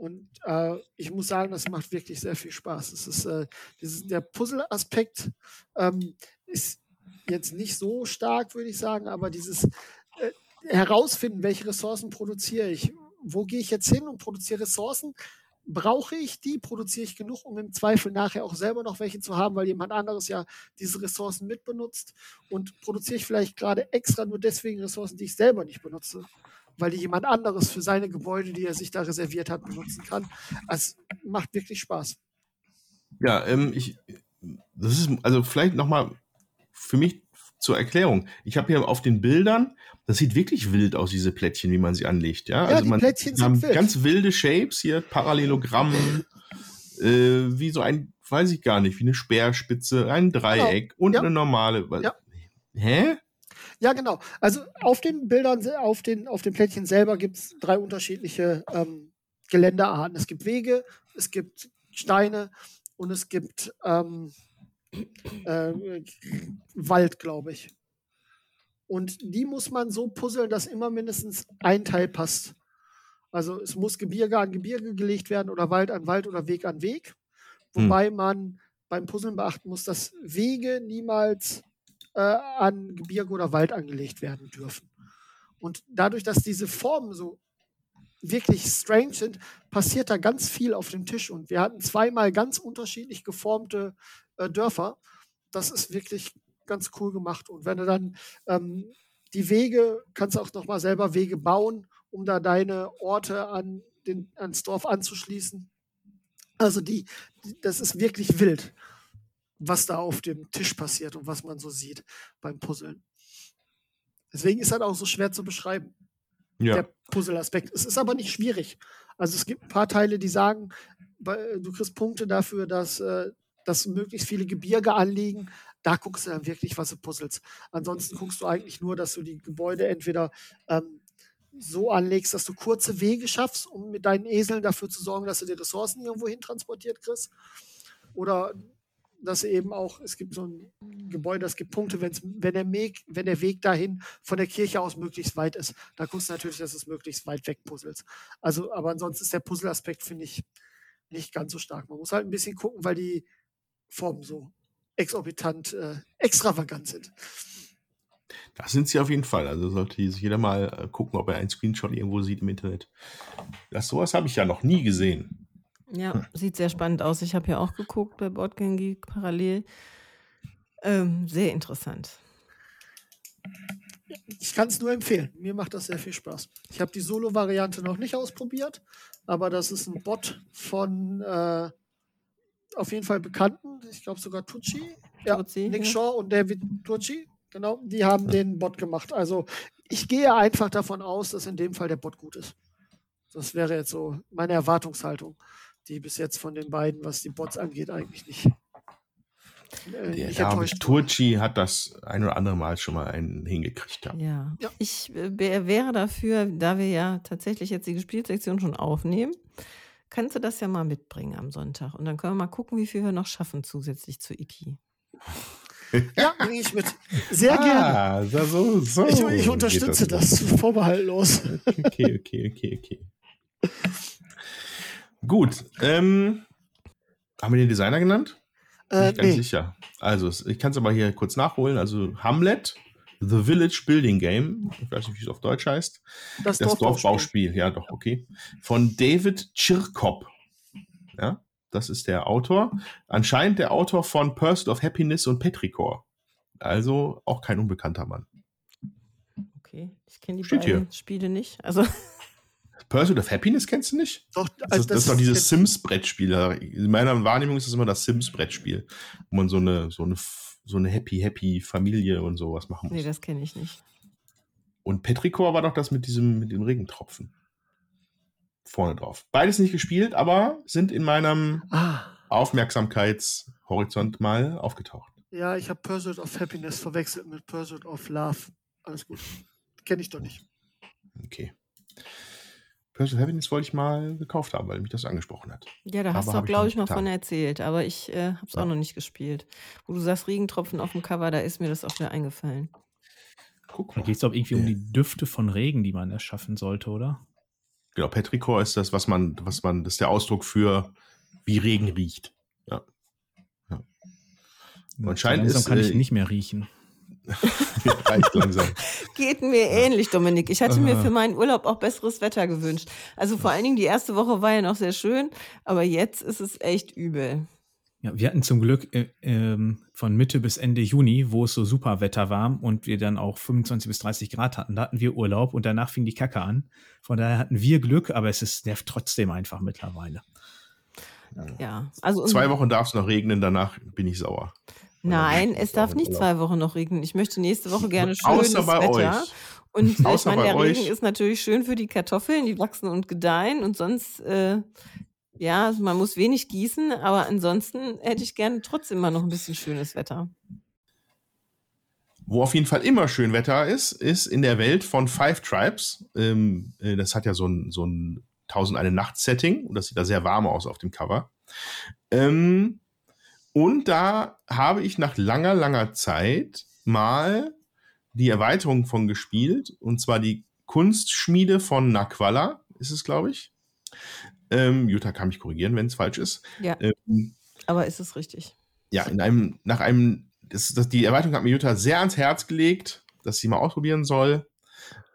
Und äh, ich muss sagen, das macht wirklich sehr viel Spaß. Es ist, äh, dieses, der Puzzle-Aspekt ähm, ist jetzt nicht so stark, würde ich sagen, aber dieses äh, herausfinden, welche Ressourcen produziere ich, wo gehe ich jetzt hin und produziere Ressourcen, brauche ich die, produziere ich genug, um im Zweifel nachher auch selber noch welche zu haben, weil jemand anderes ja diese Ressourcen mitbenutzt? Und produziere ich vielleicht gerade extra nur deswegen Ressourcen, die ich selber nicht benutze, weil die jemand anderes für seine Gebäude, die er sich da reserviert hat, benutzen kann. Es macht wirklich Spaß. Ja, ähm, ich, das ist, also vielleicht nochmal für mich zur Erklärung. Ich habe hier auf den Bildern, das sieht wirklich wild aus, diese Plättchen, wie man sie anlegt. Ja, Ja, also man Plättchen haben wild. ganz wilde Shapes hier, Parallelogramm, äh, wie so ein, weiß ich gar nicht, wie eine Speerspitze, ein Dreieck und Genau. Ja. eine normale. Ja. Hä? Ja, genau. Also auf den Bildern, auf den, auf den Plättchen selber gibt es drei unterschiedliche ähm, Geländearten. Es gibt Wege, es gibt Steine und es gibt ähm, äh, Wald, glaube ich. Und die muss man so puzzeln, dass immer mindestens ein Teil passt. Also es muss Gebirge an Gebirge gelegt werden oder Wald an Wald oder Weg an Weg. Wobei man beim Puzzeln beachten muss, dass Wege niemals äh, an Gebirge oder Wald angelegt werden dürfen. Und dadurch, dass diese Formen so wirklich strange sind, passiert da ganz viel auf dem Tisch. Und wir hatten zweimal ganz unterschiedlich geformte äh, Dörfer. Das ist wirklich ganz cool gemacht. Und wenn du dann ähm, die Wege, kannst du auch nochmal selber Wege bauen, um da deine Orte an den, ans Dorf anzuschließen. Also die, die, das ist wirklich wild, was da auf dem Tisch passiert und was man so sieht beim Puzzeln. Deswegen ist das auch so schwer zu beschreiben Ja. der Puzzle-Aspekt. Es ist aber nicht schwierig. Also es gibt ein paar Teile, die sagen, bei- du kriegst Punkte dafür, dass, äh, dass möglichst viele Gebirge anliegen. Da guckst du dann wirklich, was du puzzelst. Ansonsten guckst du eigentlich nur, dass du die Gebäude entweder ähm, so anlegst, dass du kurze Wege schaffst, um mit deinen Eseln dafür zu sorgen, dass du die Ressourcen irgendwo hin transportiert kriegst. Oder dass eben auch, es gibt so ein Gebäude, es gibt Punkte, wenn, der Weg, wenn der Weg dahin von der Kirche aus möglichst weit ist. Da guckst du natürlich, dass es möglichst weit weg puzzelst. Also, aber ansonsten ist der Puzzle-Aspekt, finde ich, nicht ganz so stark. Man muss halt ein bisschen gucken, weil die Formen so exorbitant, äh, extravagant sind. Das sind sie auf jeden Fall. Also sollte sich jeder mal äh, gucken, ob er einen Screenshot irgendwo sieht im Internet. Das sowas habe ich ja noch nie gesehen. Ja, sieht sehr spannend aus. Ich habe ja auch geguckt bei Boardgame Geek parallel. Ähm, sehr interessant. Ich kann es nur empfehlen. Mir macht das sehr viel Spaß. Ich habe die Solo-Variante noch nicht ausprobiert, aber das ist ein Bot von äh, auf jeden Fall Bekannten. Ich glaube sogar Tucci. Ja, Tutsi, Nick ja. Shaw und David Tucci. Genau, die haben den Bot gemacht. Also ich gehe einfach davon aus, dass in dem Fall der Bot gut ist. Das wäre jetzt so meine Erwartungshaltung, die bis jetzt von den beiden, was die Bots angeht, eigentlich nicht. Äh, Der David. Turci hat das ein oder andere Mal schon mal einen hingekriegt. Ja. Ja. Ja. Ich äh, wär- wäre dafür, da wir ja tatsächlich jetzt die Gespielsektion schon aufnehmen, kannst du das ja mal mitbringen am Sonntag. Und dann können wir mal gucken, wie viel wir noch schaffen zusätzlich zu Iki. Ja, bringe ich mit. Sehr gerne. Ah, so, so, so Ich, ich unterstütze das, vorbehaltlos. Okay, okay, okay, okay. Gut. Ähm, haben wir den Designer genannt? Äh, Nicht ganz nee, sicher. Also, ich kann es aber hier kurz nachholen. Also, Hamlet, The Village Building Game. Ich weiß nicht, wie es auf Deutsch heißt. das, Das Dorfbauspiel. Ja, doch, okay. Von David Chirkop. Ja, das ist der Autor. Anscheinend der Autor von Pursuit of Happiness und Petrichor. Also auch kein unbekannter Mann. Okay, ich kenne die Steht hier. beiden Spiele nicht. Also, <laughs> Pursuit of Happiness kennst du nicht? Doch, Das, also ist- das ist doch dieses Sims-Brettspiel. In meiner Wahrnehmung ist das immer das Sims-Brettspiel, wo man so eine, so eine, so eine happy, happy Familie und sowas machen muss. nee, das kenne ich nicht. Und Petrichor war doch das mit diesem, mit dem Regentropfen. Vorne drauf. Beides nicht gespielt, aber sind in meinem Ah, Aufmerksamkeitshorizont mal aufgetaucht. ja, ich habe Pursuit of Happiness verwechselt mit Pursuit of Love. Alles gut. Kenne ich doch nicht. Okay. Pursuit of Happiness wollte ich mal gekauft haben, weil mich das angesprochen hat. Ja, da hast Aber du auch, ich noch glaube ich, mal getan. von erzählt. Aber ich äh, habe es Ja. auch noch nicht gespielt. Wo du sagst, Regentropfen auf dem Cover, da ist mir das auch wieder eingefallen. Guck Da mal. geht es auch irgendwie um Ja. die Düfte von Regen, die man erschaffen sollte, oder? Genau, Petrichor ist das, was man, was man, das ist der Ausdruck für, wie Regen riecht. Ja. ja. Anscheinend Langsam ist, kann äh, ich nicht mehr riechen. <laughs> Reicht langsam. Geht mir ähnlich, Dominik. Ich hatte mir Aha. für meinen Urlaub auch besseres Wetter gewünscht. Also vor allen Dingen die erste Woche war ja noch sehr schön, aber jetzt ist es echt übel. Ja, wir hatten zum Glück äh, ähm, von Mitte bis Ende Juni, wo es so super Wetter war und wir dann auch 25 bis 30 Grad hatten, da hatten wir Urlaub und danach fing die Kacke an. Von daher hatten wir Glück, aber es ist nervt trotzdem einfach mittlerweile. Ja, also Zwei Wochen darf es noch regnen, danach bin ich sauer. Nein, es darf nicht zwei Wochen noch regnen. Ich möchte nächste Woche <laughs> gerne schönes Außer bei Wetter. euch. Und äh, ich Außer meine, der Regen euch. ist natürlich schön für die Kartoffeln, die wachsen und gedeihen und sonst, äh, ja, also man muss wenig gießen, aber ansonsten hätte ich gerne trotzdem mal noch ein bisschen schönes Wetter. Wo auf jeden Fall immer schön Wetter ist, ist in der Welt von Five Tribes. Ähm, äh, das hat ja so ein, so ein 1001 Nacht-Setting und das sieht da sehr warm aus auf dem Cover. Ähm, und da habe ich nach langer, langer Zeit mal die Erweiterung von gespielt und zwar die Kunstschmiede von Naquala, ist es, glaube ich. Ähm, Jutta kann mich korrigieren, wenn es falsch ist. Ja, Ähm, aber ist es richtig? ja, in einem, nach einem, das, das, die Erweiterung hat mir Jutta sehr ans Herz gelegt, dass sie mal ausprobieren soll.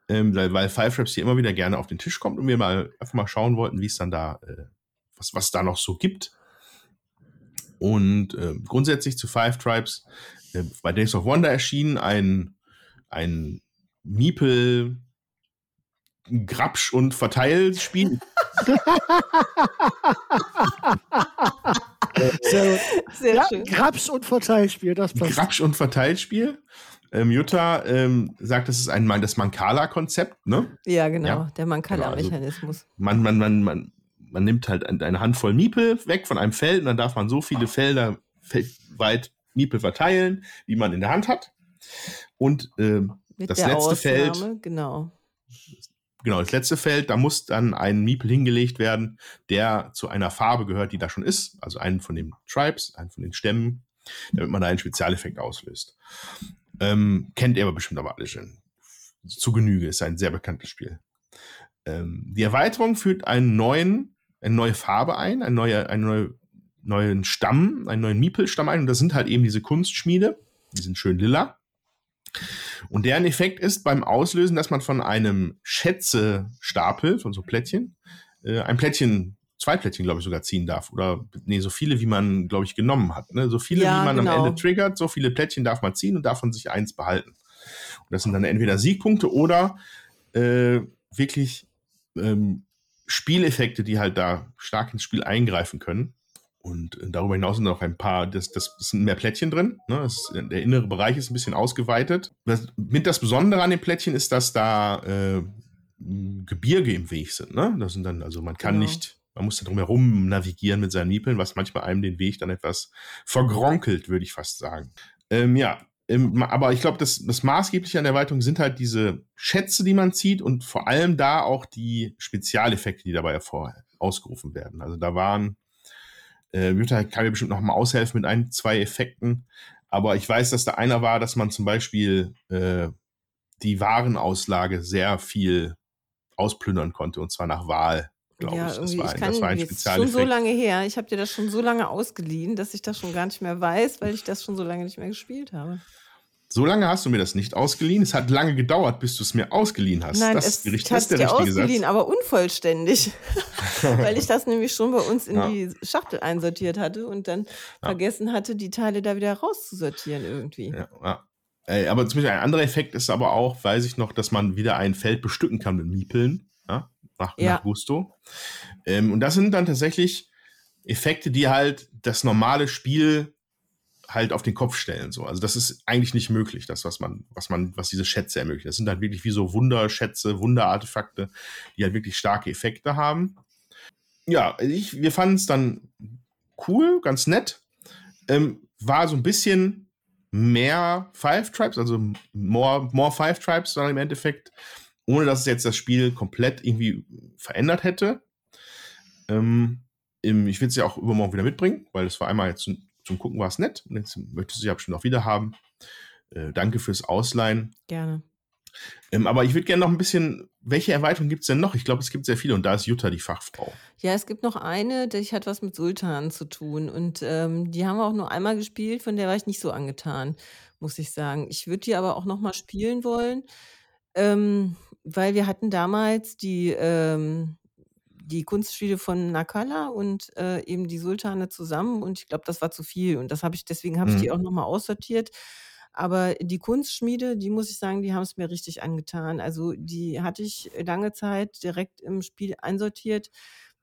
ähm, weil, weil Five Traps hier immer wieder gerne auf den Tisch kommt und wir mal einfach mal schauen wollten, wie es dann da, äh, was, was da noch so gibt. Und äh, grundsätzlich zu Five Tribes äh, bei Days of Wonder erschienen ein, ein Miepel Grabsch- und Verteilspiel. <laughs> Sehr. Sehr ja, schön. Grabsch und Verteilspiel, das passt. Grabsch- und Verteilspiel. Ähm, Jutta ähm, sagt, das ist ein das Mancala-Konzept. Ne? Ja, genau. Ja. Der Genau, Mancala-Mechanismus. also Man, man, man, man, man nimmt halt ein- eine Handvoll Miepel weg von einem Feld und dann darf man so viele Felder feldweit Miepel verteilen, wie man in der Hand hat. Und Mit das letzte Ausnahme, Feld, genau. genau, das letzte Feld, da muss dann ein Miepel hingelegt werden, der zu einer Farbe gehört, die da schon ist. Also einen von den Tribes, einen von den Stämmen, damit man da einen Spezialeffekt auslöst. Ähm, kennt ihr aber bestimmt aber alle schon. Zu Genüge, ist ein sehr bekanntes Spiel. Ähm, die Erweiterung führt einen neuen, eine neue Farbe ein, einen, neue, einen neue, neuen Stamm, einen neuen Miepel-Stamm ein. Und das sind halt eben diese Kunstschmiede. Die sind schön lila. Und deren Effekt ist beim Auslösen, dass man von einem Schätzestapel, von so Plättchen, äh, ein Plättchen, zwei Plättchen, glaube ich, sogar ziehen darf. Oder nee, so viele, wie man, glaube ich, genommen hat. Ne? So viele, Ja, wie man genau. am Ende triggert, so viele Plättchen darf man ziehen und davon sich eins behalten. Und das sind dann entweder Siegpunkte oder äh, wirklich ähm, Spieleffekte, die halt da stark ins Spiel eingreifen können. Und äh, darüber hinaus sind noch ein paar, das, das sind mehr Plättchen drin. Ne? Das, der innere Bereich ist ein bisschen ausgeweitet. Das, mit das Besondere an den Plättchen ist, dass da äh, Gebirge im Weg sind. Ne? Das sind dann, also man kann Genau. nicht, man muss da drumherum navigieren mit seinen Miepeln, was manchmal einem den Weg dann etwas vergronkelt, würde ich fast sagen. Ähm, ja, ähm, aber ich glaube, das, das Maßgebliche an der Erweiterung sind halt diese Schätze, die man zieht und vor allem da auch die Spezialeffekte, die dabei hervor ausgerufen werden. Also da waren, äh, Jutta kann mir bestimmt noch mal aushelfen mit ein, zwei Effekten, aber ich weiß, dass da einer war, dass man zum Beispiel äh, die Warenauslage sehr viel ausplündern konnte und zwar nach Wahl, glaube ja, ich. Das war, ich ein, kann, das war ein jetzt schon Spezialeffekt. so lange her. Ich habe dir das schon so lange ausgeliehen, dass ich das schon gar nicht mehr weiß, weil ich das schon so lange nicht mehr gespielt habe. So lange hast du mir das nicht ausgeliehen. Es hat lange gedauert, bis du es mir ausgeliehen hast. Nein, das es ist, die richt- ich das ist hatte der dir ausgeliehen, Satz. aber unvollständig. <laughs> weil ich das nämlich schon bei uns in Ja. die Schachtel einsortiert hatte und dann vergessen hatte, die Teile da wieder rauszusortieren irgendwie. Ja, ja. Aber zum Beispiel ein anderer Effekt ist aber auch, weiß ich noch, dass man wieder ein Feld bestücken kann mit Miepeln. Nach, Ja. nach Gusto. Ähm, und das sind dann tatsächlich Effekte, die halt das normale Spiel halt auf den Kopf stellen. So. Also das ist eigentlich nicht möglich, das, was man, was man, was diese Schätze ermöglicht. Das sind halt wirklich wie so Wunderschätze, Wunderartefakte, die halt wirklich starke Effekte haben. Ja, ich, wir fanden es dann cool, ganz nett. Ähm, war so ein bisschen mehr Five Tribes, also more, more Five Tribes dann im Endeffekt, ohne dass es jetzt das Spiel komplett irgendwie verändert hätte. Ähm, ich will es ja auch übermorgen wieder mitbringen, weil es war einmal jetzt zum, zum Gucken war es nett und jetzt möchtest du sie ja bestimmt auch wieder haben. Äh, danke fürs Ausleihen. Gerne. Ähm, aber ich würde gerne noch ein bisschen, welche Erweiterungen gibt es denn noch? Ich glaube, es gibt sehr viele und da ist Jutta die Fachfrau. Ja, es gibt noch eine, die hat was mit Sultan zu tun. Und ähm, die haben wir auch nur einmal gespielt, von der war ich nicht so angetan, muss ich sagen. Ich würde die aber auch noch mal spielen wollen, ähm, weil wir hatten damals die, ähm, die Kunstspiele von Nakala und äh, eben die Sultane zusammen. Und ich glaube, das war zu viel. Und das habe ich, deswegen habe ich die Mhm. auch noch mal aussortiert. Aber die Kunstschmiede, die muss ich sagen, die haben es mir richtig angetan. Also die hatte ich lange Zeit direkt im Spiel einsortiert,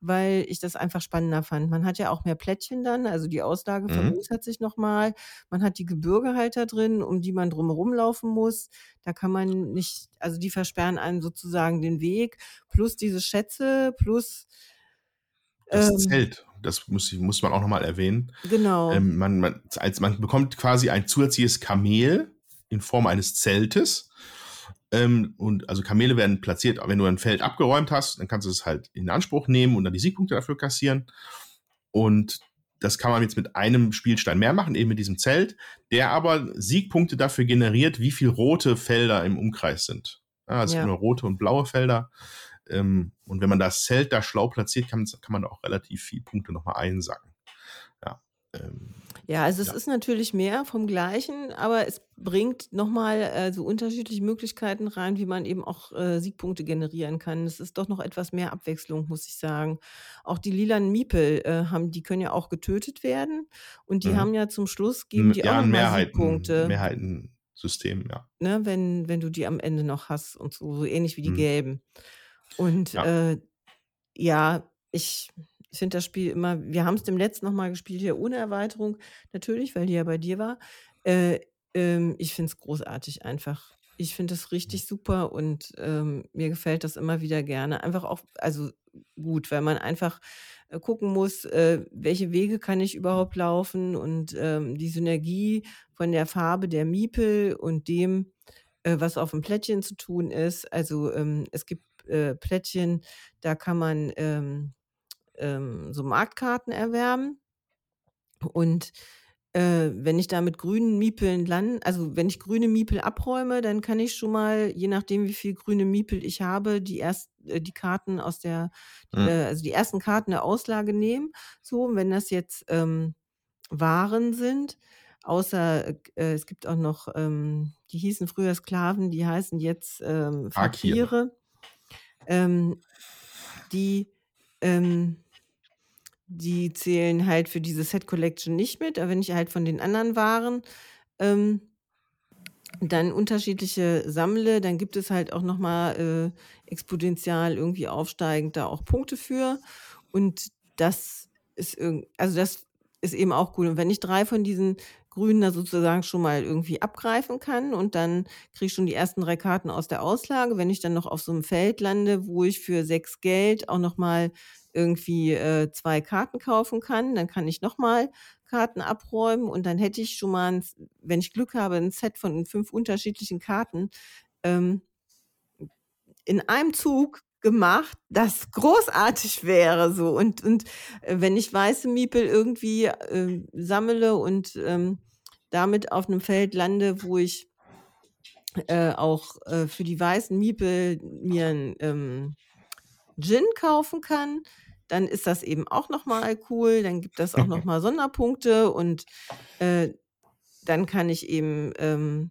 weil ich das einfach spannender fand. Man hat ja auch mehr Plättchen dann, also die Auslage Mhm. vergrößert sich nochmal. Man hat die Gebirgehalter drin, um die man drumherum laufen muss. Da kann man nicht, also die versperren einem sozusagen den Weg. Plus diese Schätze, plus Das ähm, Zelt, das muss, muss man auch nochmal erwähnen. genau. Ähm, man, man, als, man bekommt quasi ein zusätzliches Kamel in Form eines Zeltes. Ähm, und also Kamele werden platziert, wenn du ein Feld abgeräumt hast, dann kannst du es halt in Anspruch nehmen und dann die Siegpunkte dafür kassieren. Und das kann man jetzt mit einem Spielstein mehr machen, eben mit diesem Zelt, der aber Siegpunkte dafür generiert, wie viel rote Felder im Umkreis sind. Also es Ja. nur rote und blaue Felder. Ähm, und wenn man das Zelt da schlau platziert, kann, kann man da auch relativ viel Punkte nochmal einsacken. Ja. Ja, Ja, also es Ja. ist natürlich mehr vom Gleichen, aber es bringt nochmal äh, so unterschiedliche Möglichkeiten rein, wie man eben auch äh, Siegpunkte generieren kann. Es ist doch noch etwas mehr Abwechslung, muss ich sagen. Auch die lilanen Miepel äh, haben, die können ja auch getötet werden und die Mhm. haben ja zum Schluss geben die ja, auch ein nochmal Mehrheiten, Siegpunkte, Mehrheitensystem, ja. ne, wenn, wenn du die am Ende noch hast und so, so ähnlich wie die Mhm. gelben. Und Ja. äh, ja, ich finde das Spiel immer, wir haben es dem letzten nochmal gespielt, hier ohne Erweiterung, natürlich, weil die ja bei dir war. Äh, ähm, ich finde es großartig einfach. Ich finde es richtig super und ähm, mir gefällt das immer wieder gerne. Einfach auch, also gut, weil man einfach äh, gucken muss, äh, welche Wege kann ich überhaupt laufen und ähm, die Synergie von der Farbe der Miepel und dem, äh, was auf dem Plättchen zu tun ist. Also ähm, es gibt äh, Plättchen, da kann man ähm, so Marktkarten erwerben. Und äh, wenn ich da mit grünen Miepeln lande, also wenn ich grüne Miepel abräume, dann kann ich schon mal, je nachdem, wie viel grüne Miepel ich habe, die erst äh, die Karten aus der, Mhm. äh, also die ersten Karten der Auslage nehmen. So, wenn das jetzt ähm, Waren sind, außer äh, es gibt auch noch, ähm, die hießen früher Sklaven, die heißen jetzt ähm, Fakire. Fakire. Ähm, die, ähm, die zählen halt für diese Set Collection nicht mit, aber wenn ich halt von den anderen Waren ähm, dann unterschiedliche sammle, dann gibt es halt auch nochmal äh, exponentiell irgendwie aufsteigend da auch Punkte für. Und das ist irgend, also das ist eben auch cool. Und wenn ich drei von diesen Grünen da sozusagen schon mal irgendwie abgreifen kann und dann kriege ich schon die ersten drei Karten aus der Auslage, wenn ich dann noch auf so einem Feld lande, wo ich für sechs Geld auch nochmal irgendwie äh, zwei Karten kaufen kann, dann kann ich nochmal Karten abräumen und dann hätte ich schon mal, ein, wenn ich Glück habe, ein Set von fünf unterschiedlichen Karten ähm, in einem Zug gemacht, das großartig wäre so und und äh, wenn ich weiße Miepel irgendwie äh, sammle und ähm, damit auf einem Feld lande, wo ich äh, auch äh, für die weißen Miepel mir ein ähm, Gin kaufen kann, dann ist das eben auch nochmal cool. Dann gibt das auch nochmal <laughs> Sonderpunkte und äh, dann kann ich eben, ähm,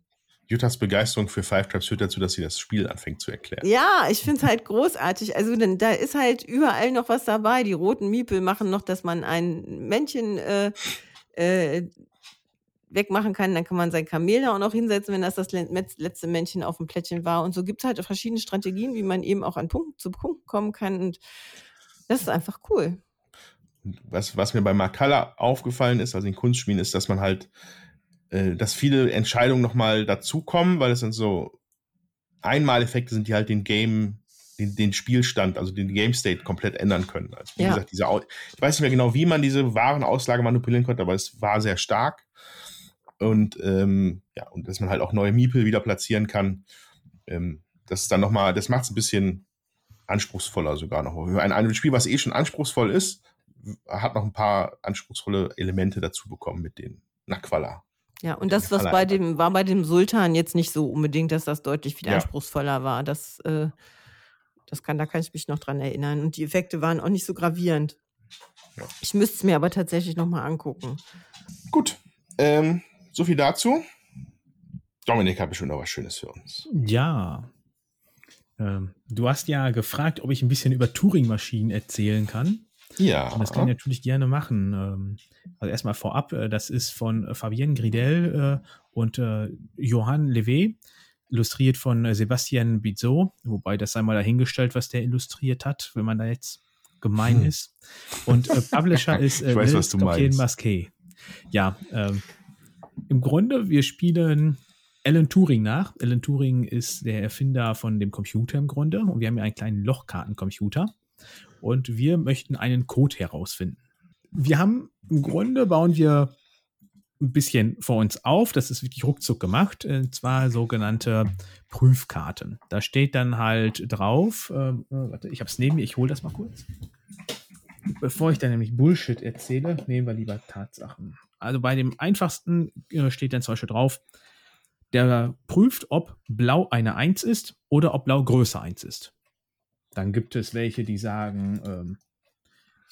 Jutas Begeisterung für Five Tribes führt dazu, dass sie das Spiel anfängt zu erklären. ja, ich finde es halt großartig. Also dann, da ist halt überall noch was dabei. Die roten Miepel machen noch, dass man ein Männchen äh, äh, wegmachen kann. Dann kann man sein Kamel da auch noch hinsetzen, wenn das das letzte Männchen auf dem Plättchen war. Und so gibt es halt verschiedene Strategien, wie man eben auch an Punkten zu Punkten kommen kann. Und das ist einfach cool. was, was mir bei Makala aufgefallen ist, also in Kunstspielen, ist, dass man halt, äh, dass viele Entscheidungen nochmal dazukommen, weil es dann so Einmaleffekte sind, die halt den Game, den, den Spielstand, also den Game State komplett ändern können. Also wie Ja. gesagt, diese, ich weiß nicht mehr genau, wie man diese Warenauslage manipulieren konnte, aber es war sehr stark. Und ähm, ja, und dass man halt auch neue Miepel wieder platzieren kann. Ähm, das ist dann nochmal, das macht es ein bisschen anspruchsvoller sogar noch. Ein, ein Spiel, was eh schon anspruchsvoll ist, hat noch ein paar anspruchsvolle Elemente dazu bekommen mit den Naquala. Ja, und das, was bei dem, war bei dem Sultan jetzt nicht so unbedingt, dass das deutlich viel Ja. anspruchsvoller war. Das, äh, das kann, da kann ich mich noch dran erinnern. Und die Effekte waren auch nicht so gravierend. Ja. Ich müsste es mir aber tatsächlich nochmal angucken. Gut, ähm, so viel dazu. Dominik hat bestimmt noch was Schönes für uns. Ja. Ähm, du hast ja gefragt, ob ich ein bisschen über Turing-Maschinen erzählen kann. Ja, Und das kann ich natürlich gerne machen. Ähm, also erstmal vorab, äh, das ist von äh, Fabienne Gridel äh, und Johann Levé, illustriert von Sebastian Bizot, wobei das einmal dahingestellt, was der illustriert hat, wenn man da jetzt gemein Hm. ist. Und äh, Publisher <laughs> ist äh, weiß. Masquet. Ja, ähm, im Grunde, wir spielen Alan Turing nach. Alan Turing ist der Erfinder von dem Computer im Grunde und wir haben ja einen kleinen Lochkartencomputer und wir möchten einen Code herausfinden. Wir haben im Grunde bauen wir ein bisschen vor uns auf, das ist wirklich ruckzuck gemacht, und zwar sogenannte Prüfkarten. Da steht dann halt drauf, ähm, äh, warte, ich habe es neben mir, ich hole das mal kurz. Bevor ich dann nämlich Bullshit erzähle, nehmen wir lieber Tatsachen. Also bei dem einfachsten äh, steht dann zum Beispiel drauf, der prüft, ob blau eine 1 ist oder ob blau größer 1 ist. Dann gibt es welche, die sagen, ähm,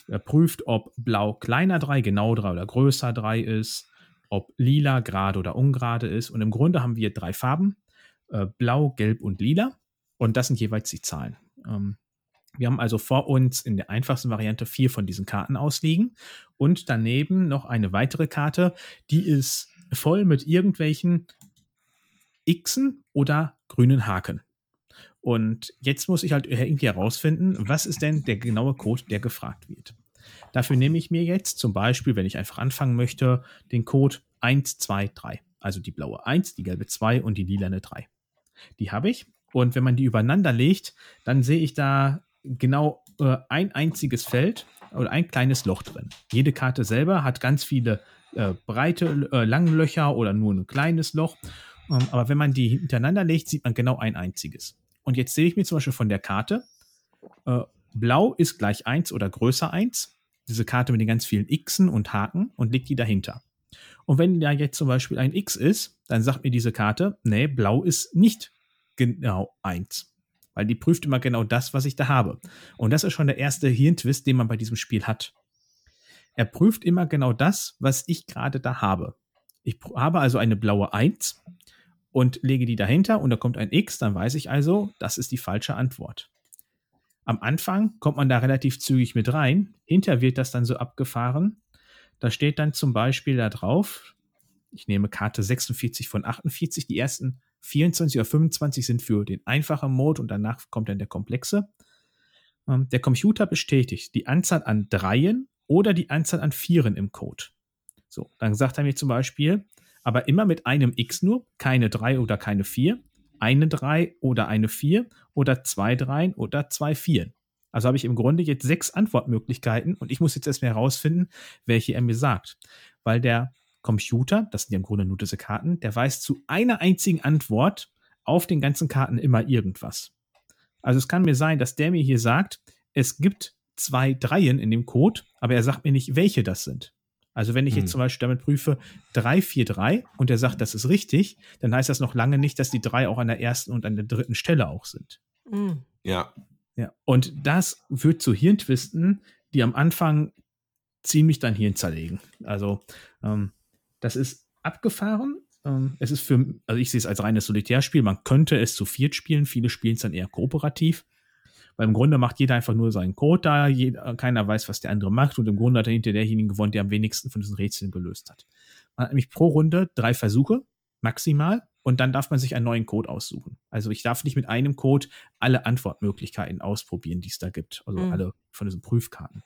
er prüft, ob blau kleiner 3, genau 3 oder größer 3 ist. ob lila gerade oder ungerade ist. Und im Grunde haben wir drei Farben, äh, blau, gelb und lila. Und das sind jeweils die Zahlen. Ähm, wir haben also vor uns in der einfachsten Variante vier von diesen Karten ausliegen und daneben noch eine weitere Karte, die ist voll mit irgendwelchen Xen oder grünen Haken. Und jetzt muss ich halt irgendwie herausfinden, was ist denn der genaue Code, der gefragt wird. Dafür nehme ich mir jetzt zum Beispiel, wenn ich einfach anfangen möchte, den Code 123. Also die blaue 1, die gelbe 2 und die lilane 3. Die habe ich. Und wenn man die übereinander legt, dann sehe ich da genau äh, ein einziges Feld oder ein kleines Loch drin. Jede Karte selber hat ganz viele äh, breite, äh, lange Löcher oder nur ein kleines Loch. Ähm, aber wenn man die hintereinander legt, sieht man genau ein einziges. Und jetzt sehe ich mir zum Beispiel von der Karte, äh, blau ist gleich 1 oder größer 1. Diese Karte mit den ganz vielen Xen und Haken und legt die dahinter. Und wenn da jetzt zum Beispiel ein X ist, dann sagt mir diese Karte, nee, blau ist nicht genau 1 weil die prüft immer genau das, was ich da habe. Und das ist schon der erste Hirntwist, den man bei diesem Spiel hat. Er prüft immer genau das, was ich gerade da habe. Ich habe also eine blaue 1 und lege die dahinter und da kommt ein X, dann weiß ich also, das ist die falsche Antwort. Am Anfang kommt man da relativ zügig mit rein, hinter wird das dann so abgefahren. Da steht dann zum Beispiel da drauf, ich nehme Karte 46 von 48, die ersten 24 oder 25 sind für den einfachen Mode und danach kommt dann der komplexe. Ähm, der Computer bestätigt die Anzahl an Dreien oder die Anzahl an Vieren im Code. So, dann sagt er mir zum Beispiel, aber immer mit einem X nur, keine 3 oder keine 4, eine 3 oder eine 4 oder zwei 3 oder zwei 4. Also habe ich im Grunde jetzt sechs Antwortmöglichkeiten und ich muss jetzt erstmal herausfinden, welche er mir sagt. Weil der Computer, das sind ja im Grunde nur diese Karten, der weiß zu einer einzigen Antwort auf den ganzen Karten immer irgendwas. Also es kann mir sein, dass der mir hier sagt, es gibt zwei Dreien in dem Code, aber er sagt mir nicht, welche das sind. Also wenn ich jetzt hm. zum Beispiel damit prüfe 343 und er sagt, das ist richtig, dann heißt das noch lange nicht, dass die drei auch an der ersten und an der dritten Stelle auch sind. Mhm. Ja. Ja. Und das führt zu Hirntwisten, die am Anfang ziemlich dein Hirn zerlegen. Also ähm, das ist abgefahren. Ähm, es ist für, also ich sehe es als reines Solitärspiel. Man könnte es zu viert spielen. Viele spielen es dann eher kooperativ. Weil im Grunde macht jeder einfach nur seinen Code da. Jeder, keiner weiß, was der andere macht. Und im Grunde hat er hinter derjenigen gewonnen, der am wenigsten von diesen Rätseln gelöst hat. Man hat nämlich pro Runde drei Versuche, maximal. Und dann darf man sich einen neuen Code aussuchen. Also ich darf nicht mit einem Code alle Antwortmöglichkeiten ausprobieren, die es da gibt. Also mhm. alle von diesen Prüfkarten.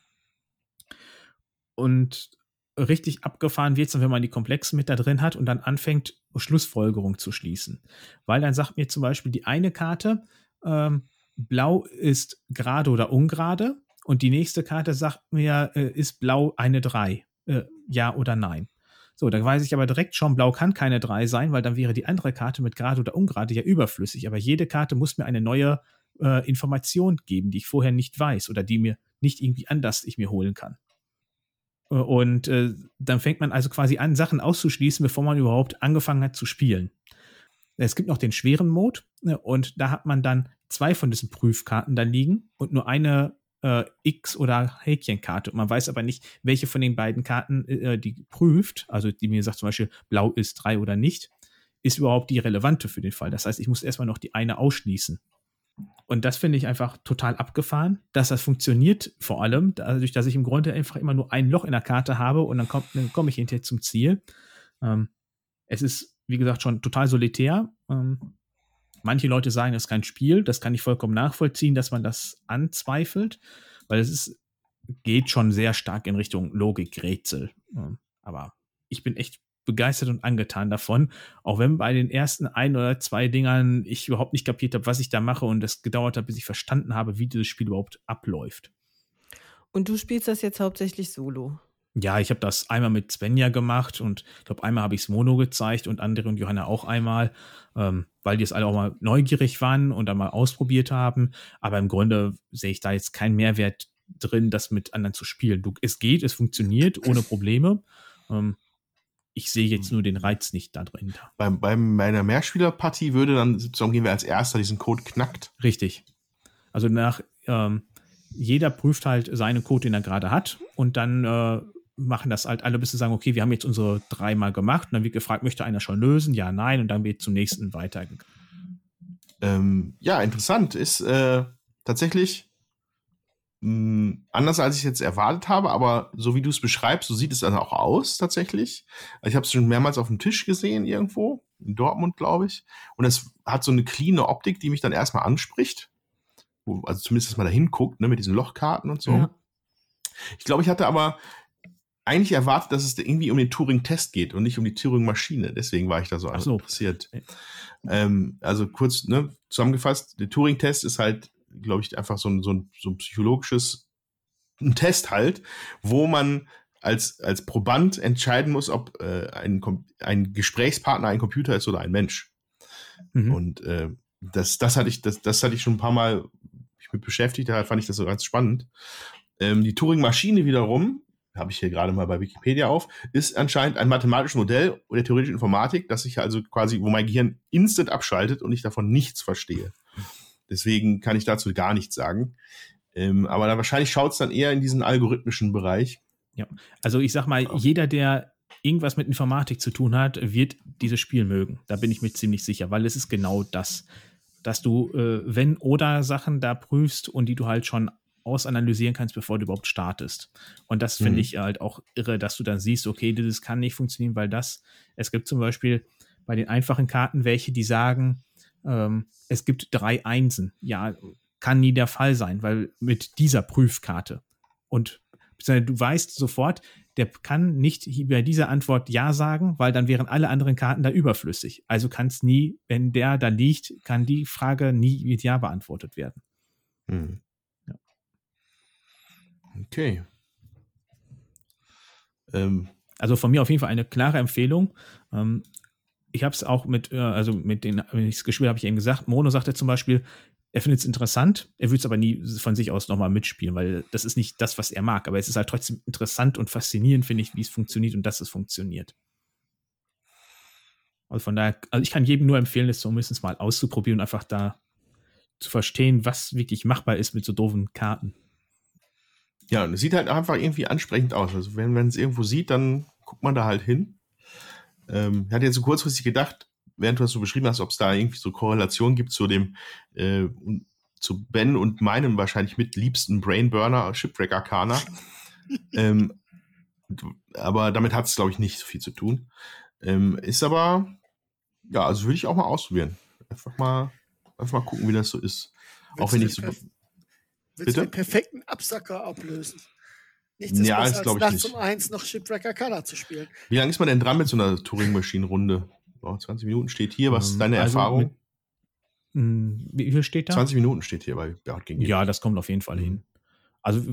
Und richtig abgefahren wird, wenn man die Komplexen mit da drin hat und dann anfängt, Schlussfolgerung zu schließen. Weil dann sagt mir zum Beispiel die eine Karte, ähm, blau ist gerade oder ungerade und die nächste Karte sagt mir, äh, ist blau eine 3, äh, ja oder nein. So, da weiß ich aber direkt schon, blau kann keine 3 sein, weil dann wäre die andere Karte mit gerade oder ungerade ja überflüssig. Aber jede Karte muss mir eine neue äh, Information geben, die ich vorher nicht weiß oder die mir nicht irgendwie anders ich mir holen kann. Und äh, dann fängt man also quasi an, Sachen auszuschließen, bevor man überhaupt angefangen hat zu spielen. Es gibt noch den schweren Mode ne, und da hat man dann zwei von diesen Prüfkarten da liegen und nur eine äh, X- oder Häkchenkarte. Und man weiß aber nicht, welche von den beiden Karten äh, die prüft, also die mir sagt zum Beispiel, blau ist drei oder nicht, ist überhaupt die relevante für den Fall. Das heißt, ich muss erstmal noch die eine ausschließen. Und das finde ich einfach total abgefahren, dass das funktioniert, vor allem dadurch, dass ich im Grunde einfach immer nur ein Loch in der Karte habe und dann, komme ich hinterher zum Ziel. Ähm, es ist, wie gesagt, schon total solitär. Ähm, manche Leute sagen, es ist kein Spiel. Das kann ich vollkommen nachvollziehen, dass man das anzweifelt, weil es ist, geht schon sehr stark in Richtung Logik-Rätsel. Ähm, aber ich bin echt begeistert und angetan davon. Auch wenn bei den ersten ein oder zwei Dingern ich überhaupt nicht kapiert habe, was ich da mache und es gedauert hat, bis ich verstanden habe, wie dieses Spiel überhaupt abläuft. Und du spielst das jetzt hauptsächlich solo? Ja, ich habe das einmal mit Svenja gemacht und ich glaube, einmal habe ich es Mono gezeigt und andere und Johanna auch einmal, ähm, weil die es alle auch mal neugierig waren und dann mal ausprobiert haben. Aber im Grunde sehe ich da jetzt keinen Mehrwert drin, das mit anderen zu spielen. Du, es geht, es funktioniert ohne Probleme. Ähm, ich sehe jetzt nur den Reiz nicht da drin. Bei, bei meiner Mehrspielerpartie würde dann sozusagen gehen wir als erster diesen Code knackt. Richtig. Also nach ähm, jeder prüft halt seinen Code, den er gerade hat, und dann äh, machen das halt alle, bis sie sagen, okay, wir haben jetzt unsere dreimal gemacht und dann wird gefragt, möchte einer schon lösen? Ja, nein, und dann wird zum nächsten weitergegangen. Ähm, ja, interessant ist äh, tatsächlich mh, hm, anders, als ich jetzt erwartet habe, aber so wie du es beschreibst, so sieht es dann auch aus tatsächlich. Ich habe es schon mehrmals auf dem Tisch gesehen irgendwo, in Dortmund, glaube ich. Und es hat so eine cleane Optik, die mich dann erstmal anspricht. Wo, also zumindest, dass man da hinguckt, ne, mit diesen Lochkarten und so. Ja. Ich glaube, ich hatte aber eigentlich erwartet, dass es irgendwie um den Turing-Test geht und nicht um die Turing-Maschine. Deswegen war ich da so, so. interessiert. Ähm, also kurz ne, zusammengefasst, der Turing-Test ist halt, glaube ich, einfach so ein, so ein, so ein psychologisches ein Test halt, wo man als, als Proband entscheiden muss, ob äh, ein, ein Gesprächspartner ein Computer ist oder ein Mensch. Mhm. Und äh, das, das hatte ich, das, das hatte ich schon ein paar Mal mich mit beschäftigt, da fand ich das so ganz spannend. Ähm, die Turing-Maschine wiederum habe ich hier gerade mal bei Wikipedia auf, ist anscheinend ein mathematisches Modell der theoretischen Informatik, das sich also quasi, wo mein Gehirn instant abschaltet und ich davon nichts verstehe. Deswegen kann ich dazu gar nichts sagen. Ähm, aber dann wahrscheinlich schaut es dann eher in diesen algorithmischen Bereich. Ja, also ich sag mal, jeder, der irgendwas mit Informatik zu tun hat, wird dieses Spiel mögen. Da bin ich mir ziemlich sicher, weil es ist genau das, dass du, äh, wenn oder Sachen da prüfst und die du halt schon ausanalysieren kannst, bevor du überhaupt startest. Und das finde mhm. ich halt auch irre, dass du dann siehst, okay, das kann nicht funktionieren, weil das, es gibt zum Beispiel bei den einfachen Karten welche, die sagen, ähm, es gibt drei Einsen. Ja, kann nie der Fall sein, weil mit dieser Prüfkarte und du weißt sofort, der kann nicht bei dieser Antwort Ja sagen, weil dann wären alle anderen Karten da überflüssig. Also kann es nie, wenn der da liegt, kann die Frage nie mit Ja beantwortet werden. Mhm. Okay. Ähm. Also von mir auf jeden Fall eine klare Empfehlung. Ähm, ich habe es auch mit, äh, also mit den, wenn ich es gespielt habe, ich eben gesagt, Mono sagte zum Beispiel, er findet es interessant, er würde es aber nie von sich aus nochmal mitspielen, weil das ist nicht das, was er mag. Aber es ist halt trotzdem interessant und faszinierend, finde ich, wie es funktioniert und dass es funktioniert. Also von daher, also ich kann jedem nur empfehlen, es zumindest mal auszuprobieren einfach da zu verstehen, was wirklich machbar ist mit so doofen Karten. Ja, und es sieht halt einfach irgendwie ansprechend aus. Also wenn man es irgendwo sieht, dann guckt man da halt hin. Ähm, ich hatte jetzt so kurzfristig gedacht, während du das so beschrieben hast, ob es da irgendwie so Korrelation gibt zu dem, äh, zu Ben und meinem wahrscheinlich mit liebsten Brainburner, Shipwreck Arcana. <laughs> ähm, aber damit hat es, glaube ich, nicht so viel zu tun. Ähm, ist aber, ja, also würde ich auch mal ausprobieren. Einfach mal, einfach mal gucken, wie das so ist. Willst auch wenn ich so. Willst du den perfekten Absacker ablösen? Nichts ist ja, besser, als nachts um eins noch Shipwrecker Color zu spielen. Wie lange ist man denn dran mit so einer Turing-Maschinen-Runde? Oh, 20 Minuten steht hier. Was ist ähm, deine also Erfahrung? Mit, hm, wie viel steht da? 20 Minuten steht hier bei Beat gegen Ja, das kommt auf jeden Fall mhm. hin. Also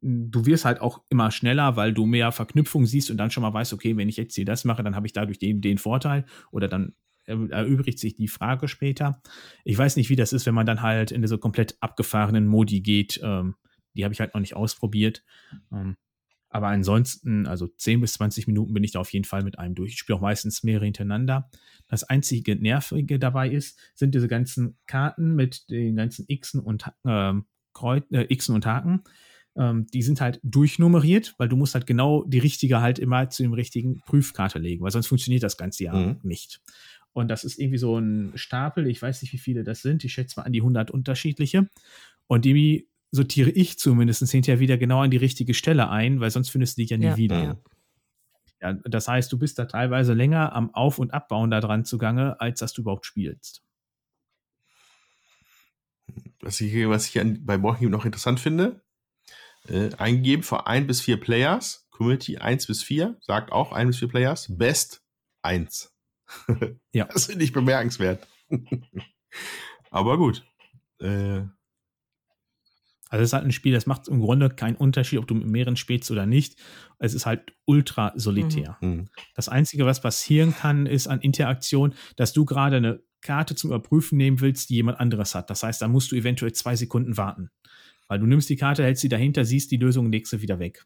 du wirst halt auch immer schneller, weil du mehr Verknüpfung siehst und dann schon mal weißt, okay, wenn ich jetzt hier das mache, dann habe ich dadurch den, den Vorteil oder dann erübrigt sich die Frage später. Ich weiß nicht, wie das ist, wenn man dann halt in diese komplett abgefahrenen Modi geht. Ähm, die habe ich halt noch nicht ausprobiert. Ähm, aber ansonsten, also 10 bis 20 Minuten bin ich da auf jeden Fall mit einem durch. Ich spiele auch meistens mehrere hintereinander. Das einzige Nervige dabei ist, sind diese ganzen Karten mit den ganzen Xen und ähm, Kreuz, äh, Xen und Haken. Ähm, die sind halt durchnummeriert, weil du musst halt genau die richtige halt immer zu dem richtigen Prüfkarte legen, weil sonst funktioniert das ganze Jahr mhm. nicht. Und das ist irgendwie so ein Stapel, ich weiß nicht, wie viele das sind, ich schätze mal an die 100 unterschiedliche. Und die sortiere ich zumindest hinterher wieder genau an die richtige Stelle ein, weil sonst findest du die ja nie ja, wieder. Ja. ja. das heißt, du bist da teilweise länger am Auf- und Abbauen da dran zugange, als dass du überhaupt spielst. Was ich, was ich an, bei Walking noch interessant finde, äh, eingegeben für ein bis vier Players, Community 1 bis 4, sagt auch ein bis vier Players, Best 1 <laughs> ja. Das finde ich bemerkenswert. <laughs> Aber gut. Äh. Also es ist halt ein Spiel, das macht im Grunde keinen Unterschied, ob du mit mehreren spielst oder nicht. Es ist halt ultra solitär. Mhm. mhm. Das Einzige, was passieren kann, ist an Interaktion, dass du gerade eine Karte zum Überprüfen nehmen willst, die jemand anderes hat. Das heißt, da musst du eventuell zwei Sekunden warten. Weil du nimmst die Karte, hältst sie dahinter, siehst die Lösung und legst sie wieder weg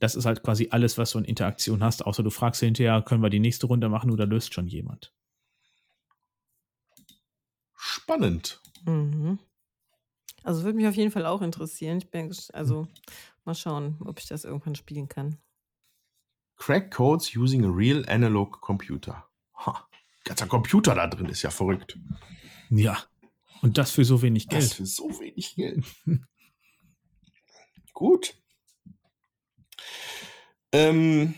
das ist halt quasi alles, was du in Interaktion hast, außer du fragst hinterher, können wir die nächste Runde machen oder löst schon jemand. Spannend. Mhm. Also würde mich auf jeden Fall auch interessieren. Ich bin, also Mal schauen, ob ich das irgendwann spielen kann. Crack Codes using a real analog computer. Ha, ganzer Computer da drin ist ja verrückt. Ja. Und das für so wenig Das Geld. für so wenig Geld. <laughs> Gut. Ähm,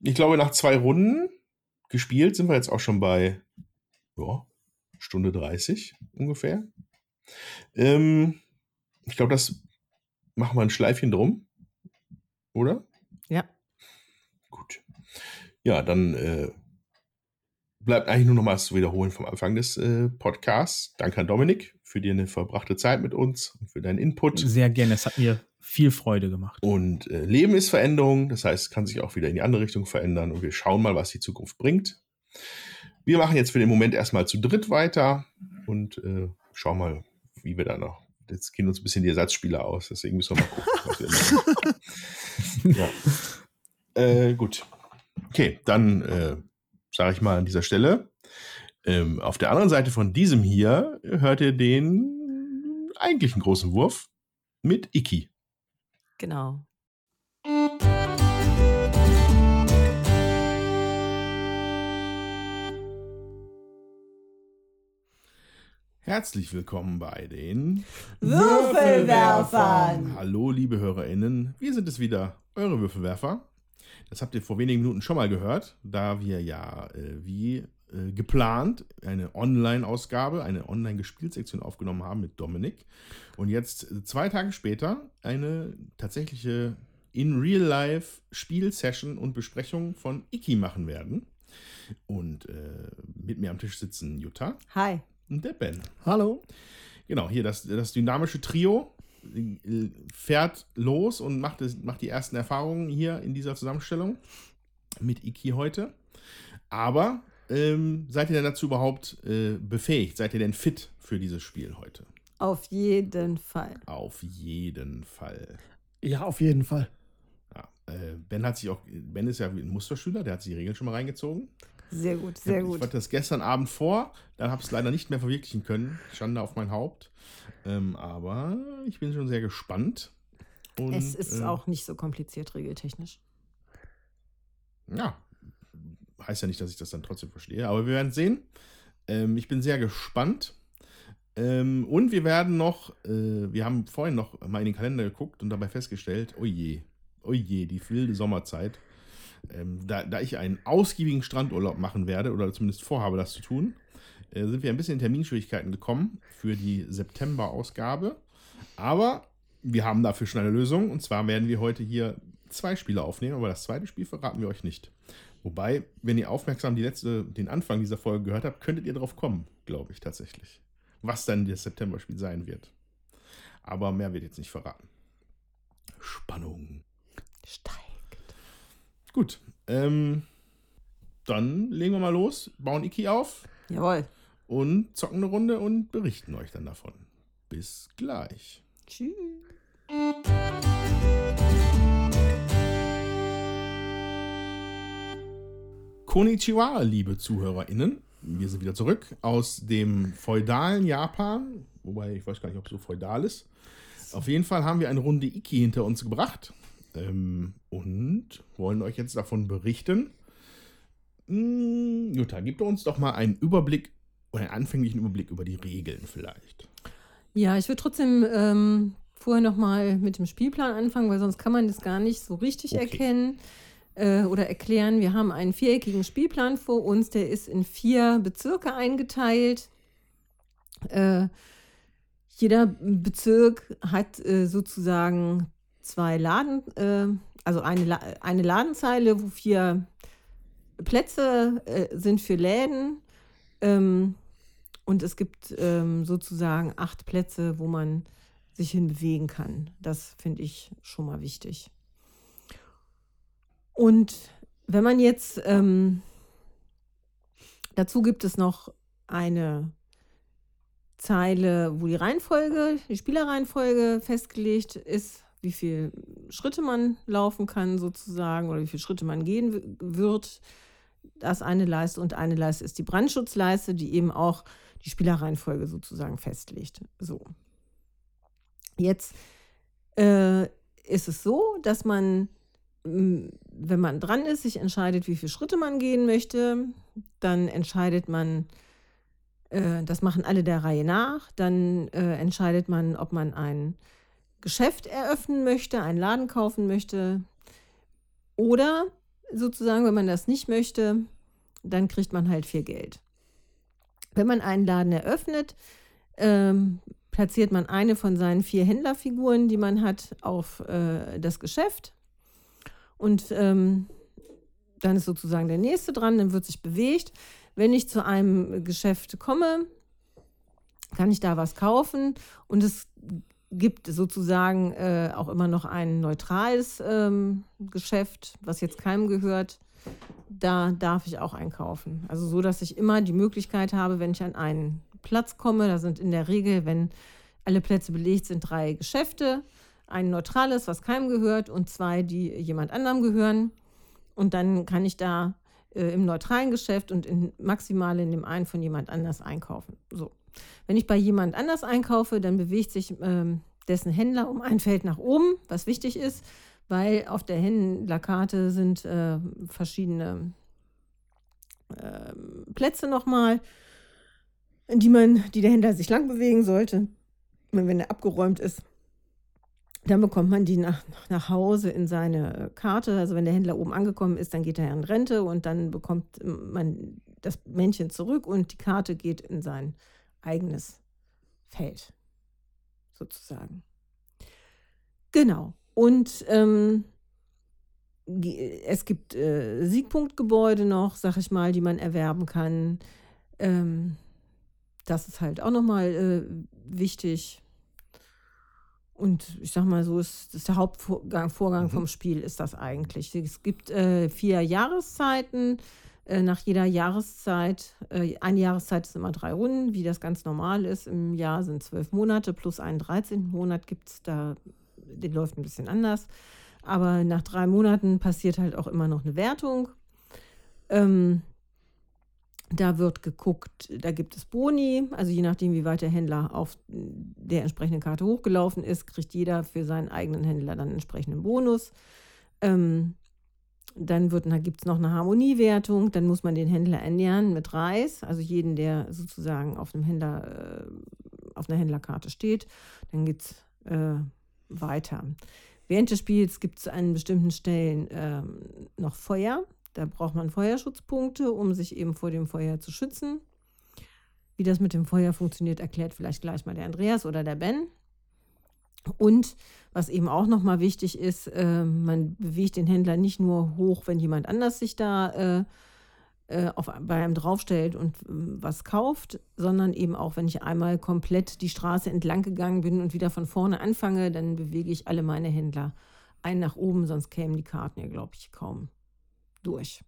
ich glaube, nach zwei Runden gespielt sind wir jetzt auch schon bei ja, Stunde 30 ungefähr. Ähm, ich glaube, das machen wir ein Schleifchen drum. Oder? Ja. Gut. Ja, dann äh, bleibt eigentlich nur noch mal zu wiederholen vom Anfang des äh, Podcasts. Danke an Dominik für deine verbrachte Zeit mit uns und für deinen Input. Sehr gerne. Es hat mir viel Freude gemacht. Und äh, Leben ist Veränderung, das heißt, es kann sich auch wieder in die andere Richtung verändern und wir schauen mal, was die Zukunft bringt. Wir machen jetzt für den Moment erstmal zu dritt weiter und äh, schauen mal, wie wir da noch. Jetzt gehen uns ein bisschen die Ersatzspieler aus, deswegen müssen wir mal gucken, was wir machen. <laughs> ja. Äh, gut. Okay, dann äh, sage ich mal an dieser Stelle. Ähm, auf der anderen Seite von diesem hier hört ihr den eigentlichen großen Wurf mit Iki. Genau. Herzlich willkommen bei den Würfelwerfern! Hallo, liebe HörerInnen. Wir sind es wieder, eure Würfelwerfer. Das habt ihr vor wenigen Minuten schon mal gehört, da wir ja äh, wie äh, geplant eine Online-Ausgabe, eine Online-Gespielsektion aufgenommen haben mit Dominik. Und jetzt äh, zwei Tage später eine tatsächliche In-Real-Life-Spielsession und Besprechung von Iki machen werden. Und äh, mit mir am Tisch sitzen Jutta Hi. und der Ben. Hallo. Genau, hier das, das dynamische Trio äh, fährt los und macht, es, macht die ersten Erfahrungen hier in dieser Zusammenstellung mit Iki heute. Aber ähm, seid ihr denn dazu überhaupt äh, befähigt? Seid ihr denn fit für dieses Spiel heute? Auf jeden Fall. Auf jeden Fall. Ja, auf jeden Fall. Ja, äh, ben hat sich auch, Ben ist ja ein Musterschüler, der hat sich die Regeln schon mal reingezogen. Sehr gut, sehr ich gut. hatte das gestern Abend vor, dann habe ich es leider nicht mehr verwirklichen können. Schande auf mein Haupt. Ähm, aber ich bin schon sehr gespannt. Und, Es ist äh, auch nicht so kompliziert regeltechnisch. Ja, heißt ja nicht, dass ich das dann trotzdem verstehe, aber wir werden sehen. Ähm, ich bin sehr gespannt. Ähm, und wir werden noch, äh, wir haben vorhin noch mal in den Kalender geguckt und dabei festgestellt, oh je, oh je, die wilde Sommerzeit. Ähm, da, da ich einen ausgiebigen Strandurlaub machen werde, oder zumindest vorhabe, das zu tun, äh, sind wir ein bisschen in Terminschwierigkeiten gekommen für die September-Ausgabe. Aber wir haben dafür schon eine Lösung. Und zwar werden wir heute hier zwei Spiele aufnehmen, aber das zweite Spiel verraten wir euch nicht. Wobei, wenn ihr aufmerksam die letzte, den Anfang dieser Folge gehört habt, könntet ihr drauf kommen, glaube ich tatsächlich. Was dann das September-Spiel sein wird. Aber mehr wird jetzt nicht verraten. Spannung. Steigt. Gut. Ähm, dann legen wir mal los, bauen Iki auf Jawohl. und zocken eine Runde und berichten euch dann davon. Bis gleich. Tschüss. Konnichiwa, liebe ZuhörerInnen. Wir sind wieder zurück aus dem feudalen Japan. Wobei, ich weiß gar nicht, ob es so feudal ist. Auf jeden Fall haben wir eine Runde Iki hinter uns gebracht. Ähm, und wollen euch jetzt davon berichten. Hm, Jutta, gib uns doch mal einen Überblick oder einen anfänglichen Überblick über die Regeln vielleicht. Ja, ich würde trotzdem ähm, vorher nochmal mit dem Spielplan anfangen, weil sonst kann man das gar nicht so richtig Okay. erkennen äh, oder erklären. Wir haben einen viereckigen Spielplan vor uns, der ist in vier Bezirke eingeteilt. Äh, jeder Bezirk hat äh, sozusagen zwei Laden, äh, also eine, eine Ladenzeile, wo vier Plätze äh, sind für Läden. Ähm, und es gibt ähm, sozusagen acht Plätze, wo man sich hinbewegen kann. Das finde ich schon mal wichtig. Und wenn man jetzt, ähm, dazu gibt es noch eine Zeile, wo die Reihenfolge, die Spielerreihenfolge festgelegt ist, wie viele Schritte man laufen kann sozusagen oder wie viele Schritte man gehen wird. Das eine Leiste und eine Leiste ist die Brandschutzleiste, die eben auch die Spielerreihenfolge sozusagen festlegt. So. Jetzt äh, ist es so, dass man, wenn man dran ist, sich entscheidet, wie viele Schritte man gehen möchte. Dann entscheidet man, äh, das machen alle der Reihe nach. Dann äh, entscheidet man, ob man ein Geschäft eröffnen möchte, einen Laden kaufen möchte. Oder sozusagen, wenn man das nicht möchte, dann kriegt man halt viel Geld. Wenn man einen Laden eröffnet, ähm, platziert man eine von seinen vier Händlerfiguren, die man hat, auf äh, das Geschäft. Und ähm, dann ist sozusagen der nächste dran, dann wird sich bewegt. Wenn ich zu einem Geschäft komme, kann ich da was kaufen und es gibt sozusagen äh, auch immer noch ein neutrales ähm, Geschäft, was jetzt keinem gehört. Da darf ich auch einkaufen. Also so, dass ich immer die Möglichkeit habe, wenn ich an einen Platz komme, da sind in der Regel, wenn alle Plätze belegt sind, drei Geschäfte, ein neutrales, was keinem gehört und zwei, die jemand anderem gehören. Und dann kann ich da äh, im neutralen Geschäft und in, maximal in dem einen von jemand anders einkaufen. So. Wenn ich bei jemand anders einkaufe, dann bewegt sich ähm, dessen Händler um ein Feld nach oben, was wichtig ist, weil auf der Händlerkarte sind äh, verschiedene äh, Plätze nochmal, die man, die der Händler sich lang bewegen sollte. Wenn er abgeräumt ist, dann bekommt man die nach, nach Hause in seine Karte. Also wenn der Händler oben angekommen ist, dann geht er in Rente und dann bekommt man das Männchen zurück und die Karte geht in sein eigenes Feld, sozusagen. Genau. Und ähm, es gibt äh, Siegpunktgebäude noch, sag ich mal, die man erwerben kann. Ähm, das ist halt auch nochmal äh, wichtig. Und ich sag mal so, ist, ist der Hauptvorgang Vorgang mhm. vom Spiel ist das eigentlich. Es gibt äh, vier Jahreszeiten. Äh, nach jeder Jahreszeit, äh, eine Jahreszeit ist immer drei Runden, wie das ganz normal ist. Im Jahr sind zwölf Monate plus einen 13. Monat gibt es da, den läuft ein bisschen anders. Aber nach drei Monaten passiert halt auch immer noch eine Wertung. Ähm, da wird geguckt, da gibt es Boni, also je nachdem, wie weit der Händler auf der entsprechenden Karte hochgelaufen ist, kriegt jeder für seinen eigenen Händler dann einen entsprechenden Bonus. Ähm, dann dann gibt es noch eine Harmoniewertung, dann muss man den Händler ernähren mit Reis, also jeden, der sozusagen auf einem Händler, äh, auf einer Händlerkarte steht, dann geht es äh, weiter. Während des Spiels gibt es an bestimmten Stellen äh, noch Feuer. Da braucht man Feuerschutzpunkte, um sich eben vor dem Feuer zu schützen. Wie das mit dem Feuer funktioniert, erklärt vielleicht gleich mal der Andreas oder der Ben. Und was eben auch nochmal wichtig ist, äh, man bewegt den Händler nicht nur hoch, wenn jemand anders sich da äh, äh auf, bei einem draufstellt und äh, was kauft, sondern eben auch, wenn ich einmal komplett die Straße entlang gegangen bin und wieder von vorne anfange, dann bewege ich alle meine Händler ein nach oben, sonst kämen die Karten ja, glaube ich, kaum durch.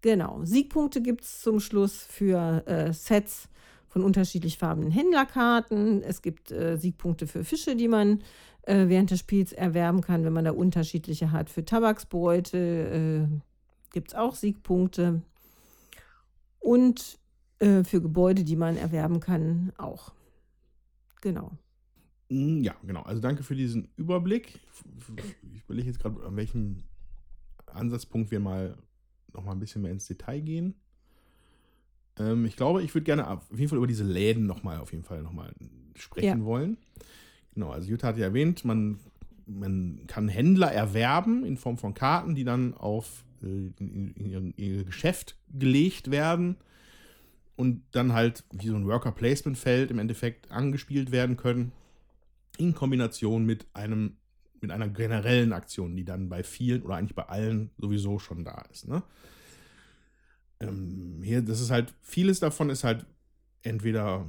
Genau, Siegpunkte gibt es zum Schluss für äh, Sets von unterschiedlich farbenen Händlerkarten. Es gibt äh, Siegpunkte für Fische, die man äh, während des Spiels erwerben kann, wenn man da unterschiedliche hat. Für Tabaksbeutel äh, gibt es auch Siegpunkte. Und äh, für Gebäude, die man erwerben kann, auch. Genau. Hm, ja, genau. Also danke für diesen Überblick. Ich überlege jetzt gerade, an welchem Ansatzpunkt wir mal noch mal ein bisschen mehr ins Detail gehen. Ähm, ich glaube, ich würde gerne auf jeden Fall über diese Läden noch mal auf jeden Fall noch mal sprechen ja. wollen. Genau, also Jutta hat ja erwähnt, man, man kann Händler erwerben in Form von Karten, die dann auf äh, in, in, in ihr Geschäft gelegt werden und dann halt wie so ein Worker-Placement-Feld im Endeffekt angespielt werden können in Kombination mit einem mit einer generellen Aktion, die dann bei vielen oder eigentlich bei allen sowieso schon da ist. Ne? Ähm, hier, das ist halt, vieles davon ist halt entweder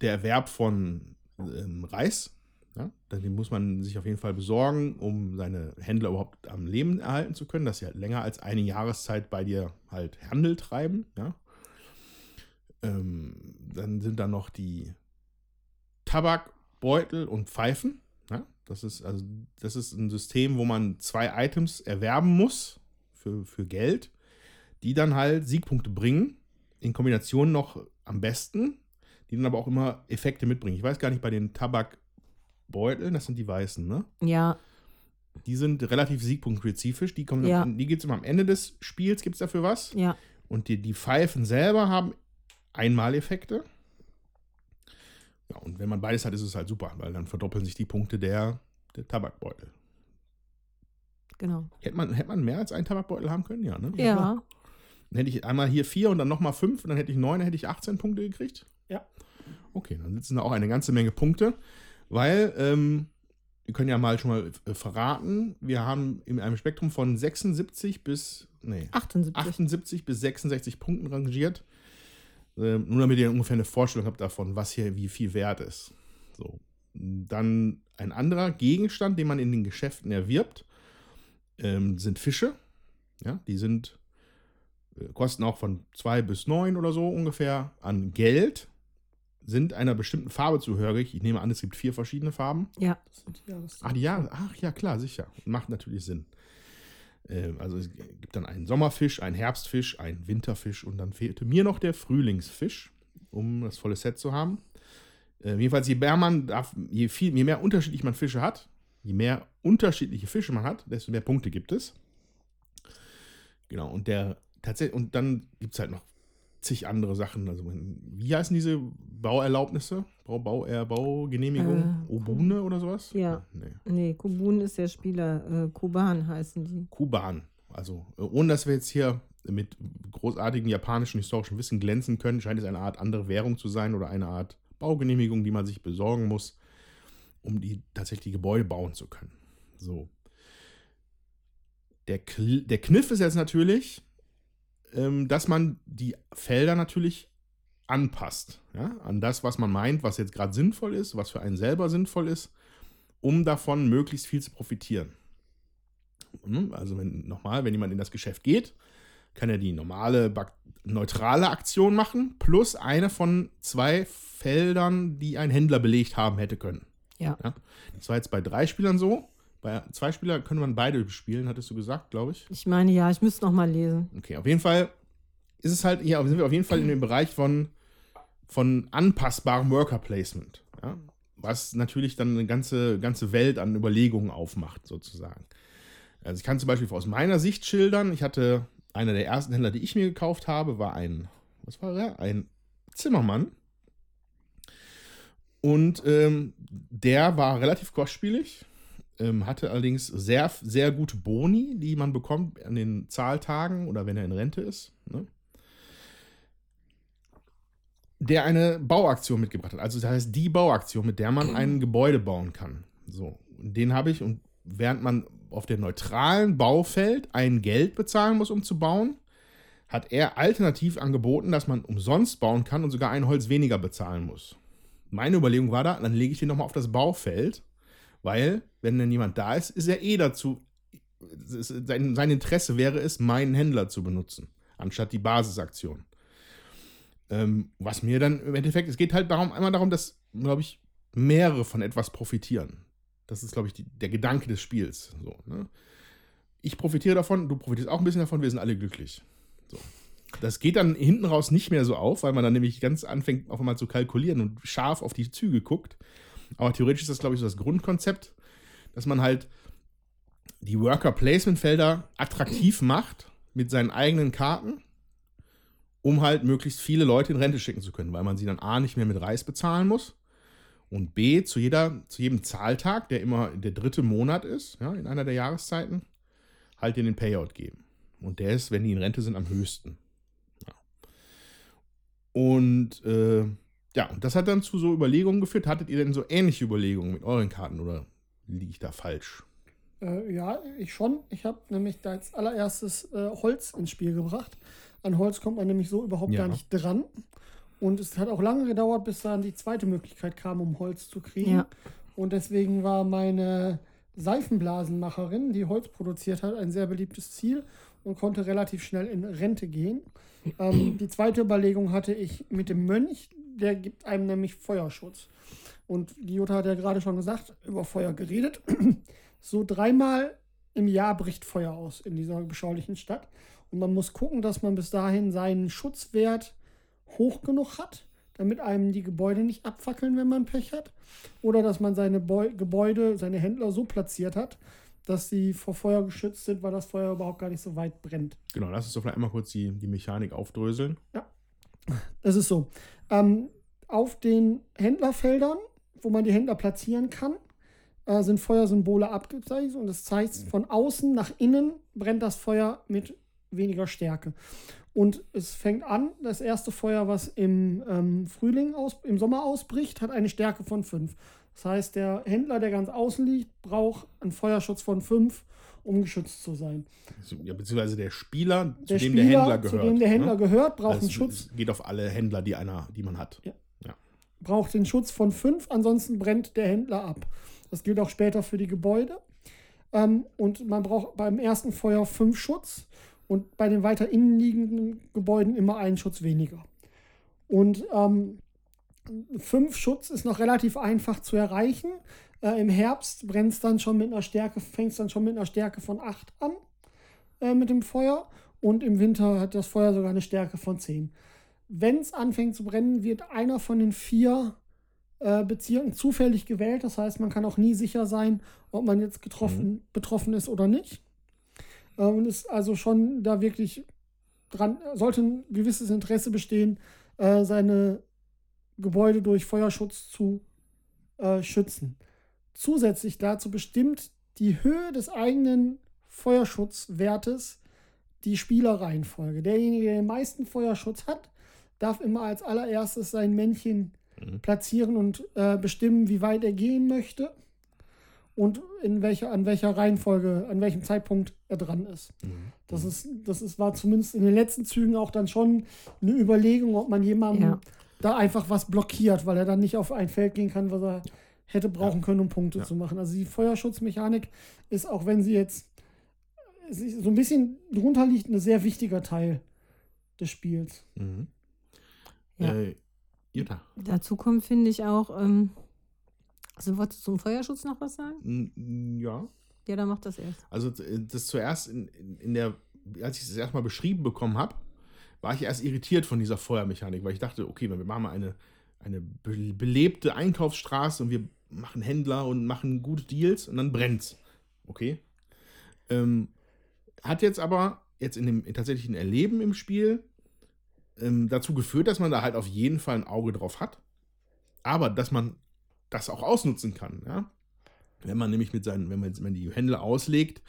der Erwerb von ähm, Reis, ja? den muss man sich auf jeden Fall besorgen, um seine Händler überhaupt am Leben erhalten zu können, dass sie halt länger als eine Jahreszeit bei dir halt Handel treiben. Ja? Ähm, dann sind da noch die Tabakbeutel und Pfeifen. Das ist, also, das ist ein System, wo man zwei Items erwerben muss für, für Geld, die dann halt Siegpunkte bringen. In Kombination noch am besten, die dann aber auch immer Effekte mitbringen. Ich weiß gar nicht bei den Tabak Tabakbeutel, das sind die weißen, ne? Ja, Die sind relativ siegpunktspezifisch. Die, kommen Ja. die gibt es immer am Ende des Spiels, gibt es dafür was. ja. Und die, die Pfeifen selber haben Einmaleffekte. Ja, und wenn man beides hat, ist es halt super, weil dann verdoppeln sich die Punkte der, der Tabakbeutel. Genau. Hätte man, hätte man mehr als einen Tabakbeutel haben können? Ja, ne? Ja. Dann hätte ich einmal hier vier und dann nochmal fünf und dann hätte ich neun, dann hätte ich 18 Punkte gekriegt. Ja. Okay, dann sitzen da auch eine ganze Menge Punkte, weil ähm, wir können ja mal schon mal äh, verraten, wir haben in einem Spektrum von 76 bis, nee, 78. 78 bis 66 Punkten rangiert. Ähm, nur damit ihr ungefähr eine Vorstellung habt davon, was hier wie viel wert ist. So. Dann ein anderer Gegenstand, den man in den Geschäften erwirbt, ähm, sind Fische. Ja, die sind, äh, kosten auch von 2 bis 9 oder so ungefähr an Geld, sind einer bestimmten Farbe zuhörig. Ich nehme an, es gibt vier verschiedene Farben. Ja. Das sind die Jahreszeiten. Ach, die Jahre, ach ja, klar, sicher. Macht natürlich Sinn. Ähm, also es gibt dann einen Sommerfisch, einen Herbstfisch, einen Winterfisch und dann fehlte mir noch der Frühlingsfisch, um das volle Set zu haben. Äh, jedenfalls, je mehr man darf, je, viel, je mehr unterschiedlich man Fische hat, je mehr unterschiedliche Fische man hat, desto mehr Punkte gibt es. Genau, und der tatsächlich, und dann gibt es halt noch zig andere Sachen. Also, wie heißen diese Bauerlaubnisse? Bau, Bau, äh, Baugenehmigung? Äh, Obune oder sowas? Ja. Nee. Nee, Kubun ist der Spieler. Äh, Kuban heißen die. Kuban. Also, äh, ohne dass wir jetzt hier mit großartigem japanischen historischen Wissen glänzen können, scheint es eine Art andere Währung zu sein oder eine Art Baugenehmigung, die man sich besorgen muss, um die tatsächlich Gebäude bauen zu können. So. Der, Kl der Kniff ist jetzt natürlich, ähm, dass man die Felder natürlich anpasst. Ja, an das, was man meint, was jetzt gerade sinnvoll ist, was für einen selber sinnvoll ist, um davon möglichst viel zu profitieren. Mhm, Also wenn nochmal, wenn jemand in das Geschäft geht, kann er die normale neutrale Aktion machen, plus eine von zwei Feldern, die ein Händler belegt haben hätte können. Ja. Das war jetzt bei drei Spielern so. Bei zwei Spielern könnte man beide spielen, hattest du gesagt, glaube ich. Ich meine, ja, ich müsste noch mal lesen. Okay, auf jeden Fall ist es halt, ja, sind wir auf jeden Fall in dem Bereich von, von anpassbarem Worker Placement. Ja? Was natürlich dann eine ganze, ganze Welt an Überlegungen aufmacht, sozusagen. Also ich kann zum Beispiel aus meiner Sicht schildern, ich hatte, einer der ersten Händler, die ich mir gekauft habe, war ein, was war er? Ein Zimmermann. Und ähm, der war relativ kostspielig, ähm, hatte allerdings sehr, sehr gute Boni, die man bekommt an den Zahltagen oder wenn er in Rente ist. Ne? Der eine Bauaktion mitgebracht hat. Also das heißt die Bauaktion, mit der man ein Gebäude bauen kann. So, den habe ich und während man auf dem neutralen Baufeld ein Geld bezahlen muss, um zu bauen, hat er alternativ angeboten, dass man umsonst bauen kann und sogar ein Holz weniger bezahlen muss. Meine Überlegung war da, dann lege ich den nochmal auf das Baufeld, weil, wenn dann jemand da ist, ist er eh dazu, sein, sein Interesse wäre es, meinen Händler zu benutzen, anstatt die Basisaktion. Ähm, was mir dann im Endeffekt, es geht halt darum, einmal darum, dass, glaube ich, mehrere von etwas profitieren. Das ist, glaube ich, die, der Gedanke des Spiels. So, ne? Ich profitiere davon, du profitierst auch ein bisschen davon, wir sind alle glücklich. So. Das geht dann hinten raus nicht mehr so auf, weil man dann nämlich ganz anfängt, auf einmal zu kalkulieren und scharf auf die Züge guckt. Aber theoretisch ist das, glaube ich, so das Grundkonzept, dass man halt die Worker-Placement-Felder attraktiv macht mit seinen eigenen Karten, um halt möglichst viele Leute in Rente schicken zu können, weil man sie dann A nicht mehr mit Reis bezahlen muss und B zu, jeder, zu jedem Zahltag, der immer der dritte Monat ist, ja, in einer der Jahreszeiten, halt den Payout geben. Und der ist, wenn die in Rente sind, am höchsten. Ja. Und äh, ja, und das hat dann zu so Überlegungen geführt. Hattet ihr denn so ähnliche Überlegungen mit euren Karten oder liege ich da falsch? Äh, ja, ich schon. Ich habe nämlich da als allererstes äh, Holz ins Spiel gebracht. An Holz kommt man nämlich so überhaupt Ja. gar nicht dran. Und es hat auch lange gedauert, bis dann die zweite Möglichkeit kam, um Holz zu kriegen. Ja. Und deswegen war meine Seifenblasenmacherin, die Holz produziert hat, ein sehr beliebtes Ziel und konnte relativ schnell in Rente gehen. Ähm, die zweite Überlegung hatte ich mit dem Mönch, der gibt einem nämlich Feuerschutz. Und die Jutta hat ja gerade schon gesagt, über Feuer geredet. <clears throat> So dreimal im Jahr bricht Feuer aus in dieser beschaulichen Stadt. Und man muss gucken, dass man bis dahin seinen Schutzwert hoch genug hat, damit einem die Gebäude nicht abfackeln, wenn man Pech hat. Oder dass man seine Beu Gebäude, seine Händler so platziert hat, dass sie vor Feuer geschützt sind, weil das Feuer überhaupt gar nicht so weit brennt. Genau, lass uns doch vielleicht einmal kurz die, die Mechanik aufdröseln. Es ist so. Ähm, auf den Händlerfeldern, wo man die Händler platzieren kann, äh, sind Feuersymbole abgezeichnet und es zeigt, von außen nach innen brennt das Feuer mit weniger Stärke. Und es fängt an, das erste Feuer, was im ähm, Frühling, aus, im Sommer ausbricht, hat eine Stärke von 5. Das heißt, der Händler, der ganz außen liegt, braucht einen Feuerschutz von 5, um geschützt zu sein. Ja, beziehungsweise der Spieler, Der zu dem Spieler, der Händler gehört. zu dem der Händler ne? gehört, braucht Also einen Schutz, geht auf alle Händler, die, einer, die man hat. Ja. braucht den Schutz von 5, ansonsten brennt der Händler ab. Das gilt auch später für die Gebäude. Ähm, und man braucht beim ersten Feuer 5 Schutz und bei den weiter innen liegenden Gebäuden immer einen Schutz weniger. Und ähm, 5 Schutz ist noch relativ einfach zu erreichen. Äh, Im Herbst brennt es dann schon mit einer Stärke, fängt es dann schon mit einer Stärke von 8 an äh, mit dem Feuer. Und im Winter hat das Feuer sogar eine Stärke von 10 wenn es anfängt zu brennen, wird einer von den vier äh, Bezirken zufällig gewählt. Das heißt, man kann auch nie sicher sein, ob man jetzt getroffen, betroffen ist oder nicht. Äh, und ist also schon da wirklich dran, sollte ein gewisses Interesse bestehen, äh, seine Gebäude durch Feuerschutz zu äh, schützen. Zusätzlich dazu bestimmt die Höhe des eigenen Feuerschutzwertes die Spielerreihenfolge. Derjenige, der den meisten Feuerschutz hat, darf immer als allererstes sein Männchen Mhm. platzieren und äh, bestimmen, wie weit er gehen möchte und in welcher, an welcher Reihenfolge, an welchem Zeitpunkt er dran ist. Mhm. Das ist, das ist, war zumindest in den letzten Zügen auch dann schon eine Überlegung, ob man jemandem Ja. da einfach was blockiert, weil er dann nicht auf ein Feld gehen kann, was er hätte brauchen können, um Punkte Ja. zu machen. Also die Feuerschutzmechanik ist, auch wenn sie jetzt sie so ein bisschen drunter liegt, ein sehr wichtiger Teil des Spiels. Mhm. Ja. Äh, Jutta. Dazu kommt, finde ich auch, ähm, also wolltest du zum Feuerschutz noch was sagen? Ja. Ja, dann mach das erst. Also äh, das zuerst in, in, der, als ich das erstmal beschrieben bekommen habe, war ich erst irritiert von dieser Feuermechanik, weil ich dachte, okay, wir machen mal eine, eine be belebte Einkaufsstraße und wir machen Händler und machen gute Deals und dann brennt's. Okay. Ähm, hat jetzt aber jetzt in dem tatsächlichen Erleben im Spiel ähm, dazu geführt, dass man da halt auf jeden Fall ein Auge drauf hat. Aber dass man das auch ausnutzen kann, ja. Wenn man nämlich mit seinen, wenn man, wenn man die Händler auslegt,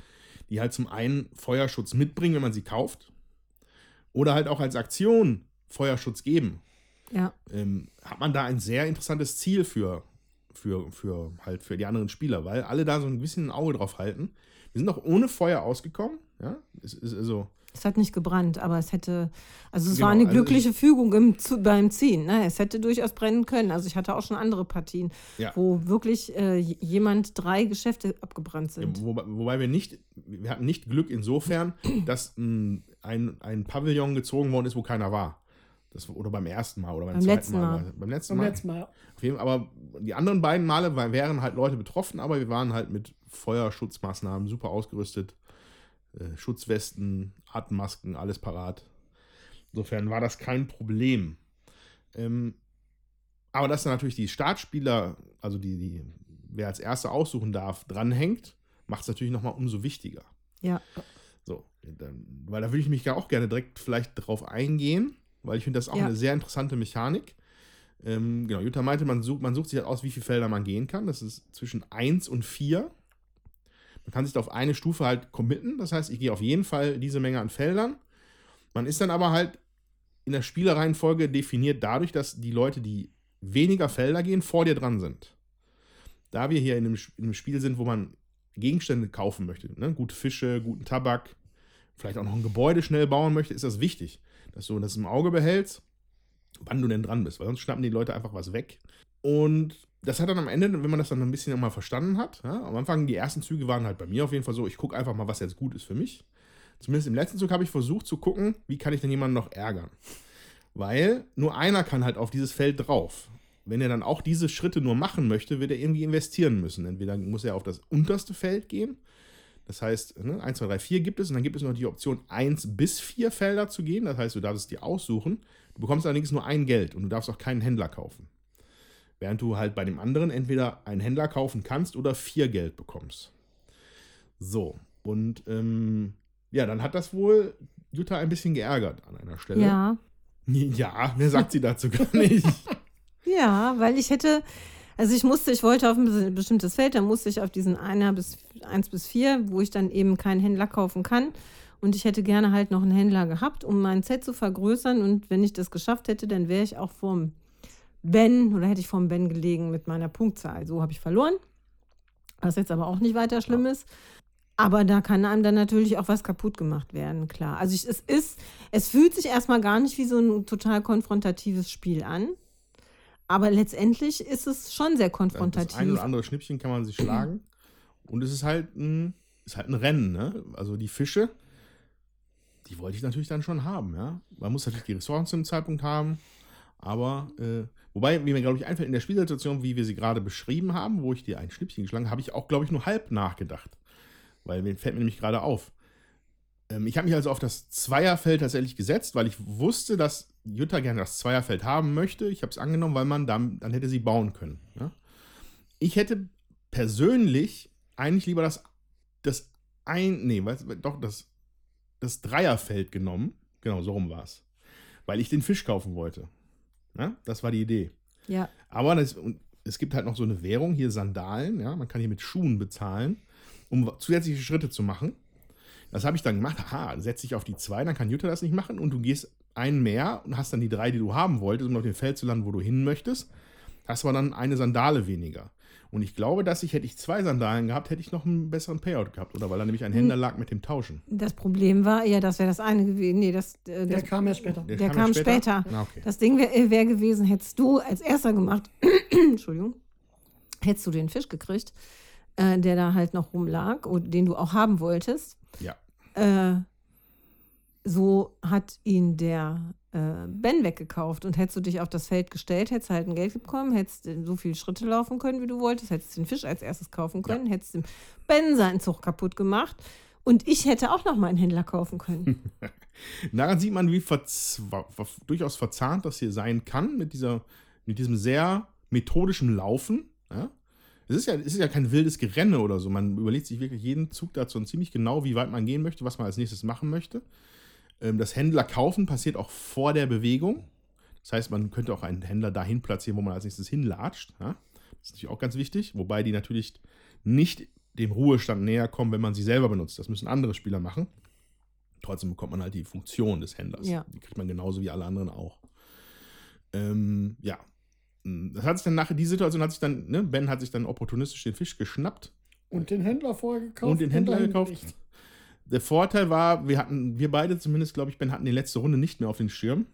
die halt zum einen Feuerschutz mitbringen, wenn man sie kauft, oder halt auch als Aktion Feuerschutz geben, Ja, ähm, hat man da ein sehr interessantes Ziel für, für, für halt für die anderen Spieler, weil alle da so ein bisschen ein Auge drauf halten. Wir sind auch ohne Feuer ausgekommen, ja. Es ist also, es hat nicht gebrannt, aber es hätte, also es Genau, war eine also glückliche Fügung im, zu, beim Ziehen. Ne? Es hätte durchaus brennen können. Also ich hatte auch schon andere Partien, Ja. wo wirklich äh, jemand drei Geschäfte abgebrannt sind. wobei, wobei wir nicht, wir hatten nicht Glück insofern, dass mh, ein, ein Pavillon gezogen worden ist, wo keiner war. Das, oder beim ersten Mal oder beim, Beim zweiten letzten Mal. Mal. Beim letzten Beim Mal. letzten Mal. Auf jeden, aber die anderen beiden Male war, wären halt Leute betroffen, aber wir waren halt mit Feuerschutzmaßnahmen super ausgerüstet. Äh, Schutzwesten, Atemmasken, alles parat. Insofern war das kein Problem. Ähm, aber dass dann natürlich die Startspieler, also die, die, wer als Erster aussuchen darf, dranhängt, macht es natürlich nochmal umso wichtiger. Ja. So, dann, weil da würde ich mich ja auch gerne direkt vielleicht drauf eingehen, weil ich finde das auch Ja. eine sehr interessante Mechanik. Ähm, genau, Jutta meinte, man sucht, man sucht sich halt aus, wie viele Felder man gehen kann. Das ist zwischen 1 und 4. Man kann sich da auf eine Stufe halt committen. Das heißt, ich gehe auf jeden Fall diese Menge an Feldern. Man ist dann aber halt in der Spielereihenfolge definiert dadurch, dass die Leute, die weniger Felder gehen, vor dir dran sind. Da wir hier in einem, in einem Spiel sind, wo man Gegenstände kaufen möchte, ne? gute Fische, guten Tabak, vielleicht auch noch ein Gebäude schnell bauen möchte, ist das wichtig, dass du das im Auge behältst, wann du denn dran bist, weil sonst schnappen die Leute einfach was weg. Und das hat dann am Ende, wenn man das dann ein bisschen mal verstanden hat, ja, am Anfang die ersten Züge waren halt bei mir auf jeden Fall so, ich gucke einfach mal, was jetzt gut ist für mich. Zumindest im letzten Zug habe ich versucht zu gucken, wie kann ich denn jemanden noch ärgern. Weil nur einer kann halt auf dieses Feld drauf. Wenn er dann auch diese Schritte nur machen möchte, wird er irgendwie investieren müssen. Entweder muss er auf das unterste Feld gehen. Das heißt, ne, 1, 2, 3, 4 gibt es. Und dann gibt es noch die Option, 1 bis 4 Felder zu gehen. Das heißt, du darfst es dir aussuchen. Du bekommst allerdings nur ein Geld und du darfst auch keinen Händler kaufen. Während du halt bei dem anderen entweder einen Händler kaufen kannst oder vier Geld bekommst. So, und ähm, ja, dann hat das wohl Jutta ein bisschen geärgert an einer Stelle. Ja. <laughs> Ja, mehr sagt sie dazu gar nicht. <laughs> Ja, weil ich hätte, also ich musste, ich wollte auf ein bestimmtes Feld, dann musste ich auf diesen einer bis eins bis vier, wo ich dann eben keinen Händler kaufen kann. Und ich hätte gerne halt noch einen Händler gehabt, um mein Set zu vergrößern. Und wenn ich das geschafft hätte, dann wäre ich auch vorm Ben oder hätte ich vorm Ben gelegen mit meiner Punktzahl. So habe ich verloren. Was jetzt aber auch nicht weiter schlimm ist. Aber da kann einem dann natürlich auch was kaputt gemacht werden, klar. Also ich, es ist, es fühlt sich erstmal gar nicht wie so ein total konfrontatives Spiel an. Aber letztendlich ist es schon sehr konfrontativ. Das ein oder andere Schnippchen kann man sich schlagen. Und es ist halt ein, ist halt ein Rennen, ne? Also die Fische, die wollte ich natürlich dann schon haben, ja. Man muss natürlich die Ressourcen zum Zeitpunkt haben. Aber, äh, wobei, wie mir, glaube ich, einfällt, in der Spielsituation, wie wir sie gerade beschrieben haben, wo ich dir ein Schnippchen geschlagen habe, habe ich auch, glaube ich, nur halb nachgedacht. Weil mir fällt mir nämlich gerade auf. Ähm, ich habe mich also auf das Zweierfeld tatsächlich gesetzt, weil ich wusste, dass Jutta gerne das Zweierfeld haben möchte. Ich habe es angenommen, weil man dann, dann hätte sie bauen können. Ja? Ich hätte persönlich eigentlich lieber das, das ein, nee, was, doch, das, das Dreierfeld genommen. Genau, so rum war es. Weil ich den Fisch kaufen wollte. Ja? Das war die Idee. Ja. Aber das, und es gibt halt noch so eine Währung, hier Sandalen, ja, man kann hier mit Schuhen bezahlen um zusätzliche Schritte zu machen. Das habe ich dann gemacht. Aha, setze ich auf die zwei, dann kann Jutta das nicht machen und du gehst einen mehr und hast dann die drei, die du haben wolltest, um auf dem Feld zu landen, wo du hin möchtest. Hast aber dann eine Sandale weniger. Und ich glaube, dass ich, hätte ich zwei Sandalen gehabt, hätte ich noch einen besseren Payout gehabt. Oder weil da nämlich ein Händler Hm. lag mit dem Tauschen. Das Problem war, ja, das wäre das eine gewesen. Nee, das, äh, Der das, kam ja später. der kam später. Ah, okay. Das Ding wäre wär gewesen, hättest du als erster gemacht, <clears throat> Entschuldigung, hättest du den Fisch gekriegt, äh, der da halt noch rumlag und den du auch haben wolltest. Ja. Äh, so hat ihn der äh, Ben weggekauft und hättest du dich auf das Feld gestellt, hättest halt ein Geld bekommen, hättest äh, so viele Schritte laufen können, wie du wolltest, hättest den Fisch als erstes kaufen können, hättest dem Ben seinen Zug kaputt gemacht und ich hätte auch noch mal einen Händler kaufen können. <laughs> Daran sieht man, wie verzwa- ver durchaus verzahnt das hier sein kann mit, dieser, mit diesem sehr methodischen Laufen. Ja? Es, ist ja, es ist ja kein wildes Gerenne oder so. Man überlegt sich wirklich jeden Zug dazu und ziemlich genau, wie weit man gehen möchte, was man als nächstes machen möchte. Ähm, das Händler kaufen passiert auch vor der Bewegung. Das heißt, man könnte auch einen Händler dahin platzieren, wo man als nächstes hinlatscht. Ja? Das ist natürlich auch ganz wichtig, wobei die natürlich nicht dem Ruhestand näher kommen, wenn man sie selber benutzt. Das müssen andere Spieler machen. Trotzdem bekommt man halt die Funktion des Händlers. Ja. Die kriegt man genauso wie alle anderen auch. Ähm, ja. Das hat sich dann nachher, die Situation hat sich dann, ne, Ben hat sich dann opportunistisch den Fisch geschnappt Und den Händler vorher gekauft. und den Händler gekauft. gelegt. Der Vorteil war, wir hatten, wir beide zumindest, glaube ich, Ben hatten die letzte Runde nicht mehr auf den Schirm.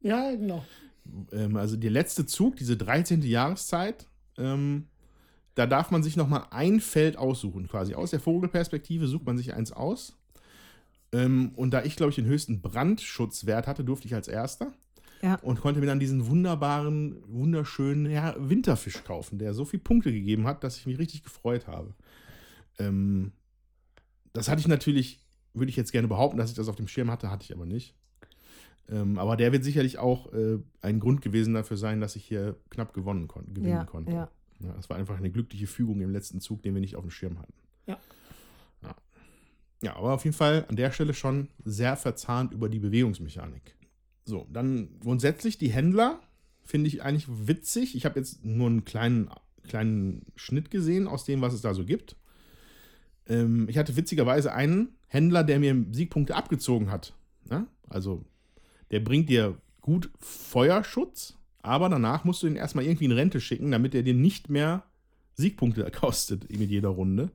Ja, genau. Ähm, also der letzte Zug, diese 13. Jahreszeit, ähm, da darf man sich nochmal ein Feld aussuchen, quasi. Aus der Vogelperspektive sucht man sich eins aus. Ähm, und da ich, glaube ich, den höchsten Brandschutzwert hatte, durfte ich als erster. Ja. Und konnte mir dann diesen wunderbaren, wunderschönen ja, Winterfisch kaufen, der so viele Punkte gegeben hat, dass ich mich richtig gefreut habe. Ähm, das hatte ich natürlich, würde ich jetzt gerne behaupten, dass ich das auf dem Schirm hatte, hatte ich aber nicht. Ähm, aber der wird sicherlich auch äh, ein Grund gewesen dafür sein, dass ich hier knapp gewonnen kon gewinnen ja, konnte. ja. Ja, es war einfach eine glückliche Fügung im letzten Zug, den wir nicht auf dem Schirm hatten. Ja. Ja, ja aber auf jeden Fall an der Stelle schon sehr verzahnt über die Bewegungsmechanik. So, dann grundsätzlich die Händler finde ich eigentlich witzig. Ich habe jetzt nur einen kleinen, kleinen Schnitt gesehen aus dem, was es da so gibt. Ähm, ich hatte witzigerweise einen Händler, der mir Siegpunkte abgezogen hat. Ja? Also, der bringt dir gut Feuerschutz, aber danach musst du ihn erstmal irgendwie in Rente schicken, damit er dir nicht mehr Siegpunkte <laughs> kostet mit jeder Runde.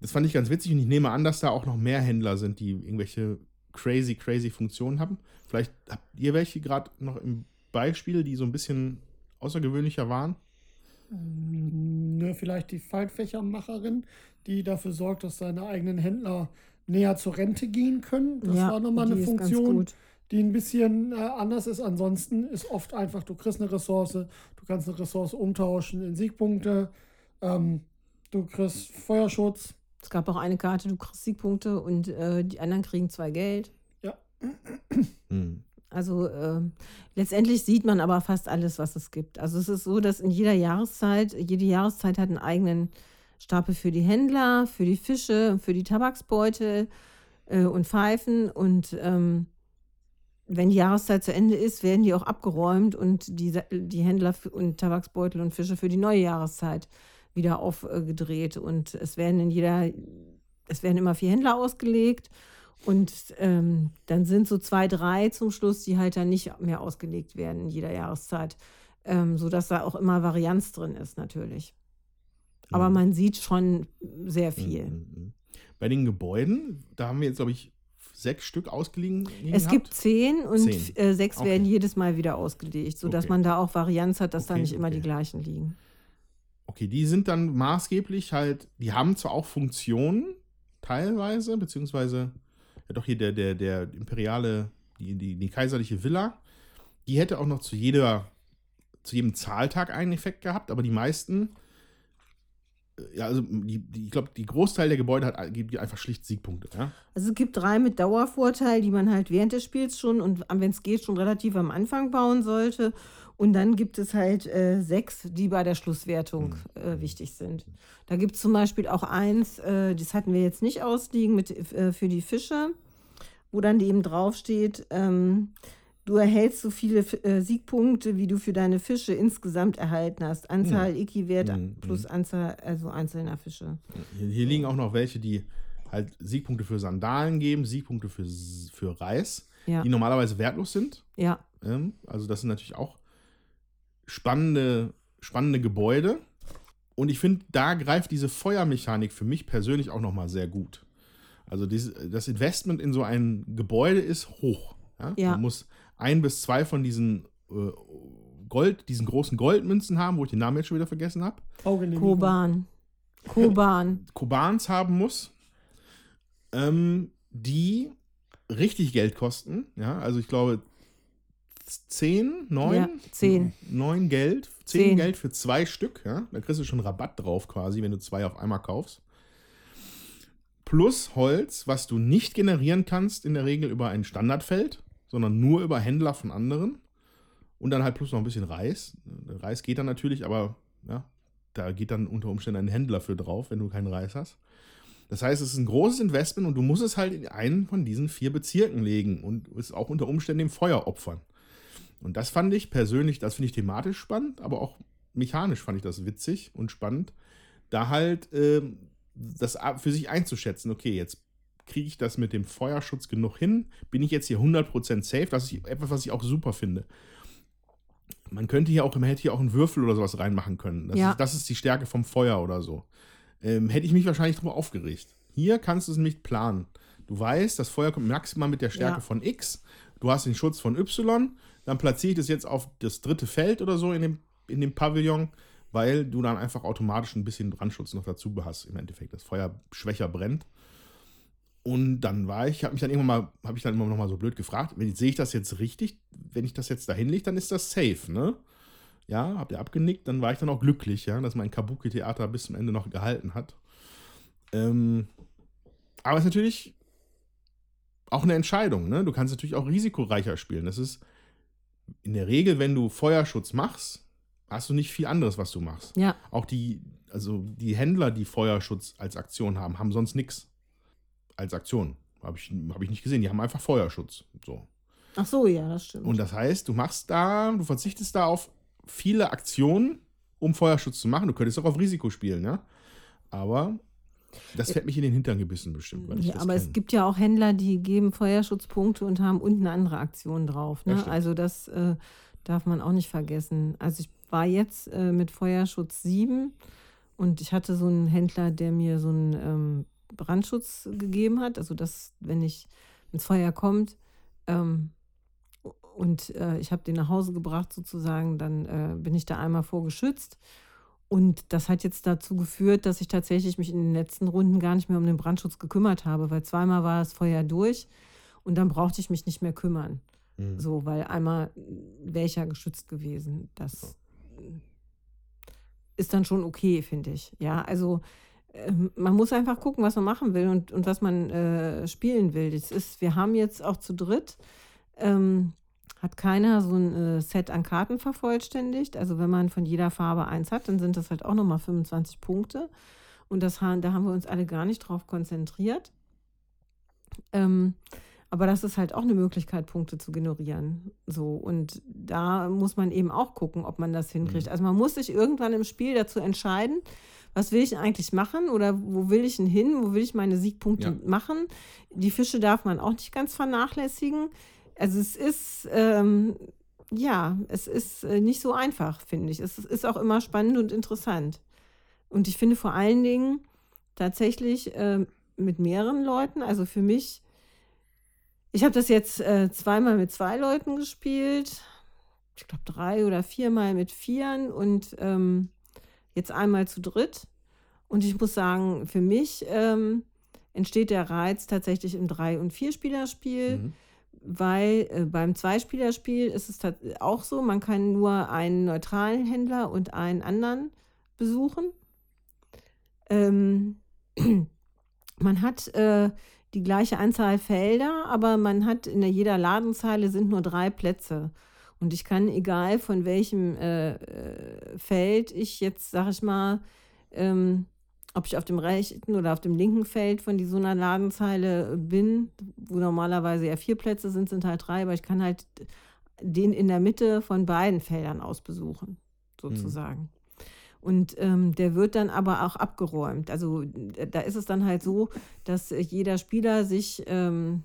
Das fand ich ganz witzig und ich nehme an, dass da auch noch mehr Händler sind, die irgendwelche crazy, crazy Funktionen haben. Vielleicht habt ihr welche gerade noch im Beispiel, die so ein bisschen außergewöhnlicher waren? Ne, vielleicht die Feindfächermacherin, die dafür sorgt, dass seine eigenen Händler näher zur Rente gehen können. Das ja, war nochmal eine Funktion, die ein bisschen äh, anders ist. Ansonsten ist oft einfach, du kriegst eine Ressource, du kannst eine Ressource umtauschen in Siegpunkte, ähm, du kriegst Feuerschutz. Es gab auch eine Karte, du kriegst Siegpunkte und äh, die anderen kriegen zwei Geld. Hm. Also äh, letztendlich sieht man aber fast alles, was es gibt. Also es ist so, dass in jeder Jahreszeit, jede Jahreszeit hat einen eigenen Stapel für die Händler, für die Fische, für die Tabaksbeutel äh, und Pfeifen. Und ähm, wenn die Jahreszeit zu Ende ist, werden die auch abgeräumt und die, die Händler und Tabaksbeutel und Fische für die neue Jahreszeit wieder aufgedreht. Und es werden in jeder, es werden immer vier Händler ausgelegt. Und ähm, dann sind so zwei, drei zum Schluss, die halt dann nicht mehr ausgelegt werden in jeder Jahreszeit. Ähm, sodass da auch immer Varianz drin ist, natürlich. Aber Mhm. man sieht schon sehr viel. Mhm, mhm. Bei den Gebäuden, da haben wir jetzt, glaube ich, sechs Stück ausgeliehen. Es gibt zehn und Zehn. Äh, sechs Okay. werden jedes Mal wieder ausgelegt, sodass Okay. man da auch Varianz hat, dass da Okay, nicht immer die gleichen liegen. Okay, die sind dann maßgeblich halt, die haben zwar auch Funktionen, teilweise, beziehungsweise, ja doch hier der, der, der imperiale, die, die, die kaiserliche Villa, die hätte auch noch zu jeder, zu jedem Zahltag einen Effekt gehabt, aber die meisten, äh, ja, also die, die, ich glaube, die Großteil der Gebäude hat, gibt einfach schlicht Siegpunkte, ja. Also es gibt drei mit Dauervorteil, die man halt während des Spiels schon und wenn es geht, schon relativ am Anfang bauen sollte. Und dann gibt es halt äh, sechs, die bei der Schlusswertung äh, wichtig sind. Da gibt es zum Beispiel auch eins, äh, das hatten wir jetzt nicht ausliegen, mit, äh, für die Fische, wo dann eben draufsteht, ähm, du erhältst so viele äh, Siegpunkte, wie du für deine Fische insgesamt erhalten hast. Anzahl Iki-Wert Mhm, plus Anzahl also einzelner Fische. Hier, hier liegen auch noch welche, die halt Siegpunkte für Sandalen geben, Siegpunkte für, für Reis, Ja, die normalerweise wertlos sind. ja. Ähm, also das sind natürlich auch spannende, spannende Gebäude. Und ich finde, da greift diese Feuermechanik für mich persönlich auch nochmal sehr gut. Also dieses, das Investment in so ein Gebäude ist hoch. Ja? Ja. Man muss ein bis zwei von diesen äh, Gold, diesen großen Goldmünzen haben, wo ich den Namen jetzt schon wieder vergessen habe. Koban. Koban. Kubans haben muss, ähm, die richtig Geld kosten. Ja, also ich glaube 10, 9, Ja, 10. 9 Geld, 10 Zehn. Geld für zwei Stück. Ja, da kriegst du schon Rabatt drauf quasi, wenn du zwei auf einmal kaufst. Plus Holz, was du nicht generieren kannst in der Regel über ein Standardfeld, sondern nur über Händler von anderen. Und dann halt plus noch ein bisschen Reis. Reis geht dann natürlich, aber ja, da geht dann unter Umständen ein Händler für drauf, wenn du keinen Reis hast. Das heißt, es ist ein großes Investment und du musst es halt in einen von diesen vier Bezirken legen und es auch unter Umständen dem Feuer opfern. Und das fand ich persönlich, das finde ich thematisch spannend, aber auch mechanisch fand ich das witzig und spannend, da halt ähm, das für sich einzuschätzen. Okay, jetzt kriege ich das mit dem Feuerschutz genug hin? Bin ich jetzt hier 100% safe? Das ist etwas, was ich auch super finde. Man könnte hier auch, man hätte hier auch einen Würfel oder sowas reinmachen können. Das, Ja. ist, das ist die Stärke vom Feuer oder so. Ähm, hätte ich mich wahrscheinlich drüber aufgeregt. Hier kannst du es nicht planen. Du weißt, das Feuer kommt maximal mit der Stärke Ja. von X. Du hast den Schutz von Y. Dann platziere ich das jetzt auf das dritte Feld oder so in dem, in dem Pavillon, weil du dann einfach automatisch ein bisschen Brandschutz noch dazu hast. Im Endeffekt, das Feuer schwächer brennt. Und dann war ich, habe mich dann irgendwann mal, habe ich dann immer noch mal so blöd gefragt, sehe ich das jetzt richtig, wenn ich das jetzt dahin lege, dann ist das safe, ne? Ja, habt ihr abgenickt, dann war ich dann auch glücklich, ja, dass mein Kabuki-Theater bis zum Ende noch gehalten hat. Ähm, aber es ist natürlich auch eine Entscheidung, ne? Du kannst natürlich auch risikoreicher spielen. Das ist in der Regel, wenn du Feuerschutz machst, hast du nicht viel anderes, was du machst. Ja, Auch die, also die Händler, die Feuerschutz als Aktion haben, haben sonst nichts als Aktion. Habe ich, hab ich nicht gesehen. Die haben einfach Feuerschutz. So. ach so, ja, das stimmt. Und das heißt, du machst da, du verzichtest da auf viele Aktionen, um Feuerschutz zu machen. Du könntest auch auf Risiko spielen, ja. Aber das fährt mich in den Hintern gebissen, bestimmt. Weil ich Ja, das aber es kenn. gibt ja auch Händler, die geben Feuerschutzpunkte und haben unten andere Aktion drauf. Ja, Ne? stimmt. also das äh, darf man auch nicht vergessen. Also ich war jetzt äh, mit Feuerschutz 7 und ich hatte so einen Händler, der mir so einen ähm, Brandschutz gegeben hat. Also dass, wenn ich ins Feuer kommt ähm, und äh, ich habe den nach Hause gebracht sozusagen, dann äh, bin ich da einmal vorgeschützt. Und das hat jetzt dazu geführt, dass ich tatsächlich mich in den letzten Runden gar nicht mehr um den Brandschutz gekümmert habe, weil zweimal war das Feuer durch und dann brauchte ich mich nicht mehr kümmern. Mhm. So, weil einmal wäre ich ja geschützt gewesen. Das ist dann schon okay, finde ich. Ja, also ähm, man muss einfach gucken, was man machen will und, und was man äh, spielen will. Das ist, wir haben jetzt auch zu dritt ähm, hat keiner so ein äh, Set an Karten vervollständigt. Also wenn man von jeder Farbe eins hat, dann sind das halt auch nochmal 25 Punkte. Und das, da haben wir uns alle gar nicht drauf konzentriert. Ähm, aber das ist halt auch eine Möglichkeit, Punkte zu generieren. So, und da muss man eben auch gucken, ob man das hinkriegt. Also man muss sich irgendwann im Spiel dazu entscheiden, was will ich eigentlich machen oder wo will ich denn hin, wo will ich meine Siegpunkte Ja. machen. Die Fische darf man auch nicht ganz vernachlässigen. Also es ist, ähm, ja, es ist äh, nicht so einfach, finde ich. Es ist auch immer spannend und interessant. Und ich finde vor allen Dingen tatsächlich ähm, mit mehreren Leuten, also für mich, ich habe das jetzt äh, zweimal mit zwei Leuten gespielt, ich glaube drei oder viermal mit vieren und ähm, jetzt einmal zu dritt. Und ich muss sagen, für mich ähm, entsteht der Reiz tatsächlich im Drei- und Vierspielerspiel Mhm. weil äh, beim Zweispielerspiel ist es auch so, man kann nur einen neutralen Händler und einen anderen besuchen. Ähm, <clears throat> man hat äh, die gleiche Anzahl Felder, aber man hat in der, jeder Ladenzeile sind nur drei Plätze. Und ich kann, egal von welchem äh, äh, Feld ich jetzt, sag ich mal, ähm, ob ich auf dem rechten oder auf dem linken Feld von so einer Ladenzeile bin, wo normalerweise ja vier Plätze sind, sind halt drei, aber ich kann halt den in der Mitte von beiden Feldern aus besuchen, sozusagen. Und ähm, der wird dann aber auch abgeräumt. Also äh, da ist es dann halt so, dass äh, jeder Spieler sich ähm,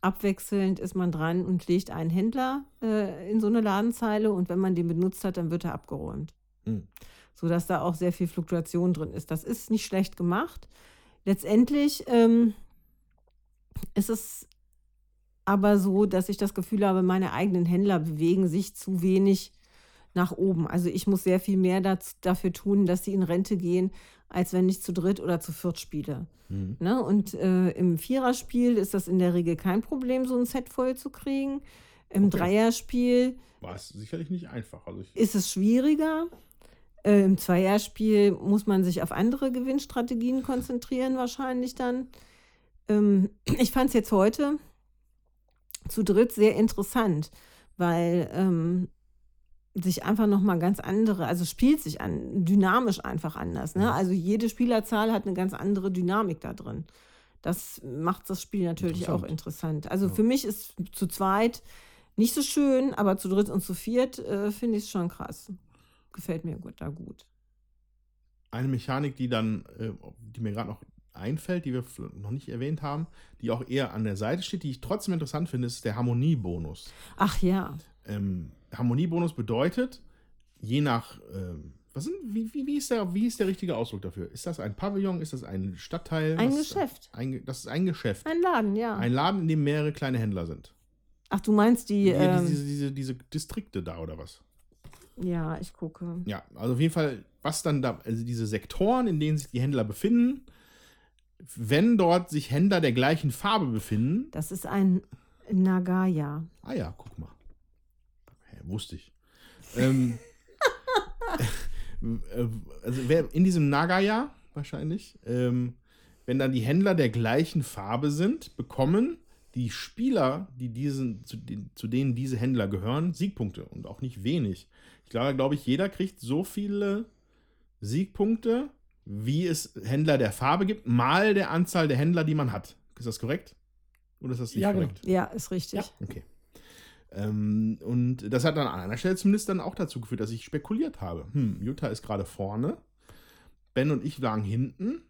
abwechselnd ist man dran und legt einen Händler äh, in so eine Ladenzeile und wenn man den benutzt hat, dann wird er abgeräumt Mhm. sodass da auch sehr viel Fluktuation drin ist. Das ist nicht schlecht gemacht. Letztendlich ähm, ist es aber so, dass ich das Gefühl habe, meine eigenen Händler bewegen sich zu wenig nach oben. Also ich muss sehr viel mehr daz- dafür tun, dass sie in Rente gehen, als wenn ich zu dritt oder zu viert spiele. Mhm. Ne? Und äh, im Viererspiel ist das in der Regel kein Problem, so ein Set voll zu kriegen. Im Okay. Dreierspiel War es sicherlich nicht einfach. Also ist es schwieriger. Äh, Im Zweierspiel muss man sich auf andere Gewinnstrategien konzentrieren, wahrscheinlich dann. Ähm, ich fand es jetzt heute zu dritt sehr interessant, weil ähm, sich einfach nochmal ganz andere, also spielt sich an, dynamisch einfach anders. Ne? Also jede Spielerzahl hat eine ganz andere Dynamik da drin. Das macht das Spiel natürlich auch Interessant. interessant. Also Ja. für mich ist zu zweit nicht so schön, aber zu dritt und zu viert äh, finde ich es schon krass. Gefällt mir gut, da gut. eine Mechanik, die dann, äh, die mir gerade noch einfällt, die wir noch nicht erwähnt haben, die auch eher an der Seite steht, die ich trotzdem interessant finde, ist der Harmoniebonus. Ach ja, Ähm, Harmoniebonus bedeutet, je nach, ähm, was sind, wie, wie, wie, ist der, wie ist der richtige Ausdruck dafür? Ist das ein Pavillon? Ist das ein Stadtteil? Ein Was- Geschäft. Ein, das ist ein Geschäft. ein Laden, ja. Ein Laden, in dem mehrere kleine Händler sind. Ach, du meinst die, Die, ähm, diese, diese, diese Distrikte da oder was? ja, ich gucke. Ja, also auf jeden Fall, was dann da, also diese Sektoren, in denen sich die Händler befinden, wenn dort sich Händler der gleichen Farbe befinden, Das ist ein Nagaya. ah ja, guck mal. Wusste ich. ähm, <laughs> äh, also wer in diesem Nagaya wahrscheinlich, ähm, wenn dann die Händler der gleichen Farbe sind, bekommen die Spieler, die diesen, zu, den, zu denen diese Händler gehören, Siegpunkte und auch nicht wenig. Ich glaube, glaube ich, jeder kriegt so viele Siegpunkte, wie es Händler der Farbe gibt, mal der Anzahl der Händler, die man hat. Ist das korrekt? Oder ist das nicht Ja, genau. korrekt? Ja, ist richtig. Ja. Okay. Ähm, und das hat dann an einer Stelle zumindest dann auch dazu geführt, dass ich spekuliert habe. Hm, Jutta ist gerade vorne. Ben und ich lagen hinten.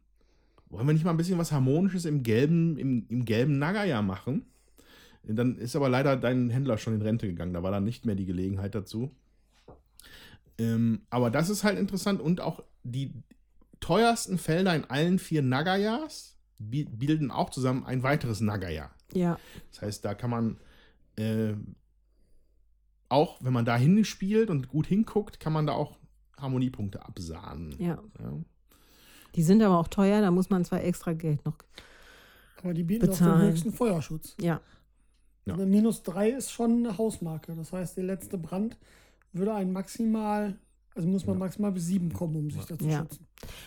Wollen wir nicht mal ein bisschen was Harmonisches im gelben, im, im gelben Nagaya machen? Dann ist aber leider dein Händler schon in Rente gegangen. Da war dann nicht mehr die Gelegenheit dazu. Ähm, aber das ist halt interessant. Und auch die teuersten Felder in allen vier Nagayas bi- bilden auch zusammen ein weiteres Nagaya. Ja, Das heißt, da kann man äh, auch, wenn man da hinspielt und gut hinguckt, kann man da auch Harmoniepunkte absahnen. ja. Ja. Die sind aber auch teuer, da muss man zwar extra Geld noch. Aber die bieten auch Bezahlen. den höchsten Feuerschutz. Ja, Ja. Eine minus 3 ist schon eine Hausmarke. Das heißt, der letzte Brand würde einen maximal, also muss man maximal bis 7 kommen, um sich dazu Ja. schützen.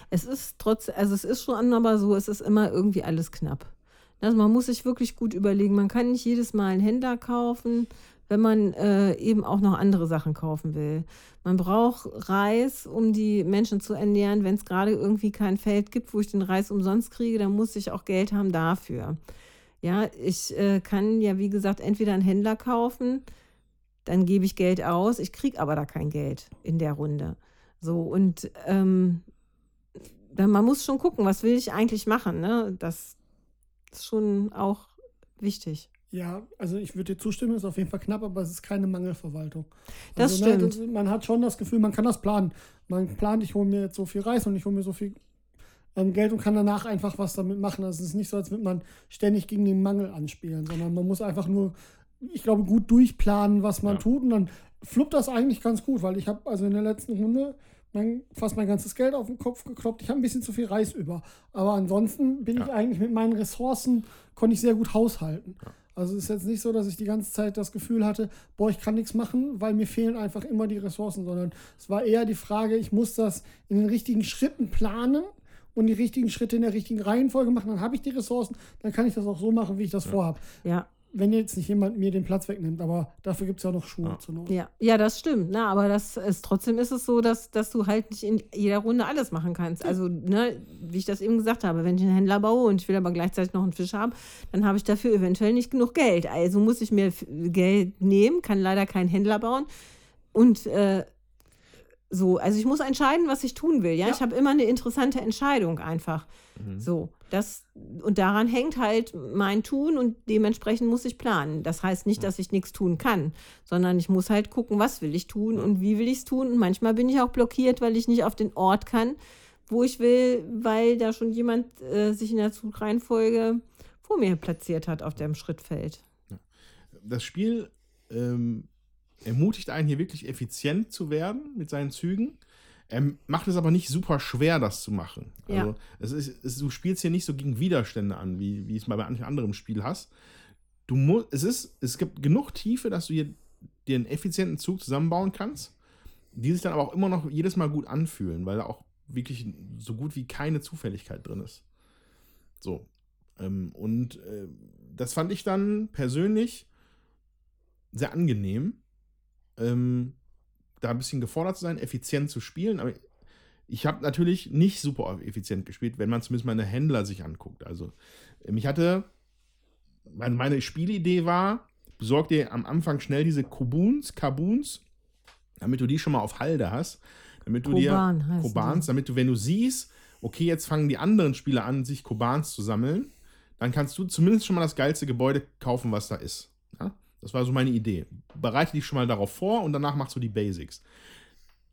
es ist trotz, also es ist schon aber so, es ist immer irgendwie alles knapp. Also man muss sich wirklich gut überlegen, man kann nicht jedes Mal einen Händler kaufen. Wenn man äh, eben auch noch andere Sachen kaufen will. Man braucht Reis, um die Menschen zu ernähren. Wenn es gerade irgendwie kein Feld gibt, wo ich den Reis umsonst kriege, dann muss ich auch Geld haben dafür. Ja, ich äh, kann ja, wie gesagt, entweder einen Händler kaufen, dann gebe ich Geld aus, ich kriege aber da kein Geld in der Runde. So, und ähm, dann, man muss schon gucken, was will ich eigentlich machen. Ne? Das ist schon auch wichtig. Ja, also ich würde dir zustimmen, ist auf jeden Fall knapp, aber es ist keine Mangelverwaltung. Das also, ne, stimmt. das, man hat schon das Gefühl, man kann das planen. Man plant, ich hole mir jetzt so viel Reis und ich hole mir so viel ähm, Geld und kann danach einfach was damit machen. Also es ist nicht so, als würde man ständig gegen den Mangel anspielen, sondern man muss einfach nur, ich glaube, gut durchplanen, was man Ja. tut und dann fluppt das eigentlich ganz gut, weil ich habe also in der letzten Runde mein, fast mein ganzes Geld auf den Kopf gekloppt. Ich habe ein bisschen zu viel Reis über. Aber ansonsten bin Ja. ich eigentlich mit meinen Ressourcen, konnte ich sehr gut haushalten. Also es ist jetzt nicht so, dass ich die ganze Zeit das Gefühl hatte, boah, ich kann nichts machen, weil mir fehlen einfach immer die Ressourcen, sondern es war eher die Frage, ich muss das in den richtigen Schritten planen und die richtigen Schritte in der richtigen Reihenfolge machen. Dann habe ich die Ressourcen, dann kann ich das auch so machen, wie ich das vorhabe. Ja, Wenn jetzt nicht jemand mir den Platz wegnimmt, aber dafür gibt es ja noch Schuhe Ja. zur Not. ja, ja, das stimmt. Na, aber das ist, trotzdem ist es so, dass, dass du halt nicht in jeder Runde alles machen kannst. Also, ne, wie ich das eben gesagt habe, wenn ich einen Händler baue und ich will aber gleichzeitig noch einen Fisch haben, dann habe ich dafür eventuell nicht genug Geld. Also muss ich mir Geld nehmen, kann leider keinen Händler bauen. Und äh, so, also ich muss entscheiden, was ich tun will. Ja, Ja. ich habe immer eine interessante Entscheidung einfach. So, das und daran hängt halt mein Tun und dementsprechend muss ich planen. Das heißt nicht, dass ich nichts tun kann, sondern ich muss halt gucken, was will ich tun und wie will ich es tun. Und manchmal bin ich auch blockiert, weil ich nicht auf den Ort kann, wo ich will, weil da schon jemand äh, sich in der Zugreihenfolge vor mir platziert hat auf dem Schrittfeld. das Spiel ähm, ermutigt einen hier wirklich effizient zu werden mit seinen Zügen. Er macht es aber nicht super schwer, das zu machen. Ja. Also es ist, es, du spielst hier nicht so gegen Widerstände an, wie, wie es mal bei manchen anderen Spiel hast. Du musst, es ist, es gibt genug Tiefe, dass du hier dir einen effizienten Zug zusammenbauen kannst, die sich dann aber auch immer noch jedes Mal gut anfühlen, weil da auch wirklich so gut wie keine Zufälligkeit drin ist. So. Ähm, und äh, das fand ich dann persönlich sehr angenehm, ähm, da ein bisschen gefordert zu sein, effizient zu spielen. Aber ich habe natürlich nicht super effizient gespielt, wenn man zumindest meine Händler sich anguckt. Also ähm, ich hatte, meine, Spielidee war, besorg dir am Anfang schnell diese Kobuns, Kabuns, damit du die schon mal auf Halde hast. Damit du Koban dir Kobans, damit du, wenn du siehst, okay, jetzt fangen die anderen Spieler an, sich Kobans zu sammeln, dann kannst du zumindest schon mal das geilste Gebäude kaufen, was da ist. Das war so meine Idee. Bereite dich schon mal darauf vor und danach machst du die Basics.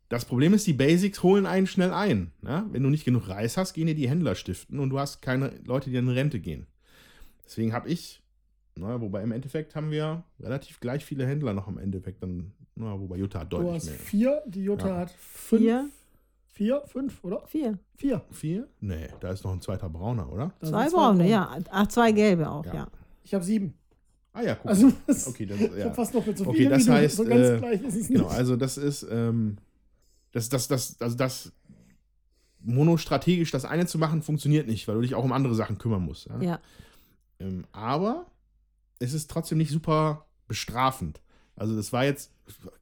Das Problem ist, die Basics holen einen schnell ein. Ja? Wenn du nicht genug Reis hast, gehen dir die Händler stiften und du hast keine Leute, die in Rente gehen. Deswegen habe ich, na, wobei im Endeffekt haben wir relativ gleich viele Händler noch im Endeffekt dann, na, wobei Jutta hat Du deutlich hast mehr. vier, die Jutta Ja. hat fünf. Vier, Vier, fünf, oder? vier. Vier. Vier? Nee, da ist noch ein zweiter Brauner, oder? Da Zwei braune. ja. Ach, zwei gelbe auch, Ja. ja. Ich habe sieben. Ah ja, guck. Also, das, okay, dann, ich ja. habe fast noch mit so Okay, das heißt, so ganz äh, gleich ist es Genau, nicht. also das ist, ähm, das, das, das, also das monostrategisch das eine zu machen, funktioniert nicht, weil du dich auch um andere Sachen kümmern musst. Ja? Ja. Ähm, aber es ist trotzdem nicht super bestrafend. Also das war jetzt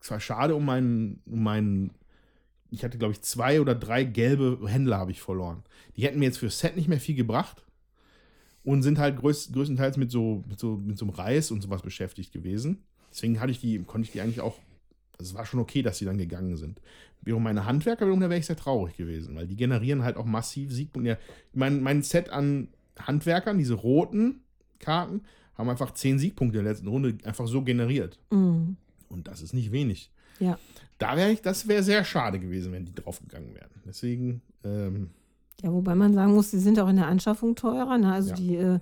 zwar schade um meinen, um meinen, ich hatte glaube ich zwei oder drei gelbe Händler habe ich verloren. Die hätten mir jetzt für Set nicht mehr viel gebracht und sind halt größ, größtenteils mit so, mit so mit so einem Reis und sowas beschäftigt gewesen. Deswegen hatte ich die, konnte ich die eigentlich auch, also es war schon okay, dass sie dann gegangen sind. Während meine Handwerker da wäre ich sehr traurig gewesen, weil die generieren halt auch massiv Siegpunkte. Mein, mein Set an Handwerkern, diese roten Karten, haben einfach zehn Siegpunkte in der letzten Runde einfach so generiert. Mhm. Und das ist nicht wenig. Ja. Da wäre ich, das wäre sehr schade gewesen, wenn die draufgegangen wären. Deswegen, ähm, Ja, wobei man sagen muss, die sind auch in der Anschaffung teurer. Ne? Also Ja. die äh,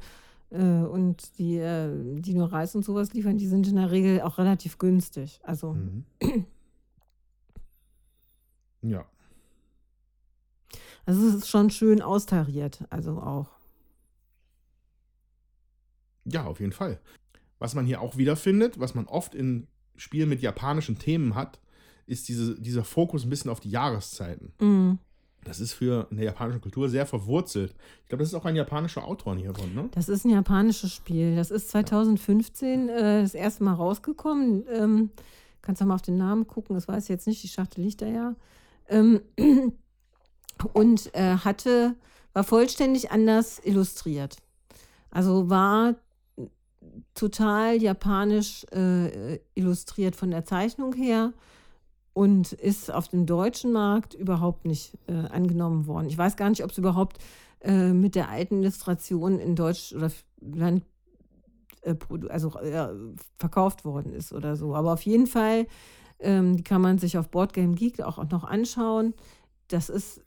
äh, und die, äh, die nur Reis und sowas liefern, die sind in der Regel auch relativ günstig. Also mhm. <clears throat> ja. Also es ist schon schön austariert, also auch. Ja, auf jeden Fall. Was man hier auch wiederfindet, was man oft in Spielen mit japanischen Themen hat, ist diese, dieser Fokus ein bisschen auf die Jahreszeiten. Mhm. Das ist für eine japanische Kultur sehr verwurzelt. Ich glaube, das ist auch ein japanischer Autor hiervon, ne? Das ist ein japanisches Spiel. Das ist 2015 äh, das erste Mal rausgekommen. Ähm, kannst du mal auf den Namen gucken, das weiß ich jetzt nicht, die Schachtel liegt da ja. Ähm, <clears throat> und äh, hatte, war vollständig anders illustriert. Also war total japanisch äh, illustriert von der Zeichnung her und ist auf dem deutschen Markt überhaupt nicht äh, angenommen worden. Ich weiß gar nicht, ob es überhaupt äh, mit der alten Illustration in Deutsch oder Land äh, also verkauft worden ist oder so. Aber auf jeden Fall, ähm, die kann man sich auf Boardgame Geek auch noch anschauen. Das ist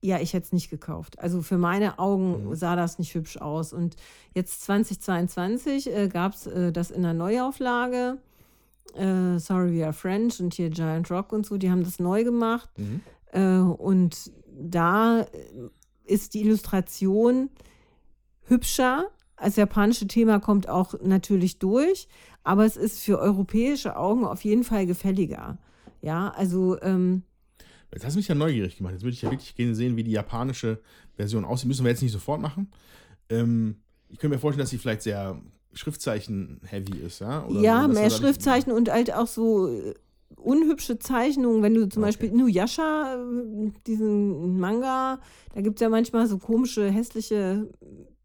ja, ich hätte es nicht gekauft. Also für meine Augen mhm. sah das nicht hübsch aus. Und jetzt 2022 äh, gab es äh, das in der Neuauflage. Äh, Sorry, We Are French und hier Giant Rock und so, die haben das neu gemacht. Mhm. Äh, und da äh, ist die Illustration hübscher. Das japanische Thema kommt auch natürlich durch, aber es ist für europäische Augen auf jeden Fall gefälliger. Ja, also ähm, Jetzt hast du mich ja neugierig gemacht. Jetzt würde ich ja wirklich gerne sehen, wie die japanische Version aussieht. Müssen wir jetzt nicht sofort machen. Ähm, ich könnte mir vorstellen, dass sie vielleicht sehr Schriftzeichen-heavy ist, ja? Oder ja, mehr Schriftzeichen und halt auch so äh, unhübsche Zeichnungen. Wenn du zum okay. Beispiel Inuyasha, äh, diesen Manga, da gibt es ja manchmal so komische, hässliche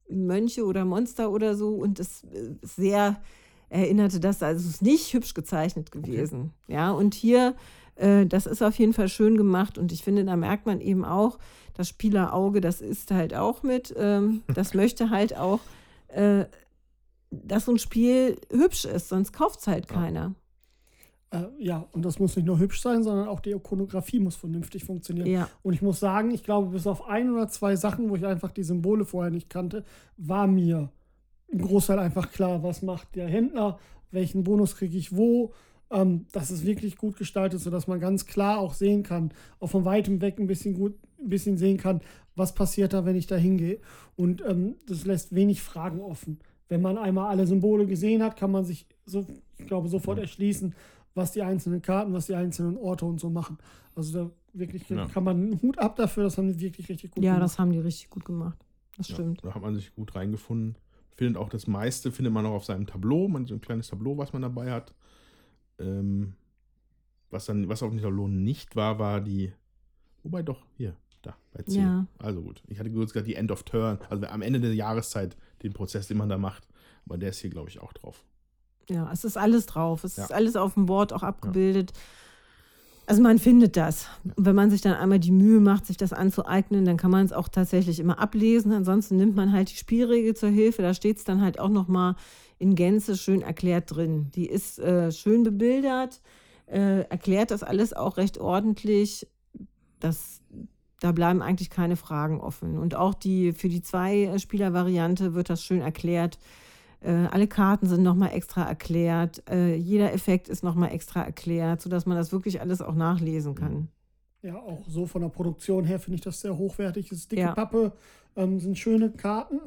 Mönche oder Monster oder so und das äh, sehr erinnerte das, also es ist nicht hübsch gezeichnet gewesen. Okay. Ja, und hier äh, das ist auf jeden Fall schön gemacht und ich finde, da merkt man eben auch, das Spielerauge, das ist halt auch mit, ähm, das <laughs> möchte halt auch, äh, dass so ein Spiel hübsch ist, sonst kauft es halt keiner. Äh, ja, und das muss nicht nur hübsch sein, sondern auch die Ikonografie muss vernünftig funktionieren. Ja. Und ich muss sagen, ich glaube, bis auf ein oder zwei Sachen, wo ich einfach die Symbole vorher nicht kannte, war mir im Großteil einfach klar, was macht der Händler, welchen Bonus kriege ich wo, ähm, dass es wirklich gut gestaltet, sodass man ganz klar auch sehen kann, auch von weitem weg ein bisschen gut, ein bisschen sehen kann, was passiert da, wenn ich da hingehe. Und ähm, das lässt wenig Fragen offen. Wenn man einmal alle Symbole gesehen hat, kann man sich, so, ich glaube, sofort erschließen, was die einzelnen Karten, was die einzelnen Orte und so machen. Also da wirklich ja. kann man einen Hut ab dafür, das haben die wirklich richtig gut ja, gemacht. Ja, das haben die richtig gut gemacht. Das stimmt. Ja, da hat man sich gut reingefunden. Findet auch das meiste, findet man auch auf seinem Tableau, man so ein kleines Tableau, was man dabei hat. Ähm, was dann, was auf dem Lohn nicht war, war die. Wobei doch, hier, da, bei C. Ja. Also gut. Ich hatte kurz gesagt, die End of Turn, also am Ende der Jahreszeit, den Prozess, den man da macht. Aber der ist hier, glaube ich, auch drauf. Ja, es ist alles drauf. Es ja. ist alles auf dem Board auch abgebildet. Ja. Also man findet das. Und wenn man sich dann einmal die Mühe macht, sich das anzueignen, dann kann man es auch tatsächlich immer ablesen. Ansonsten nimmt man halt die Spielregel zur Hilfe. Da steht es dann halt auch nochmal in Gänze schön erklärt drin. Die ist äh, schön bebildert, äh, erklärt das alles auch recht ordentlich. Das, da bleiben eigentlich keine Fragen offen. Und auch die, für die Zwei-Spieler-Variante wird das schön erklärt. Äh, alle Karten sind nochmal extra erklärt. Äh, jeder Effekt ist nochmal extra erklärt, sodass man das wirklich alles auch nachlesen kann. Ja, auch so von der Produktion her finde ich das sehr hochwertig. Es ist dicke ja. Pappe, ähm, sind schöne Karten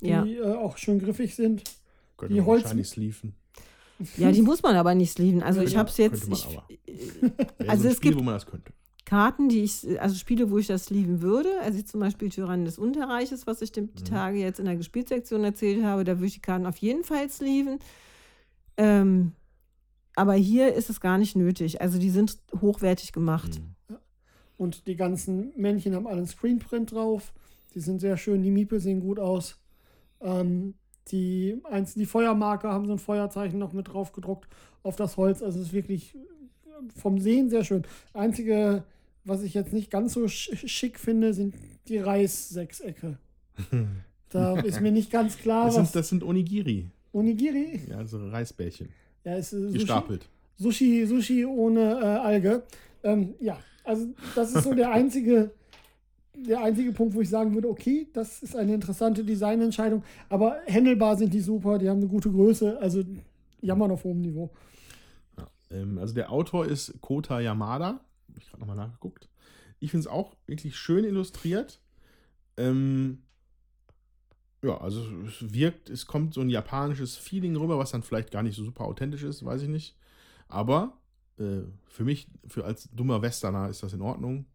die ja. äh, auch schön griffig sind. Könnte die man Holz wahrscheinlich sleeven. Ja, die muss man aber nicht sleeven. Also ja, ich habe es jetzt. Ich, <laughs> also so es Spiel, gibt Karten, die ich, also Spiele, wo ich das sleeven würde. Also zum Beispiel Tyrannen des Unterreiches, was ich die mhm. Tage jetzt in der Gespielsektion erzählt habe, da würde ich die Karten auf jeden Fall sleeven. Ähm, aber hier ist es gar nicht nötig. Also die sind hochwertig gemacht. Mhm. Und die ganzen Männchen haben alle einen Screenprint drauf. Die sind sehr schön, die Miepel sehen gut aus. Ähm, die, eins, die Feuermarke haben so ein Feuerzeichen noch mit drauf gedruckt auf das Holz. Also es ist wirklich vom Sehen sehr schön. Einzige, was ich jetzt nicht ganz so schick finde, sind die Reissechsecke. <laughs> da ist mir nicht ganz klar, das sind, was. Das sind Onigiri. Onigiri? Ja, so Reisbällchen. Ja, ist äh, Gestapelt. Sushi, Sushi ohne äh, Alge. Ähm, ja, also das ist so der einzige der einzige Punkt, wo ich sagen würde, okay, das ist eine interessante Designentscheidung, aber händelbar sind die super, die haben eine gute Größe, also jammern auf hohem Niveau. Ja, ähm, also der Autor ist Kota Yamada, habe ich gerade nochmal nachgeguckt. Ich finde es auch wirklich schön illustriert. Ähm, ja, also es wirkt, es kommt so ein japanisches Feeling rüber, was dann vielleicht gar nicht so super authentisch ist, weiß ich nicht. Aber äh, für mich, für als dummer Westerner ist das in Ordnung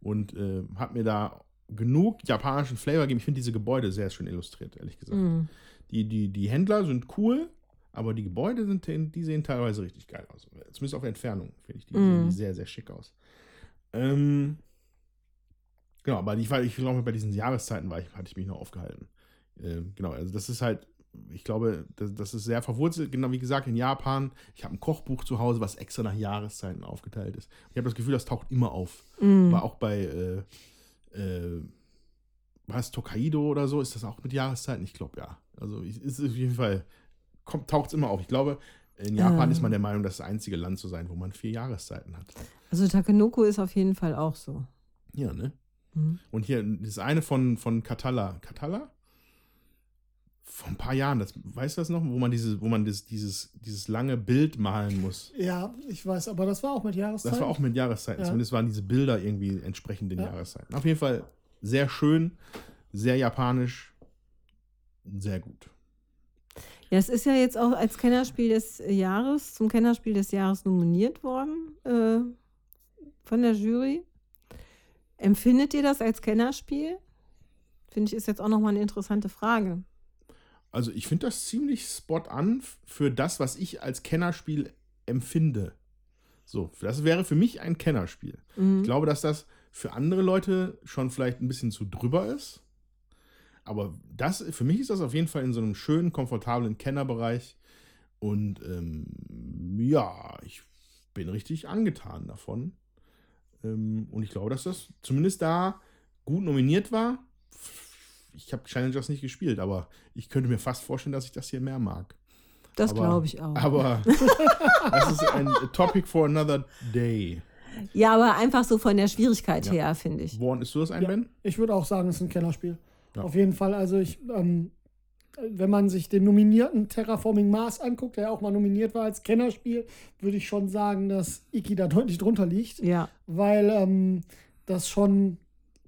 und äh, habe mir da genug japanischen Flavor gegeben. Ich finde diese Gebäude sehr schön illustriert, ehrlich gesagt. Mhm. Die, die, die Händler sind cool, aber die Gebäude sind, die sehen teilweise richtig geil aus. Zumindest auf Entfernung, finde ich. Die Mhm. sehen sehr, sehr schick aus. Ähm, genau, aber ich, war- ich glaube, bei diesen Jahreszeiten war ich, hatte ich mich noch aufgehalten. Ähm, genau, also das ist halt, ich glaube, das, das ist sehr verwurzelt. Genau wie gesagt, in Japan, ich habe ein Kochbuch zu Hause, was extra nach Jahreszeiten aufgeteilt ist. Ich habe das Gefühl, das taucht immer auf. Mhm. War auch bei, äh, äh, was, Tokaido oder so, ist das auch mit Jahreszeiten? Ich glaube, ja. Also ist auf jeden Fall, taucht es immer auf. Ich glaube, in Japan Ähm. ist man der Meinung, das, das einzige Land zu sein, wo man vier Jahreszeiten hat. Also Takenoko ist auf jeden Fall auch so. Ja, ne? Mhm. Und hier, das eine von, von Katala. Katala? Vor ein paar Jahren, das, weißt du das noch? Wo man, diese, wo man das, dieses, dieses lange Bild malen muss. Ja, ich weiß, aber das war auch mit Jahreszeit. Das war auch mit Jahreszeiten. Ja. Zumindest waren diese Bilder irgendwie entsprechend den Ja. Jahreszeiten. Auf jeden Fall sehr schön, sehr japanisch, sehr gut. Ja, es ist ja jetzt auch als Kennerspiel des Jahres, zum Kennerspiel des Jahres nominiert worden äh, von der Jury. Empfindet ihr das als Kennerspiel? Finde ich, ist jetzt auch nochmal eine interessante Frage. Also ich finde das ziemlich spot an für das, was ich als Kennerspiel empfinde. So, das wäre für mich ein Kennerspiel. Mhm. Ich glaube, dass das für andere Leute schon vielleicht ein bisschen zu drüber ist. Aber das, für mich ist das auf jeden Fall in so einem schönen, komfortablen Kennerbereich. Und ähm, ja, ich bin richtig angetan davon. Ähm, und ich glaube, dass das zumindest da gut nominiert war. Ich habe Challengers nicht gespielt, aber ich könnte mir fast vorstellen, dass ich das hier mehr mag. Das glaube ich auch. Aber <laughs> das ist ein Topic for another day. ja, aber einfach so von der Schwierigkeit Ja. her, finde ich. Woran ist du das ein, Ja. Ben? Ich würde auch sagen, es ist ein Kellerspiel. Ja. Auf jeden Fall. Also ich, ähm, wenn man sich den nominierten Terraforming Mars anguckt, der auch mal nominiert war als Kennerspiel, würde ich schon sagen, dass Iki da deutlich drunter liegt, Ja, weil ähm, das schon,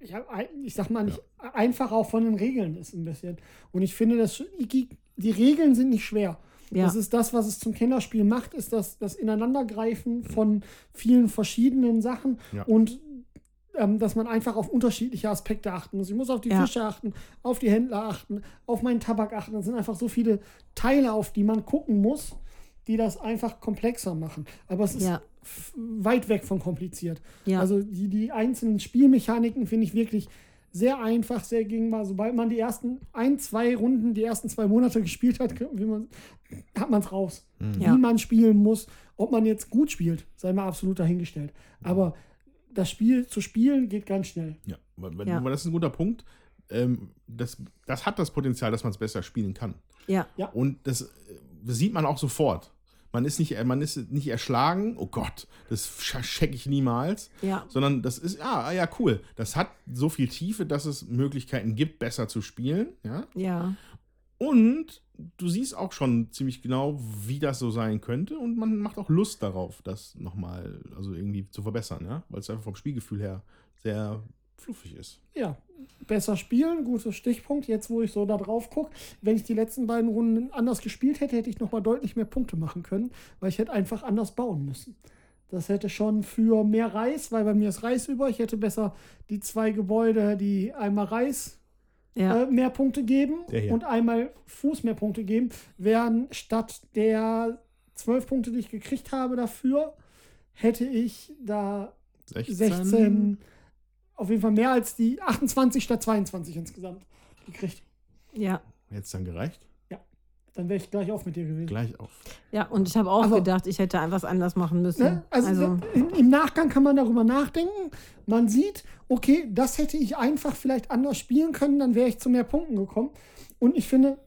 ja, ein- ich sag mal nicht, einfach auch von den Regeln ist ein bisschen. Und ich finde, dass Iki, die Regeln sind nicht schwer. ja. Das ist das, was es zum Kennerspiel macht, ist das, das Ineinandergreifen von vielen verschiedenen Sachen Ja. und ähm, dass man einfach auf unterschiedliche Aspekte achten muss. Ich muss auf die Ja. Fische achten, auf die Händler achten, auf meinen Tabak achten. Das sind einfach so viele Teile, auf die man gucken muss, die das einfach komplexer machen. Aber es ist Ja. weit weg von kompliziert. Ja. Also die, die einzelnen Spielmechaniken finde ich wirklich sehr einfach, sehr gangbar. Sobald man die ersten ein, zwei Runden, die ersten zwei Monate gespielt hat, wie man, hat man es raus. Ja. Wie man spielen muss, ob man jetzt gut spielt, sei mal absolut dahingestellt. Aber das Spiel zu spielen geht ganz schnell. Ja, weil, Ja. das ist ein guter Punkt. Ähm, das, das hat das Potenzial, dass man es besser spielen kann. ja. Und das, äh, das sieht man auch sofort. Man ist nicht, man ist nicht erschlagen, oh Gott, das checke ich niemals, Ja. sondern das ist, ah, ah, ja, cool. Das hat so viel Tiefe, dass es Möglichkeiten gibt, besser zu spielen. Ja? Ja. Und du siehst auch schon ziemlich genau, wie das so sein könnte. Und man macht auch Lust darauf, das nochmal, also irgendwie zu verbessern, ja, weil es einfach vom Spielgefühl her sehr fluffig ist. Ja, besser spielen, guter Stichpunkt. Jetzt, wo ich so da drauf gucke, wenn ich die letzten beiden Runden anders gespielt hätte, hätte ich noch mal deutlich mehr Punkte machen können, weil ich hätte einfach anders bauen müssen. Das hätte schon für mehr Reis, weil bei mir ist Reis über. Ich hätte besser die zwei Gebäude, die einmal Reis Ja. äh, mehr Punkte geben und einmal Fuß mehr Punkte geben, wären statt der zwölf Punkte, die ich gekriegt habe dafür, hätte ich da 16. 16, auf jeden Fall mehr als die 28 statt 22 insgesamt gekriegt. ja. Hätte es dann gereicht? Dann wäre ich gleich auf mit dir gewesen. Gleich auf. Ja, und ich habe auch Aber- gedacht, ich hätte einfach was anders machen müssen. Ne? Also, in, im Nachgang kann man darüber nachdenken. Man sieht, okay, das hätte ich einfach vielleicht anders spielen können, dann wäre ich zu mehr Punkten gekommen. Und ich finde,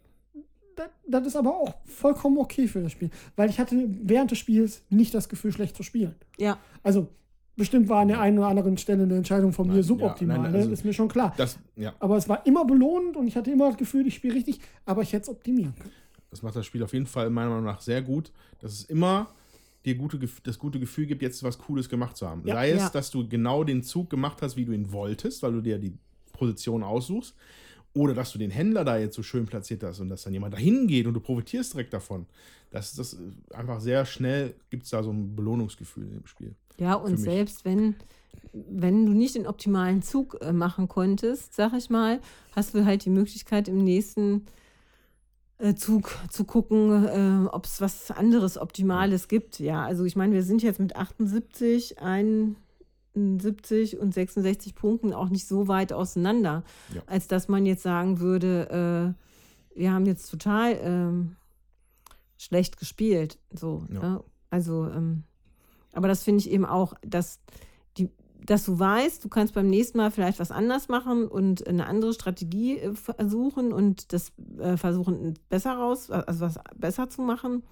das, das ist aber auch vollkommen okay für das Spiel. Weil ich hatte während des Spiels nicht das Gefühl, schlecht zu spielen. ja, Also, bestimmt war an der einen oder anderen Stelle eine Entscheidung von Nein, mir ja, suboptimal. nein, ne? also- ist mir schon klar. Das, ja, Aber es war immer belohnend und ich hatte immer das Gefühl, ich spiele richtig, aber ich hätte es optimieren können. Das macht das Spiel auf jeden Fall meiner Meinung nach sehr gut, dass es immer dir gute, das gute Gefühl gibt, jetzt was Cooles gemacht zu haben. Ja. Sei es, Ja. dass du genau den Zug gemacht hast, wie du ihn wolltest, weil du dir die Position aussuchst, oder dass du den Händler da jetzt so schön platziert hast und dass dann jemand dahin geht und du profitierst direkt davon. Das ist das einfach sehr schnell, gibt es da so ein Belohnungsgefühl dem Spiel. Ja, und selbst wenn, wenn du nicht den optimalen Zug äh, machen konntest, sag ich mal, hast du halt die Möglichkeit im nächsten Zug zu gucken, äh, ob es was anderes Optimales gibt. Ja, also ich meine, wir sind jetzt mit 78, 71 und 66 Punkten auch nicht so weit auseinander, Ja. als dass man jetzt sagen würde, äh, wir haben jetzt total ähm, schlecht gespielt. So, Ja. ne? Also, ähm, aber das finde ich eben auch, dass, die, dass du weißt, du kannst beim nächsten Mal vielleicht was anders machen und eine andere Strategie äh, versuchen und das äh, versuchen besser raus, also was besser zu machen,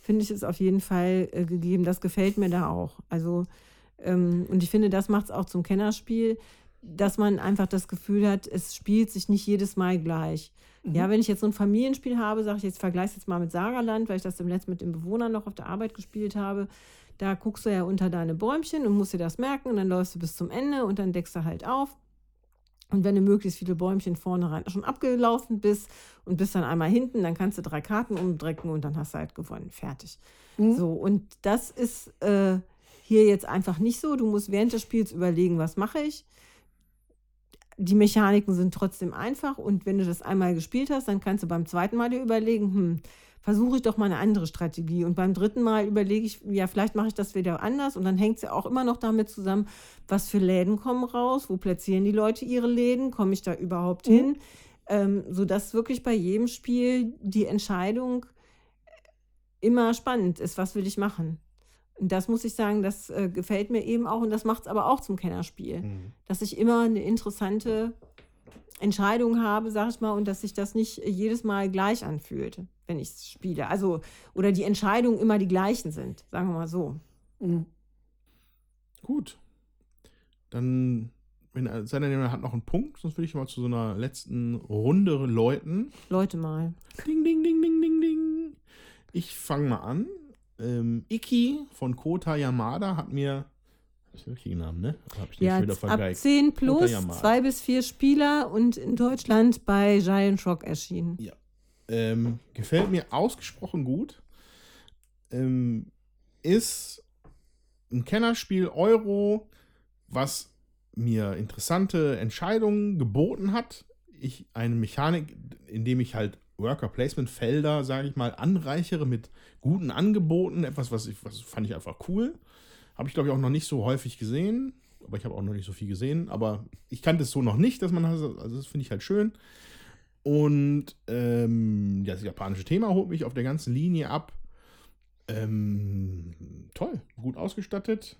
finde ich ist auf jeden Fall äh, gegeben. Das gefällt mir da auch. Also, ähm, und ich finde, das macht es auch zum Kennerspiel, dass man einfach das Gefühl hat, es spielt sich nicht jedes Mal gleich. Ja, wenn ich jetzt so ein Familienspiel habe, sage ich jetzt, vergleiche es jetzt mal mit Sagerland, weil ich das im letzten mit den Bewohnern noch auf der Arbeit gespielt habe. Da guckst du ja unter deine Bäumchen und musst dir das merken und dann läufst du bis zum Ende und dann deckst du halt auf. Und wenn du möglichst viele Bäumchen vorne rein schon abgelaufen bist und bist dann einmal hinten, dann kannst du drei Karten umdrecken und dann hast du halt gewonnen. Fertig. Mhm. So, und das ist äh, hier jetzt einfach nicht so. Du musst während des Spiels überlegen, was mache ich. Die Mechaniken sind trotzdem einfach und wenn du das einmal gespielt hast, dann kannst du beim zweiten Mal dir überlegen, hm, versuche ich doch mal eine andere Strategie. Und beim dritten Mal überlege ich, ja, vielleicht mache ich das wieder anders. Und dann hängt es ja auch immer noch damit zusammen, was für Läden kommen raus, wo platzieren die Leute ihre Läden, komme ich da überhaupt Mhm. hin? Ähm, sodass wirklich bei jedem Spiel die Entscheidung immer spannend ist, was will ich machen. Das muss ich sagen, das äh, gefällt mir eben auch und das macht es aber auch zum Kennerspiel. Mhm. Dass ich immer eine interessante Entscheidung habe, sag ich mal, und dass sich das nicht jedes Mal gleich anfühlt, wenn ich es spiele. Also, oder die Entscheidungen immer die gleichen sind, sagen wir mal so. Mhm. Gut. Dann, wenn äh, sei denn, jemand hat noch einen Punkt, sonst würde ich mal zu so einer letzten Runde läuten. Leute mal. Ding, ding, ding, ding, ding, ding. Ich fange mal an. Ähm, Iki von Kota Yamada hat mir. Das ist der richtige Name, ne? Hab ich den Ja, ab vergeigt. 10 Kota plus, zwei bis vier Spieler und in Deutschland bei Giant Rock erschienen. Ähm, gefällt mir ausgesprochen gut. Ähm, ist ein Kennerspiel Euro, was mir interessante Entscheidungen geboten hat. Ich eine Mechanik, indem ich halt Worker Placement Felder, sage ich mal, anreichere mit guten Angeboten. Etwas, was ich, was fand ich einfach cool. Habe ich glaube ich auch noch nicht so häufig gesehen. Aber ich habe auch noch nicht so viel gesehen. Aber ich kannte es so noch nicht, dass man also das finde ich halt schön. Und ähm, das japanische Thema holt mich auf der ganzen Linie ab. Ähm, toll, gut ausgestattet.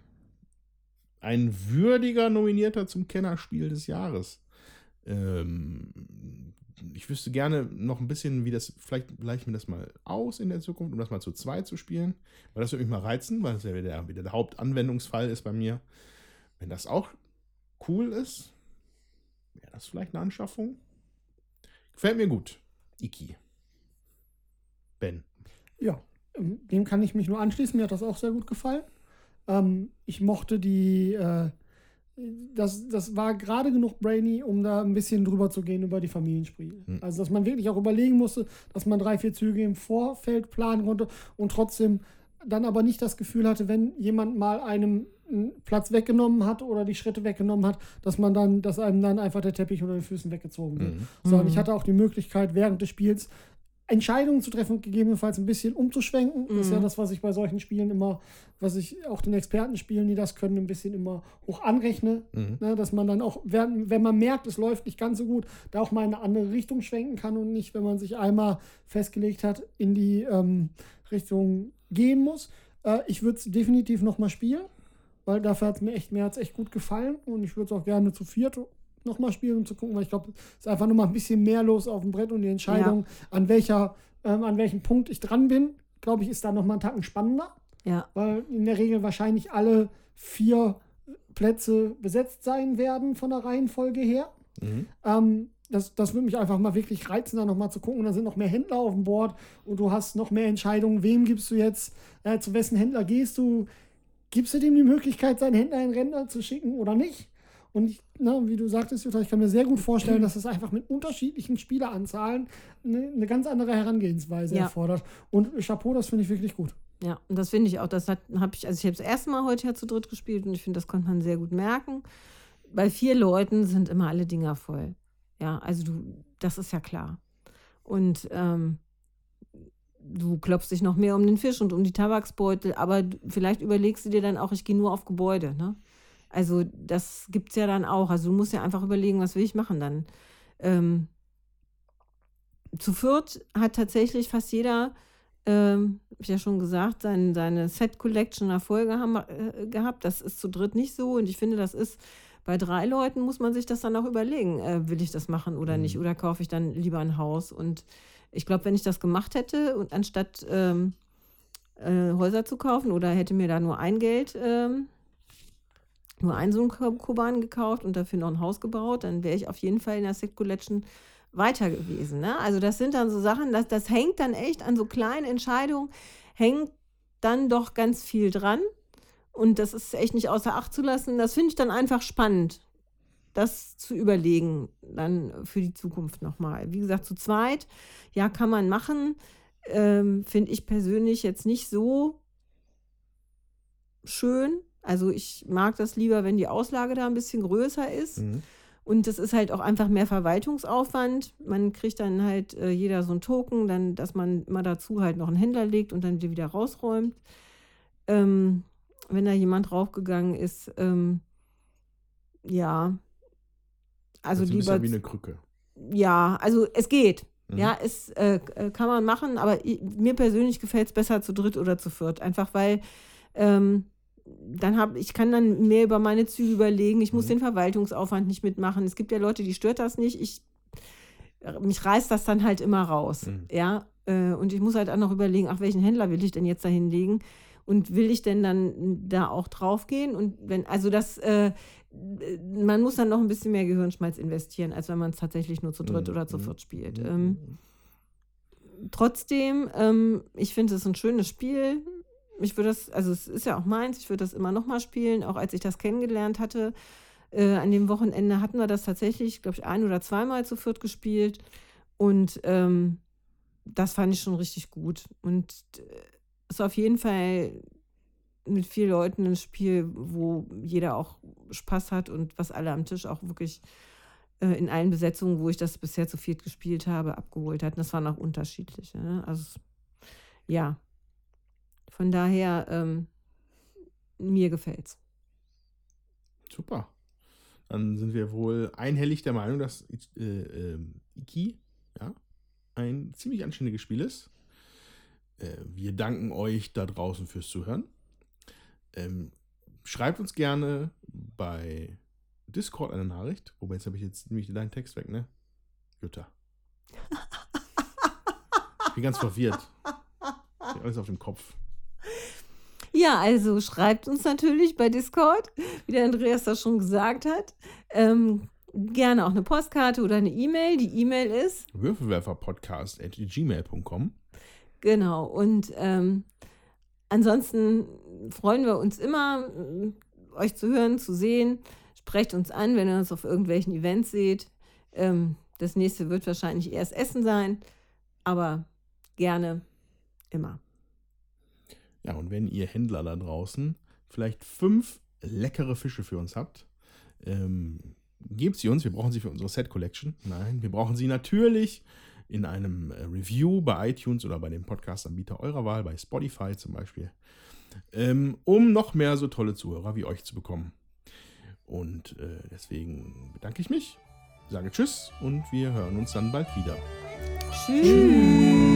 Ein würdiger Nominierter zum Kennerspiel des Jahres. Ähm, ich wüsste gerne noch ein bisschen, wie das, vielleicht gleiche ich mir das mal aus in der Zukunft, um das mal zu zweit zu spielen. Weil das würde mich mal reizen, weil das ja wieder, wieder der Hauptanwendungsfall ist bei mir. Wenn das auch cool ist, wäre das vielleicht eine Anschaffung. Gefällt mir gut. Iki. Ben. Ja, ähm, dem kann ich mich nur anschließen. Mir hat das auch sehr gut gefallen. Ähm, ich mochte die. Äh, das, das war gerade genug brainy, um da ein bisschen drüber zu gehen über die Familienspiele. Hm. Also, dass man wirklich auch überlegen musste, dass man drei, vier Züge im Vorfeld planen konnte und trotzdem dann aber nicht das Gefühl hatte, wenn jemand mal einem einen Platz weggenommen hat oder die Schritte weggenommen hat, dass man dann, dass einem dann einfach der Teppich unter den Füßen weggezogen wird. Mhm. Sondern Mhm. ich hatte auch die Möglichkeit, während des Spiels Entscheidungen zu treffen, gegebenenfalls ein bisschen umzuschwenken. Das ist ja Mhm. das, was ich bei solchen Spielen immer, was ich auch den Experten spielen, die das können, ein bisschen immer hoch anrechne. Mhm. Ne, dass man dann auch, während, wenn man merkt, es läuft nicht ganz so gut, da auch mal in eine andere Richtung schwenken kann und nicht, wenn man sich einmal festgelegt hat, in die ähm, Richtung gehen muss. Äh, ich würde es definitiv nochmal spielen, weil dafür hat es mir echt, mir hat's echt gut gefallen und ich würde es auch gerne zu viert nochmal spielen, um zu gucken, weil ich glaube, es ist einfach nochmal ein bisschen mehr los auf dem Brett und die Entscheidung, an welcher, ähm, an welchem Punkt ich dran bin, glaube ich, ist da nochmal einen Tacken spannender Ja, weil in der Regel wahrscheinlich alle vier Plätze besetzt sein werden von der Reihenfolge her. Mhm. Ähm, das, das würde mich einfach mal wirklich reizen, da nochmal zu gucken. Da sind noch mehr Händler auf dem Board und du hast noch mehr Entscheidungen, wem gibst du jetzt, äh, zu wessen Händler gehst du, gibst du dem die Möglichkeit, seinen Händler in Rentner zu schicken oder nicht? Und ich, na, wie du sagtest, Jutta, ich kann mir sehr gut vorstellen, dass es einfach mit unterschiedlichen Spieleranzahlen eine, eine ganz andere Herangehensweise Ja. erfordert. Und Chapeau, das finde ich wirklich gut. Ja, und das finde ich auch, das habe ich, also ich habe das erste Mal heute ja zu dritt gespielt und ich finde, das konnte man sehr gut merken. Bei vier Leuten sind immer alle Dinger voll. Ja, also du, das ist ja klar. Und ähm, du klopfst dich noch mehr um den Fisch und um die Tabaksbeutel, aber vielleicht überlegst du dir dann auch, ich gehe nur auf Gebäude, ne? Also das gibt es ja dann auch. Also du musst ja einfach überlegen, was will ich machen dann. Ähm, zu viert hat tatsächlich fast jeder, ähm, habe ich ja schon gesagt, sein, seine Set Collection Erfolge haben, äh, gehabt. Das ist zu dritt nicht so. Und ich finde, das ist bei drei Leuten muss man sich das dann auch überlegen, äh, will ich das machen oder mhm. nicht? Oder kaufe ich dann lieber ein Haus? Und ich glaube, wenn ich das gemacht hätte und anstatt ähm, äh, Häuser zu kaufen oder hätte mir da nur ein Geld ähm, nur einen so einen Kuban gekauft und dafür noch ein Haus gebaut, dann wäre ich auf jeden Fall in der Sect Collection weiter gewesen. Ne? Also das sind dann so Sachen, das, das hängt dann echt an so kleinen Entscheidungen, hängt dann doch ganz viel dran. Und das ist echt nicht außer Acht zu lassen. Das finde ich dann einfach spannend, das zu überlegen, dann für die Zukunft nochmal. Wie gesagt, zu zweit, ja, kann man machen. Ähm, finde ich persönlich jetzt nicht so schön. Also ich mag das lieber, wenn die Auslage da ein bisschen größer ist. Mhm. Und das ist halt auch einfach mehr Verwaltungsaufwand. Man kriegt dann halt äh, jeder so einen Token, dann, dass man immer dazu halt noch einen Händler legt und dann wieder rausräumt. Ähm, wenn da jemand draufgegangen ist, ähm, ja. Also das lieber. Ist ja wie eine Krücke. Ja, also es geht. Mhm. Ja, es äh kann man machen, aber ich, mir persönlich gefällt es besser zu dritt oder zu viert. Einfach weil ähm, dann habe ich kann dann mehr über meine Züge überlegen. Ich muss mhm. den Verwaltungsaufwand nicht mitmachen. Es gibt ja Leute, die stört das nicht. Ich mich reißt das dann halt immer raus. Mhm. Ja, äh, und ich muss halt auch noch überlegen, ach, welchen Händler will ich denn jetzt da hinlegen? Und will ich denn dann da auch draufgehen? Und wenn, also das, äh, man muss dann noch ein bisschen mehr Gehirnschmalz investieren, als wenn man es tatsächlich nur zu dritt mhm. oder zu viert spielt. Mhm. Ähm, trotzdem, ähm, ich finde es ein schönes Spiel ich würde das, also es ist ja auch meins, ich würde das immer noch mal spielen, auch als ich das kennengelernt hatte. Äh, an dem Wochenende hatten wir das tatsächlich, glaube ich, ein oder zweimal zu viert gespielt. Und ähm, das fand ich schon richtig gut. Und es äh, ist auf jeden Fall mit vielen Leuten ein Spiel, wo jeder auch Spaß hat und was alle am Tisch auch wirklich äh, in allen Besetzungen, wo ich das bisher zu viert gespielt habe, abgeholt hat. Und das waren auch unterschiedliche. Ne? Also ja, von daher, ähm, mir gefällt's. Super. Dann sind wir wohl einhellig der Meinung, dass äh, äh, Iki ja, ein ziemlich anständiges Spiel ist. Äh, wir danken euch da draußen fürs Zuhören. Ähm, schreibt uns gerne bei Discord eine Nachricht. Wobei jetzt habe ich jetzt nämlich deinen Text weg, ne? Jutta. Ich bin ganz verwirrt. Ich alles auf dem Kopf. Ja, also schreibt uns natürlich bei Discord, wie der Andreas das schon gesagt hat. Ähm, gerne auch eine Postkarte oder eine E-Mail. Die E-Mail ist würfelwerferpodcast.gmail.com. Genau. Und ähm, ansonsten freuen wir uns immer, euch zu hören, zu sehen. Sprecht uns an, wenn ihr uns auf irgendwelchen Events seht. Ähm, das nächste wird wahrscheinlich erst Essen sein, aber gerne immer. Ja, und wenn ihr Händler da draußen vielleicht fünf leckere Fische für uns habt, ähm, gebt sie uns. Wir brauchen sie für unsere Set Collection. Nein, wir brauchen sie natürlich in einem äh, Review bei iTunes oder bei dem Podcast-Anbieter eurer Wahl, bei Spotify zum Beispiel, ähm, um noch mehr so tolle Zuhörer wie euch zu bekommen. Und äh, deswegen bedanke ich mich, sage Tschüss und wir hören uns dann bald wieder. Tschüss.